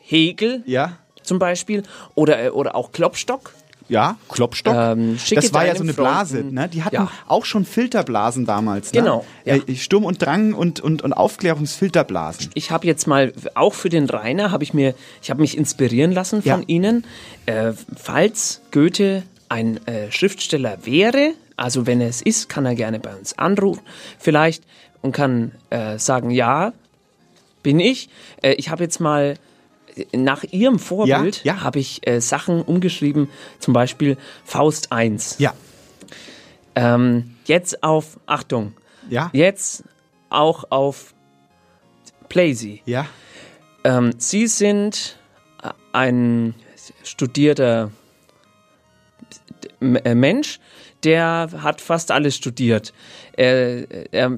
Hegel ja. zum Beispiel oder, äh, oder auch Klopstock. Ja, Klopstock. Ähm, das war ja so eine Blase, Freunden- ne? Die hatten Ja. auch schon Filterblasen damals. Ne? Genau, ja. Äh, Sturm und Drang und, und, und Aufklärungsfilterblasen. Ich habe jetzt mal, auch für den Rainer, habe ich mir, ich habe mich inspirieren lassen von Ja. Ihnen. Äh, falls Goethe ein äh, Schriftsteller wäre, also wenn er es ist, kann er gerne bei uns anrufen, vielleicht, und kann äh, sagen, ja, bin ich. Äh, ich habe jetzt mal nach Ihrem Vorbild Ja, ja. habe ich äh, Sachen umgeschrieben, zum Beispiel Faust 1. Ja. Ähm, jetzt auf, Achtung, Ja. jetzt auch auf Playsy. Ja. Ähm, Sie sind äh, ein studierter äh, Mensch, der hat fast alles studiert. Er, er,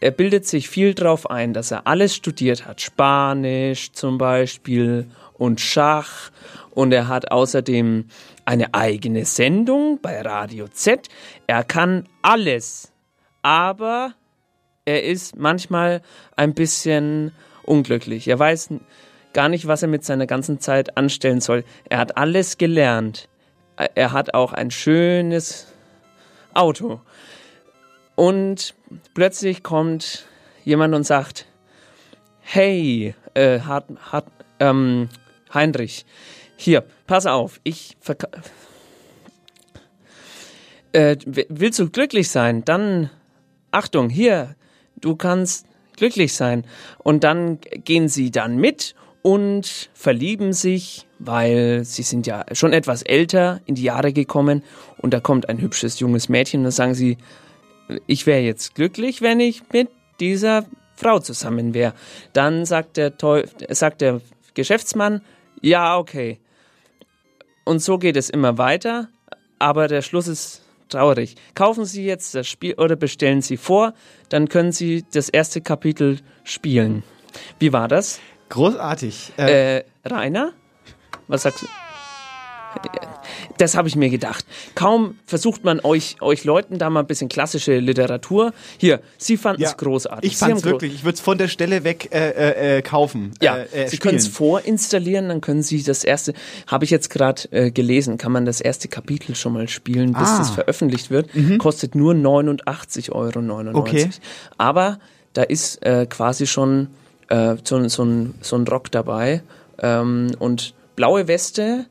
er bildet sich viel drauf ein, dass er alles studiert hat. Spanisch zum Beispiel und Schach. Und er hat außerdem eine eigene Sendung bei Radio Z. Er kann alles. Aber er ist manchmal ein bisschen unglücklich. Er weiß gar nicht, was er mit seiner ganzen Zeit anstellen soll. Er hat alles gelernt. Er hat auch ein schönes Auto. Und plötzlich kommt jemand und sagt, hey, äh, Hart, Hart, ähm, Heinrich, hier, pass auf, ich verka äh, willst du glücklich sein? Dann, Achtung, hier, du kannst glücklich sein. Und dann gehen sie dann mit und verlieben sich, weil sie sind ja schon etwas älter in die Jahre gekommen und da kommt ein hübsches junges Mädchen und dann sagen sie, ich wäre jetzt glücklich, wenn ich mit dieser Frau zusammen wäre. Dann sagt der, Teu sagt der Geschäftsmann, ja, okay. Und so geht es immer weiter, aber der Schluss ist traurig. Kaufen Sie jetzt das Spiel oder bestellen Sie vor, dann können Sie das erste Kapitel spielen. Wie war das? Großartig. Äh, Rainer? Was sagst du? Das habe ich mir gedacht. Kaum versucht man euch, euch Leuten da mal ein bisschen klassische Literatur. Hier, Sie fanden es großartig. Ich fand's gro- wirklich. Ich würde es von der Stelle weg äh, äh, äh, kaufen. Ja, äh, äh, Sie können es vorinstallieren, dann können Sie das erste, habe ich jetzt gerade äh, gelesen, kann man das erste Kapitel schon mal spielen, bis Ah. das veröffentlicht wird. Kostet nur 89,99 Euro. Okay. Aber da ist äh, quasi schon äh, so, so, ein, so ein Rock dabei ähm, und blaue Weste,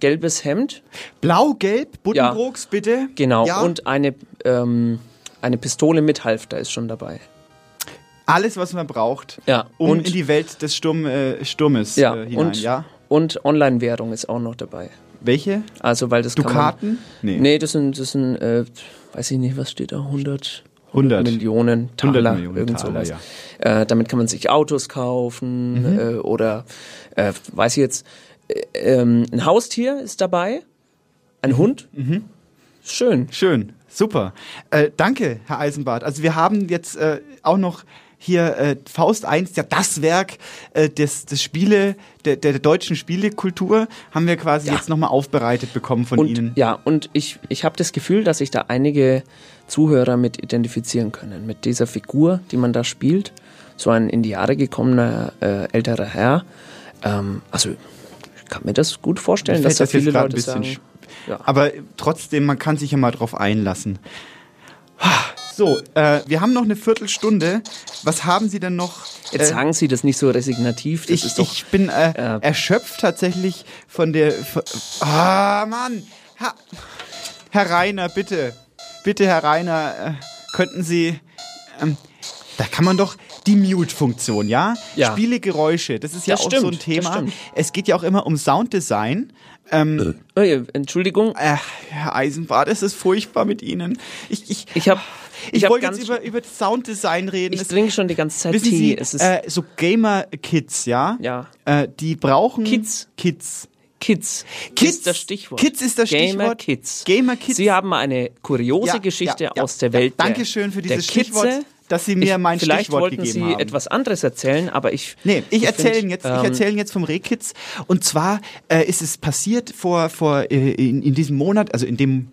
gelbes Hemd. Blau-gelb, Buddenbrooks, bitte. Genau, Ja. und eine, ähm, eine Pistole mit Halfter ist schon dabei. Alles, was man braucht, Ja, um und- in die Welt des Sturm, äh, Sturmes Ja, äh, hinein. und, ja. und Online-Währung ist auch noch dabei. Welche? Also, weil das Dukaten? Man, Nee. nee. das sind, das sind äh, weiß ich nicht, was steht da? 100, 100. Millionen 100 Taler, Millionen irgend Taler, sowas. Äh, damit kann man sich Autos kaufen Mhm. äh, oder, äh, weiß ich jetzt, ähm, ein Haustier ist dabei, ein Hund. Schön. Schön, super. Äh, danke, Herr Eisenbart. Also wir haben jetzt äh, auch noch hier äh, Faust 1, ja das Werk äh, des, des Spiele, der, der deutschen Spielekultur, haben wir quasi jetzt nochmal aufbereitet bekommen von und, Ihnen. Ja, und ich, ich habe das Gefühl, dass sich da einige Zuhörer mit identifizieren können. Mit dieser Figur, die man da spielt. So ein in die Jahre gekommener äh, älterer Herr. Ähm, also, kann mir das gut vorstellen, dass da das jetzt viele Leute ein bisschen sagen. sch- Aber trotzdem, man kann sich ja mal drauf einlassen. So, äh, wir haben noch eine Viertelstunde. Was haben Sie denn noch? Jetzt äh, sagen Sie das nicht so resignativ. Das ich, doch, ich bin äh, erschöpft tatsächlich von der. Von, ah, Mann! Herr, Herr Rainer, bitte. Bitte, Herr Rainer, äh, könnten Sie. Ähm, da kann man doch die Mute-Funktion, ja? Ja. Spielegeräusche, das ist ja Das auch so ein stimmt, Thema. stimmt. Es geht ja auch immer um Sounddesign. Ähm, äh, Entschuldigung. Äh, Herr Eisenbart, es ist furchtbar mit Ihnen. Ich, ich, ich habe ich, ich wollte jetzt über, über Sounddesign reden. ich trinke schon die ganze Zeit Wissen Tee. Sie, äh, so Gamer-Kids, ja? Ja. Äh, die brauchen Kids. Kids. Kids. Kids ist das Stichwort. Kids ist das Gamer Stichwort. Kids. Gamer Kids. Sie haben eine kuriose Ja, Geschichte ja, ja, aus der Welt. ja. Dankeschön für dieses Kitze. Stichwort, dass Sie mir ich, mein vielleicht Stichwort wollten gegeben Sie haben. etwas anderes erzählen, aber ich. Nee, ich, erzähle find, Ihnen jetzt, ich ähm, erzähle Ihnen jetzt vom Rehkitz. Und zwar äh, ist es passiert vor, vor äh, in, in diesem Monat, also in dem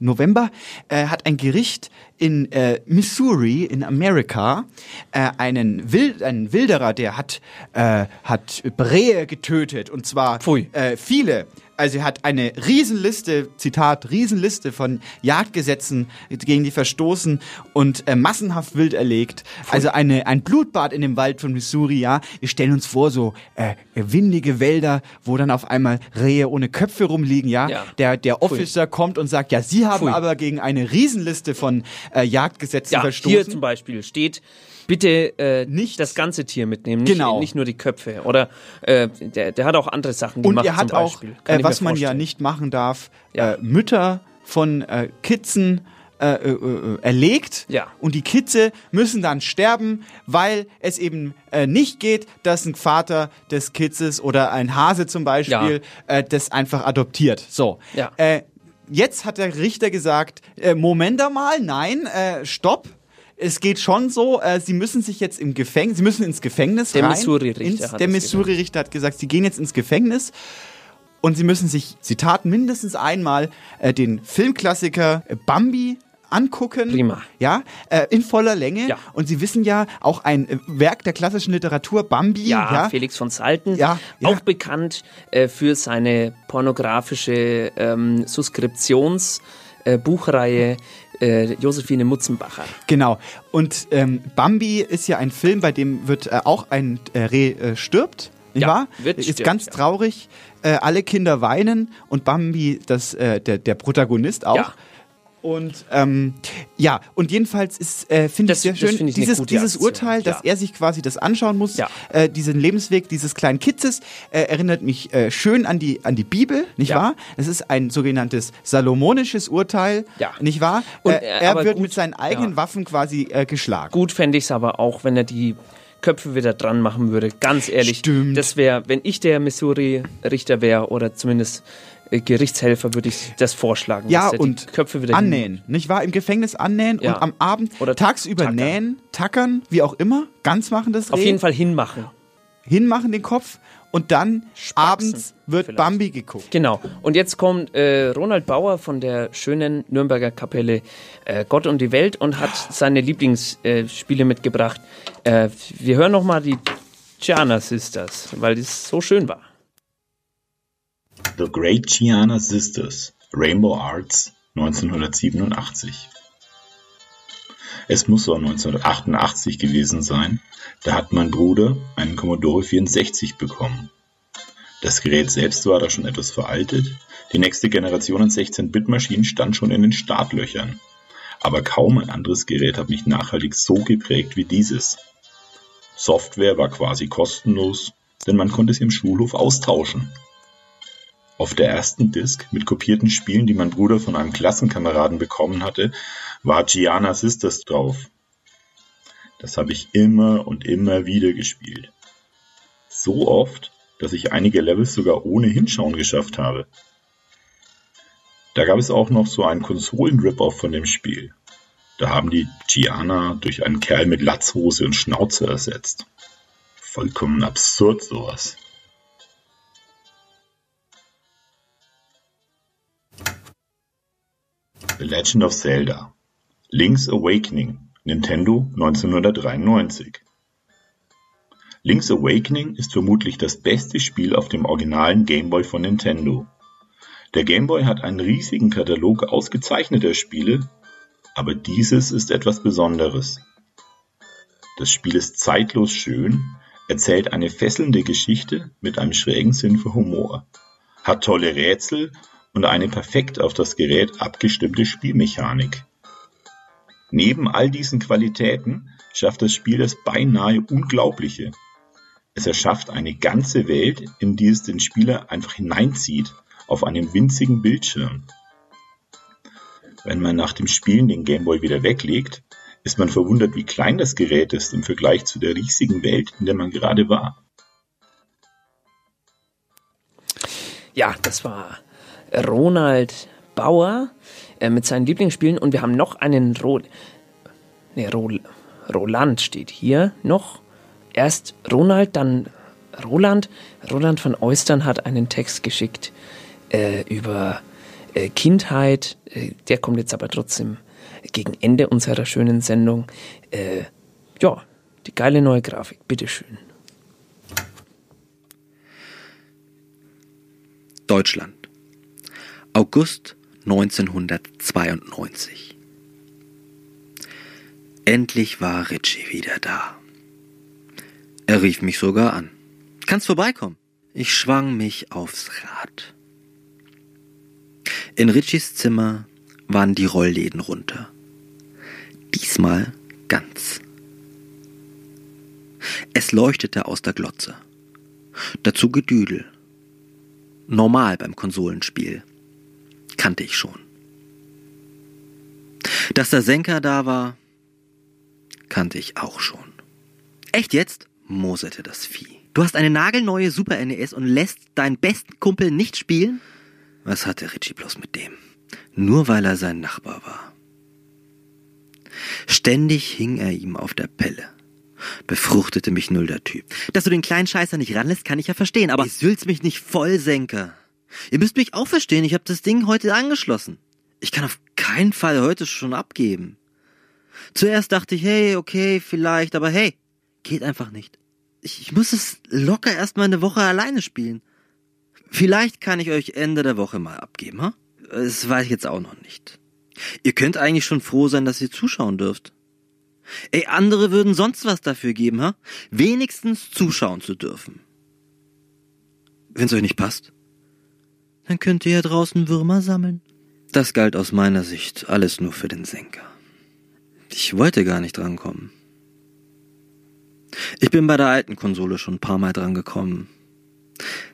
November, äh, hat ein Gericht in äh, Missouri in Amerika äh, einen, Wild, einen Wilderer, der hat, äh, hat Rehe getötet und zwar äh, viele. Also er hat eine Riesenliste, Zitat, Riesenliste von Jagdgesetzen gegen die verstoßen und äh, massenhaft wild erlegt. Also eine, ein Blutbad in dem Wald von Missouri, ja. Wir stellen uns vor, so äh, windige Wälder, wo dann auf einmal Rehe ohne Köpfe rumliegen, ja. Ja. Der, der Officer kommt und sagt, ja, Sie haben Pfui. aber gegen eine Riesenliste von äh, Jagdgesetzen Ja, verstoßen. hier zum Beispiel steht, bitte äh, nicht das ganze Tier mitnehmen, nicht, Genau. nicht nur die Köpfe. Oder äh, der, der hat auch andere Sachen Und gemacht. er hat auch, äh, was man ja nicht machen darf, äh, Mütter von äh, Kitzen äh, erlegt Ja. und die Kitze müssen dann sterben, weil es eben nicht geht, dass ein Vater des Kitzes oder ein Hase zum Beispiel äh, das einfach adoptiert. So. Ja. Jetzt hat der Richter gesagt, äh, Moment einmal, nein, äh, stopp. Es geht schon so, äh, sie müssen sich jetzt im Gefängnis, sie müssen ins Gefängnis Der rein. Missouri-Richter hat Der Missouri-Richter hat gesagt, sie gehen jetzt ins Gefängnis und sie müssen sich, Zitat, mindestens einmal äh, den Filmklassiker äh, Bambi angucken. Prima. Ja, äh, in voller Länge. Ja. Und Sie wissen ja, auch ein äh, Werk der klassischen Literatur, Bambi. Ja, Ja, Felix von Salten, Ja, ja. auch bekannt äh, für seine pornografische ähm, Suskriptions- äh, äh, Josephine Mutzenbacher. Genau. Und ähm, Bambi ist ja ein Film, bei dem wird äh, auch ein äh, Reh äh, stirbt. Nicht Ja, wahr? wird ist stirbt, ganz ja. traurig. Äh, alle Kinder weinen und Bambi, das, äh, der, der Protagonist auch. Ja. Und ähm, ja, und jedenfalls ist, äh, finde ich sehr schön, ich dieses, dieses Aktion, Urteil, dass ja. er sich quasi das anschauen muss, Ja. äh, diesen Lebensweg dieses kleinen Kitzes, äh, erinnert mich äh, schön an die, an die Bibel, nicht Ja. wahr? Es ist ein sogenanntes salomonisches Urteil, Ja. nicht wahr? Und, äh, äh, er wird gut, mit seinen eigenen. Waffen quasi äh, geschlagen. Gut fände ich es aber auch, wenn er die Köpfe wieder dran machen würde. Ganz ehrlich. Stimmt. Das wäre, wenn ich der Missouri-Richter wäre oder zumindest Gerichtshelfer, würde ich das vorschlagen. Ja, und Köpfe wieder annähen, nicht wahr? Im Gefängnis annähen Ja. und am Abend oder tagsüber nähen, tackern, wie auch immer, ganz machen das Auf Reh. jeden Fall hinmachen. hinmachen den Kopf und dann abends wird Bambi geguckt. Genau. Und jetzt kommt äh, Ronald Bauer von der schönen Nürnberger Kapelle äh, Gott und die Welt und hat seine Lieblingsspiele äh, mitgebracht. Äh, wir hören nochmal die Gianna Sisters, weil das so schön war. The Great Gianna Sisters, Rainbow Arts, 1987. Es muss so 1988 gewesen sein, da hat mein Bruder einen Commodore 64 bekommen. Das Gerät selbst war da schon etwas veraltet, die nächste Generation an 16-Bit-Maschinen stand schon in den Startlöchern. Aber kaum ein anderes Gerät hat mich nachhaltig so geprägt wie dieses. Software war quasi kostenlos, denn man konnte sie im Schulhof austauschen. Auf der ersten Disk mit kopierten Spielen, die mein Bruder von einem Klassenkameraden bekommen hatte, war Gianna Sisters drauf. Das habe ich immer und immer wieder gespielt. So oft, dass ich einige Levels sogar ohne Hinschauen geschafft habe. Da gab es auch noch so einen Konsolen-Rip-Off von dem Spiel. Da haben die Gianna durch einen Kerl mit Latzhose und Schnauze ersetzt. Vollkommen absurd sowas. The Legend of Zelda. Link's Awakening. Nintendo 1993. Link's Awakening ist vermutlich das beste Spiel auf dem originalen Game Boy von Nintendo. Der Game Boy hat einen riesigen Katalog ausgezeichneter Spiele, aber dieses ist etwas Besonderes. Das Spiel ist zeitlos schön, erzählt eine fesselnde Geschichte mit einem schrägen Sinn für Humor, hat tolle Rätsel und eine perfekt auf das Gerät abgestimmte Spielmechanik. Neben all diesen Qualitäten schafft das Spiel das beinahe Unglaubliche. Es erschafft eine ganze Welt, in die es den Spieler einfach hineinzieht, auf einem winzigen Bildschirm. Wenn man nach dem Spielen den Gameboy wieder weglegt, ist man verwundert, wie klein das Gerät ist im Vergleich zu der riesigen Welt, in der man gerade war. Ja, das war Ronald Bauer äh, mit seinen Lieblingsspielen und wir haben noch einen Ro nee, Ro Roland steht hier noch. Erst Ronald, dann Roland. Roland von Eustern hat einen Text geschickt äh, über äh, Kindheit. Äh, der kommt jetzt aber trotzdem gegen Ende unserer schönen Sendung. Äh, ja, die geile neue Grafik, bitteschön. Deutschland. August 1992. Endlich war Richie wieder da. Er rief mich sogar an. Kannst vorbeikommen. Ich schwang mich aufs Rad. In Richies Zimmer waren die Rollläden runter. Diesmal ganz. Es leuchtete aus der Glotze. Dazu Gedüdel. Normal beim Konsolenspiel. Kannte ich schon. Dass der Senker da war, kannte ich auch schon. Echt jetzt? moserte das Vieh. Du hast eine nagelneue Super NES und lässt deinen besten Kumpel nicht spielen? Was hatte Richie bloß mit dem? Nur weil er sein Nachbar war. Ständig hing er ihm auf der Pelle. Befruchtete mich null der Typ. Dass du den kleinen Scheißer nicht ranlässt, kann ich ja verstehen, aber sülzt mich nicht voll, Senker. Ihr müsst mich auch verstehen, ich habe das Ding heute angeschlossen. Ich kann auf keinen Fall heute schon abgeben. Zuerst dachte ich, hey, okay, vielleicht, aber hey, geht einfach nicht. Ich, ich muss es locker erstmal eine Woche alleine spielen. Vielleicht kann ich euch Ende der Woche mal abgeben, ha? Das weiß ich jetzt auch noch nicht. Ihr könnt eigentlich schon froh sein, dass ihr zuschauen dürft. Ey, andere würden sonst was dafür geben, ha? Wenigstens zuschauen zu dürfen. Wenn's euch nicht passt, dann könnt ihr ja draußen Würmer sammeln. Das galt aus meiner Sicht alles nur für den Senker. Ich wollte gar nicht drankommen. Ich bin bei der alten Konsole schon ein paar Mal drangekommen.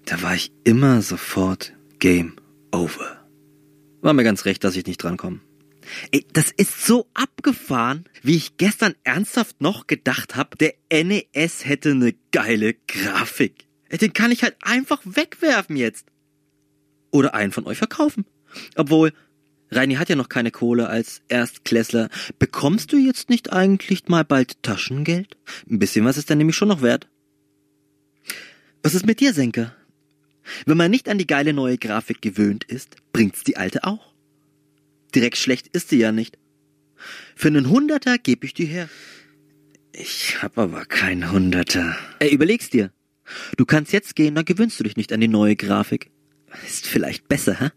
Da war ich immer sofort Game Over. War mir ganz recht, dass ich nicht drankomme. Ey, das ist so abgefahren, wie ich gestern ernsthaft noch gedacht habe, der NES hätte eine geile Grafik. Ey, Den kann ich halt einfach wegwerfen jetzt. Oder einen von euch verkaufen. Obwohl, Reini hat ja noch keine Kohle als Erstklässler. Bekommst du jetzt nicht eigentlich mal bald Taschengeld? Ein bisschen was ist dann nämlich schon noch wert. Was ist mit dir, Senker? Wenn man nicht an die geile neue Grafik gewöhnt ist, bringt's die alte auch. Direkt schlecht ist sie ja nicht. Für einen Hunderter geb ich dir her. Ich hab aber keinen Hunderter. Ey, überleg's dir. Du kannst jetzt gehen, dann gewöhnst du dich nicht an die neue Grafik. Ist vielleicht besser, hä?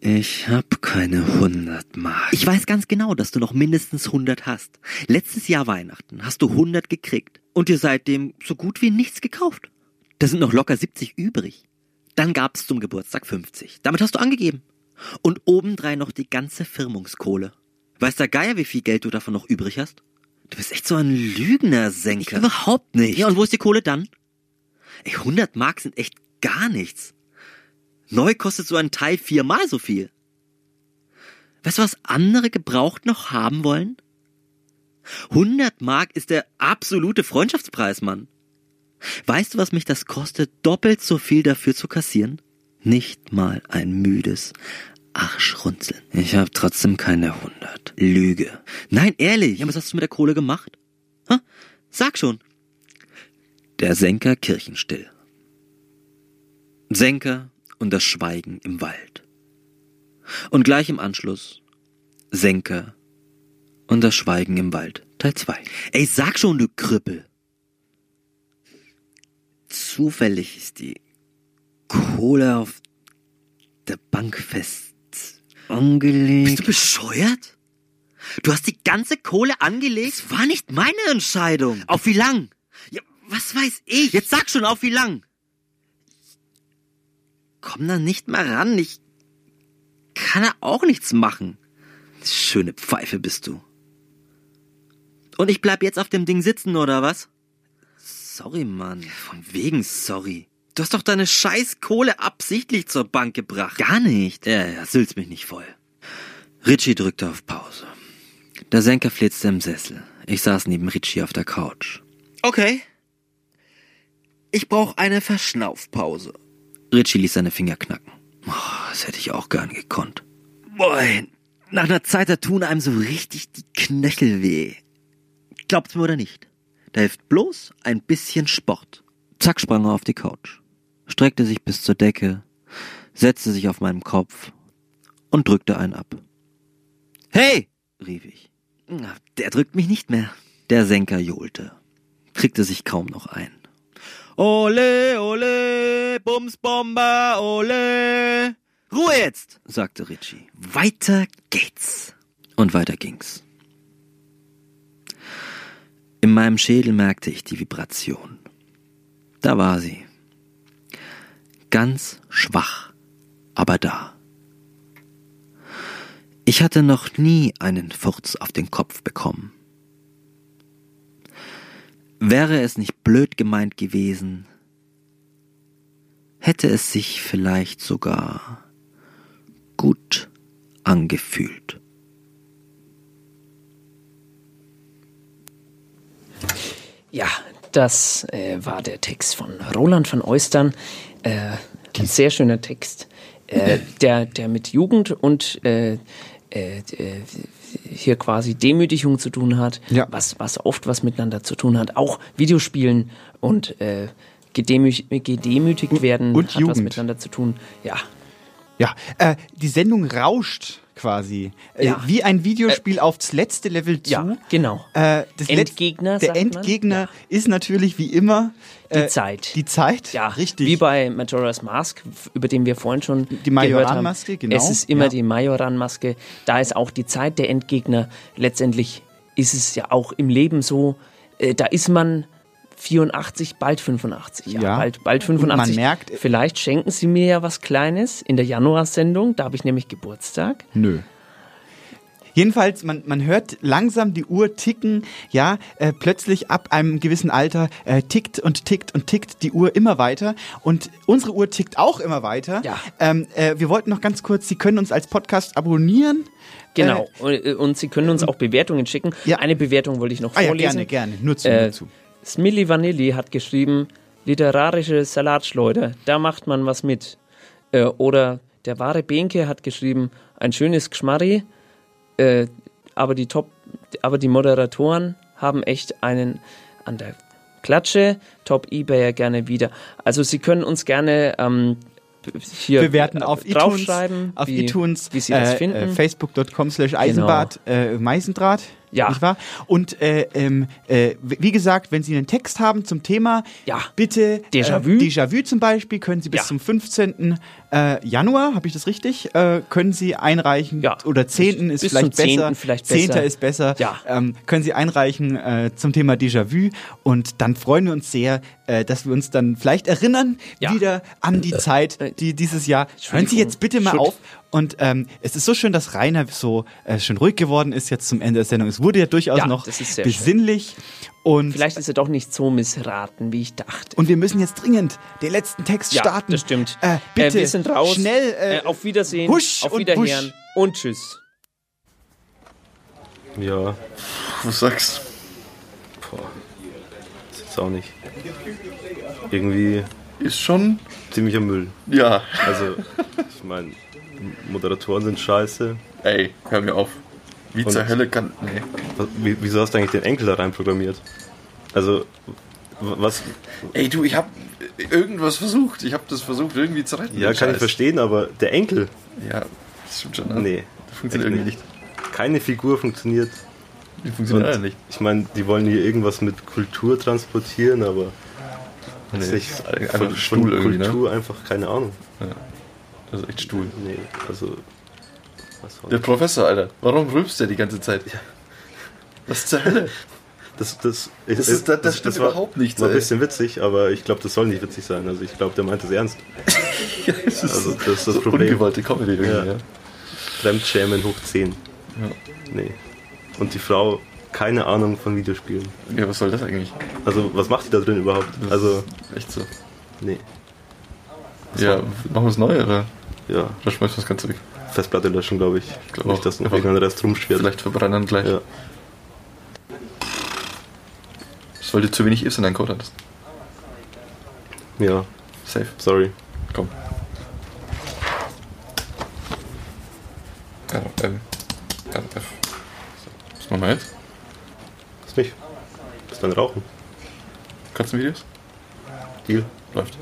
Ich hab keine hundert Mark. Ich weiß ganz genau, dass du noch mindestens hundert hast. Letztes Jahr Weihnachten hast du hundert gekriegt und dir seitdem so gut wie nichts gekauft. Da sind noch locker 70 übrig. Dann gab's zum Geburtstag 50. Damit hast du angegeben. Und obendrein noch die ganze Firmungskohle. Weiß der Geier, wie viel Geld du davon noch übrig hast? Du bist echt so ein Lügner, Senker. Ich überhaupt nicht. Ja, und wo ist die Kohle dann? Ey, 100 Mark sind echt gar nichts. Neu kostet so ein Teil viermal so viel. Weißt du, was andere gebraucht noch haben wollen? 100 Mark ist der absolute Freundschaftspreis, Mann. Weißt du, was mich das kostet, doppelt so viel dafür zu kassieren? Nicht mal ein müdes Arschrunzeln. Ich hab trotzdem keine 100. Lüge. Nein, ehrlich. Ja, was hast du mit der Kohle gemacht? Ha? Sag schon. Der Senker kirchenstill. Senker und das Schweigen im Wald. Und gleich im Anschluss Senker und das Schweigen im Wald, Teil 2. Ey, sag schon, du Krüppel. Zufällig ist die Kohle auf der Bank fest angelegt. Bist du bescheuert? Du hast die ganze Kohle angelegt? Das war nicht meine Entscheidung. Auf wie lang? Ja, was weiß ich? Jetzt sag schon, auf wie lang? Komm da nicht mal ran. Ich kann er auch nichts machen. Schöne Pfeife bist du. Und ich bleib jetzt auf dem Ding sitzen, oder was? Sorry, Mann. Von wegen sorry. Du hast doch deine scheiß Kohle absichtlich zur Bank gebracht. Gar nicht. Ja, ja, sülz mich nicht voll. Richie drückte auf Pause. Der Senker flitzte im Sessel. Ich saß neben Richie auf der Couch. Okay. Ich brauch eine Verschnaufpause. Richie ließ seine Finger knacken. Oh, das hätte ich auch gern gekonnt. Boah, nach einer Zeit, da tun einem so richtig die Knöchel weh. Glaubt's mir oder nicht? Da hilft bloß ein bisschen Sport. Zack sprang er auf die Couch, streckte sich bis zur Decke, setzte sich auf meinem Kopf und drückte einen ab. Hey! rief ich. Der drückt mich nicht mehr. Der Senker johlte, kriegte sich kaum noch ein. Ole, ole, Bumsbomber, ole. Ruhe jetzt, sagte Richie. Weiter geht's. Und weiter ging's. In meinem Schädel merkte ich die Vibration. Da war sie. Ganz schwach, aber da. Ich hatte noch nie einen Furz auf den Kopf bekommen. Wäre es nicht blöd gemeint gewesen, hätte es sich vielleicht sogar gut angefühlt. Ja, das äh, war der Text von Roland van Eustern. Äh, ein sehr schöner Text, äh, der, der mit Jugend und äh, hier quasi Demütigung zu tun hat, Ja. was, was oft was miteinander zu tun hat. Auch Videospielen und äh, gedemü gedemütigt werden Und hat was Jugend. miteinander zu tun. Ja, Ja, äh, die Sendung rauscht quasi. Äh, Ja. Wie ein Videospiel aufs letzte Level zu. Ja, genau. Äh, Endgegner, Der. Endgegner ist natürlich wie immer Die äh, Zeit. Die Zeit, ja, richtig. Wie bei Majora's Mask, über den wir vorhin schon Die. Majoran-Maske, genau. Es ist immer Ja. die Majoran-Maske. Da ist auch die Zeit der Endgegner. Letztendlich ist es ja auch im Leben so, äh, da ist man 84, bald 85. Ja, Ja. bald, bald Und man 85. merkt- Vielleicht schenken Sie mir ja was Kleines in der Januarsendung. Da habe ich nämlich Geburtstag. Nö. Jedenfalls, man, man hört langsam die Uhr ticken, ja, äh, plötzlich ab einem gewissen Alter äh, tickt und tickt und tickt die Uhr immer weiter und unsere Uhr tickt auch immer weiter. Ja. Ähm, äh, wir wollten noch ganz kurz, Sie können uns als Podcast abonnieren. Genau. Und, äh, und Sie können uns auch Bewertungen schicken. Eine Bewertung wollte ich noch Ah ja, vorlesen. gerne, gerne. Nur zu, Äh, nur zu. Smilly Vanilli hat geschrieben, literarische Salatschleuder, da macht man was mit. Äh, oder der wahre Benke hat geschrieben, ein schönes Geschmarri, äh, aber die Top, aber die Moderatoren haben echt einen an der Klatsche. Top eBayer gerne wieder. Also Sie können uns gerne ähm, hier bewerten auf iTunes, auf wie, iTunes, wie Sie das äh, finden. Äh, Facebook.com slash Eisenbad, äh, Meisendraht. Ja. Nicht wahr? Und äh, ähm, äh, wie gesagt, wenn Sie einen Text haben zum Thema, ja. bitte Déjà-vu. Äh, Déjà-vu zum Beispiel können Sie bis Ja. zum 15. Äh, Januar, habe ich das richtig, äh, können Sie einreichen. Oder 10. ist bis vielleicht zum 10. besser. vielleicht 10. besser. ist besser. Ja. Ähm, können Sie einreichen äh, zum Thema Déjà-vu. Und dann freuen wir uns sehr, äh, dass wir uns dann vielleicht erinnern wieder an die Zeit, die dieses Jahr. Hören Sie jetzt bitte mal Entschuldigung. auf. Und ähm, es ist so schön, dass Rainer so äh, schön ruhig geworden ist jetzt zum Ende der Sendung. Es wurde ja durchaus Ja, noch besinnlich. Und Vielleicht ist er doch nicht so missraten, wie ich dachte. und wir müssen jetzt dringend den letzten Text Ja, starten. das stimmt. Äh, bitte, Äh, wir sind raus. Schnell. Äh, Äh, auf Wiedersehen. Husch auf und Wiederhören. Wusch. Und tschüss. Ja. Was sagst Boah. Das ist jetzt auch nicht. Irgendwie. Ist schon. Ziemlicher Müll. Ja. Also, ich meine, Moderatoren sind scheiße. Ey, hör mir auf. Wie zur Hölle kann. Nee. Wie, wieso hast du eigentlich den Enkel da rein programmiert? Also, was. Ey, du, ich hab irgendwas versucht. Ich hab das versucht irgendwie zu retten. Ja, kann ich Scheiß. verstehen, aber der Enkel. Ja, das stimmt schon. Ne? Nee. Das funktioniert irgendwie nicht. Keine Figur funktioniert. Die funktioniert Und nicht. Ich meine, die wollen hier irgendwas mit Kultur transportieren, aber. Nee, das nicht, ist einfach von, Stuhl von irgendwie, ne? Kultur einfach keine Ahnung. Ja. Das ist echt Stuhl. Nee, also. Was soll Der Professor, Alter. Warum rülpst der die ganze Zeit? Was zur Hölle? Das, das, Das ist- das- das stimmt war, überhaupt nicht, War ein bisschen witzig, aber ich glaube, das soll nicht witzig sein. Also ich glaube, der meint es ernst. das ist also, das ist das so Problem. ungewollte Comedy irgendwie, ja. Fremdschämen hoch 10. Ja. Nee. Und die Frau, keine Ahnung von Videospielen. Ja, was soll das eigentlich? Also, was macht die da drin überhaupt? Also, echt so. Nee. Was Ja, machen wir es neu, oder? Ja. Oder schmeißt du das Ganze weg? Festplatte löschen, glaube ich. Ich glaub nicht, dass noch irgendein Rest rumschwirrt. Vielleicht verbrennen gleich. Ja. Das weil du zu wenig Ifs in deinem Code hattest. Ja. Safe. Sorry. Komm. RM. RF. Was machen wir jetzt? Was nicht? Bis dann rauchen. Katzenvideos? Deal. Läuft.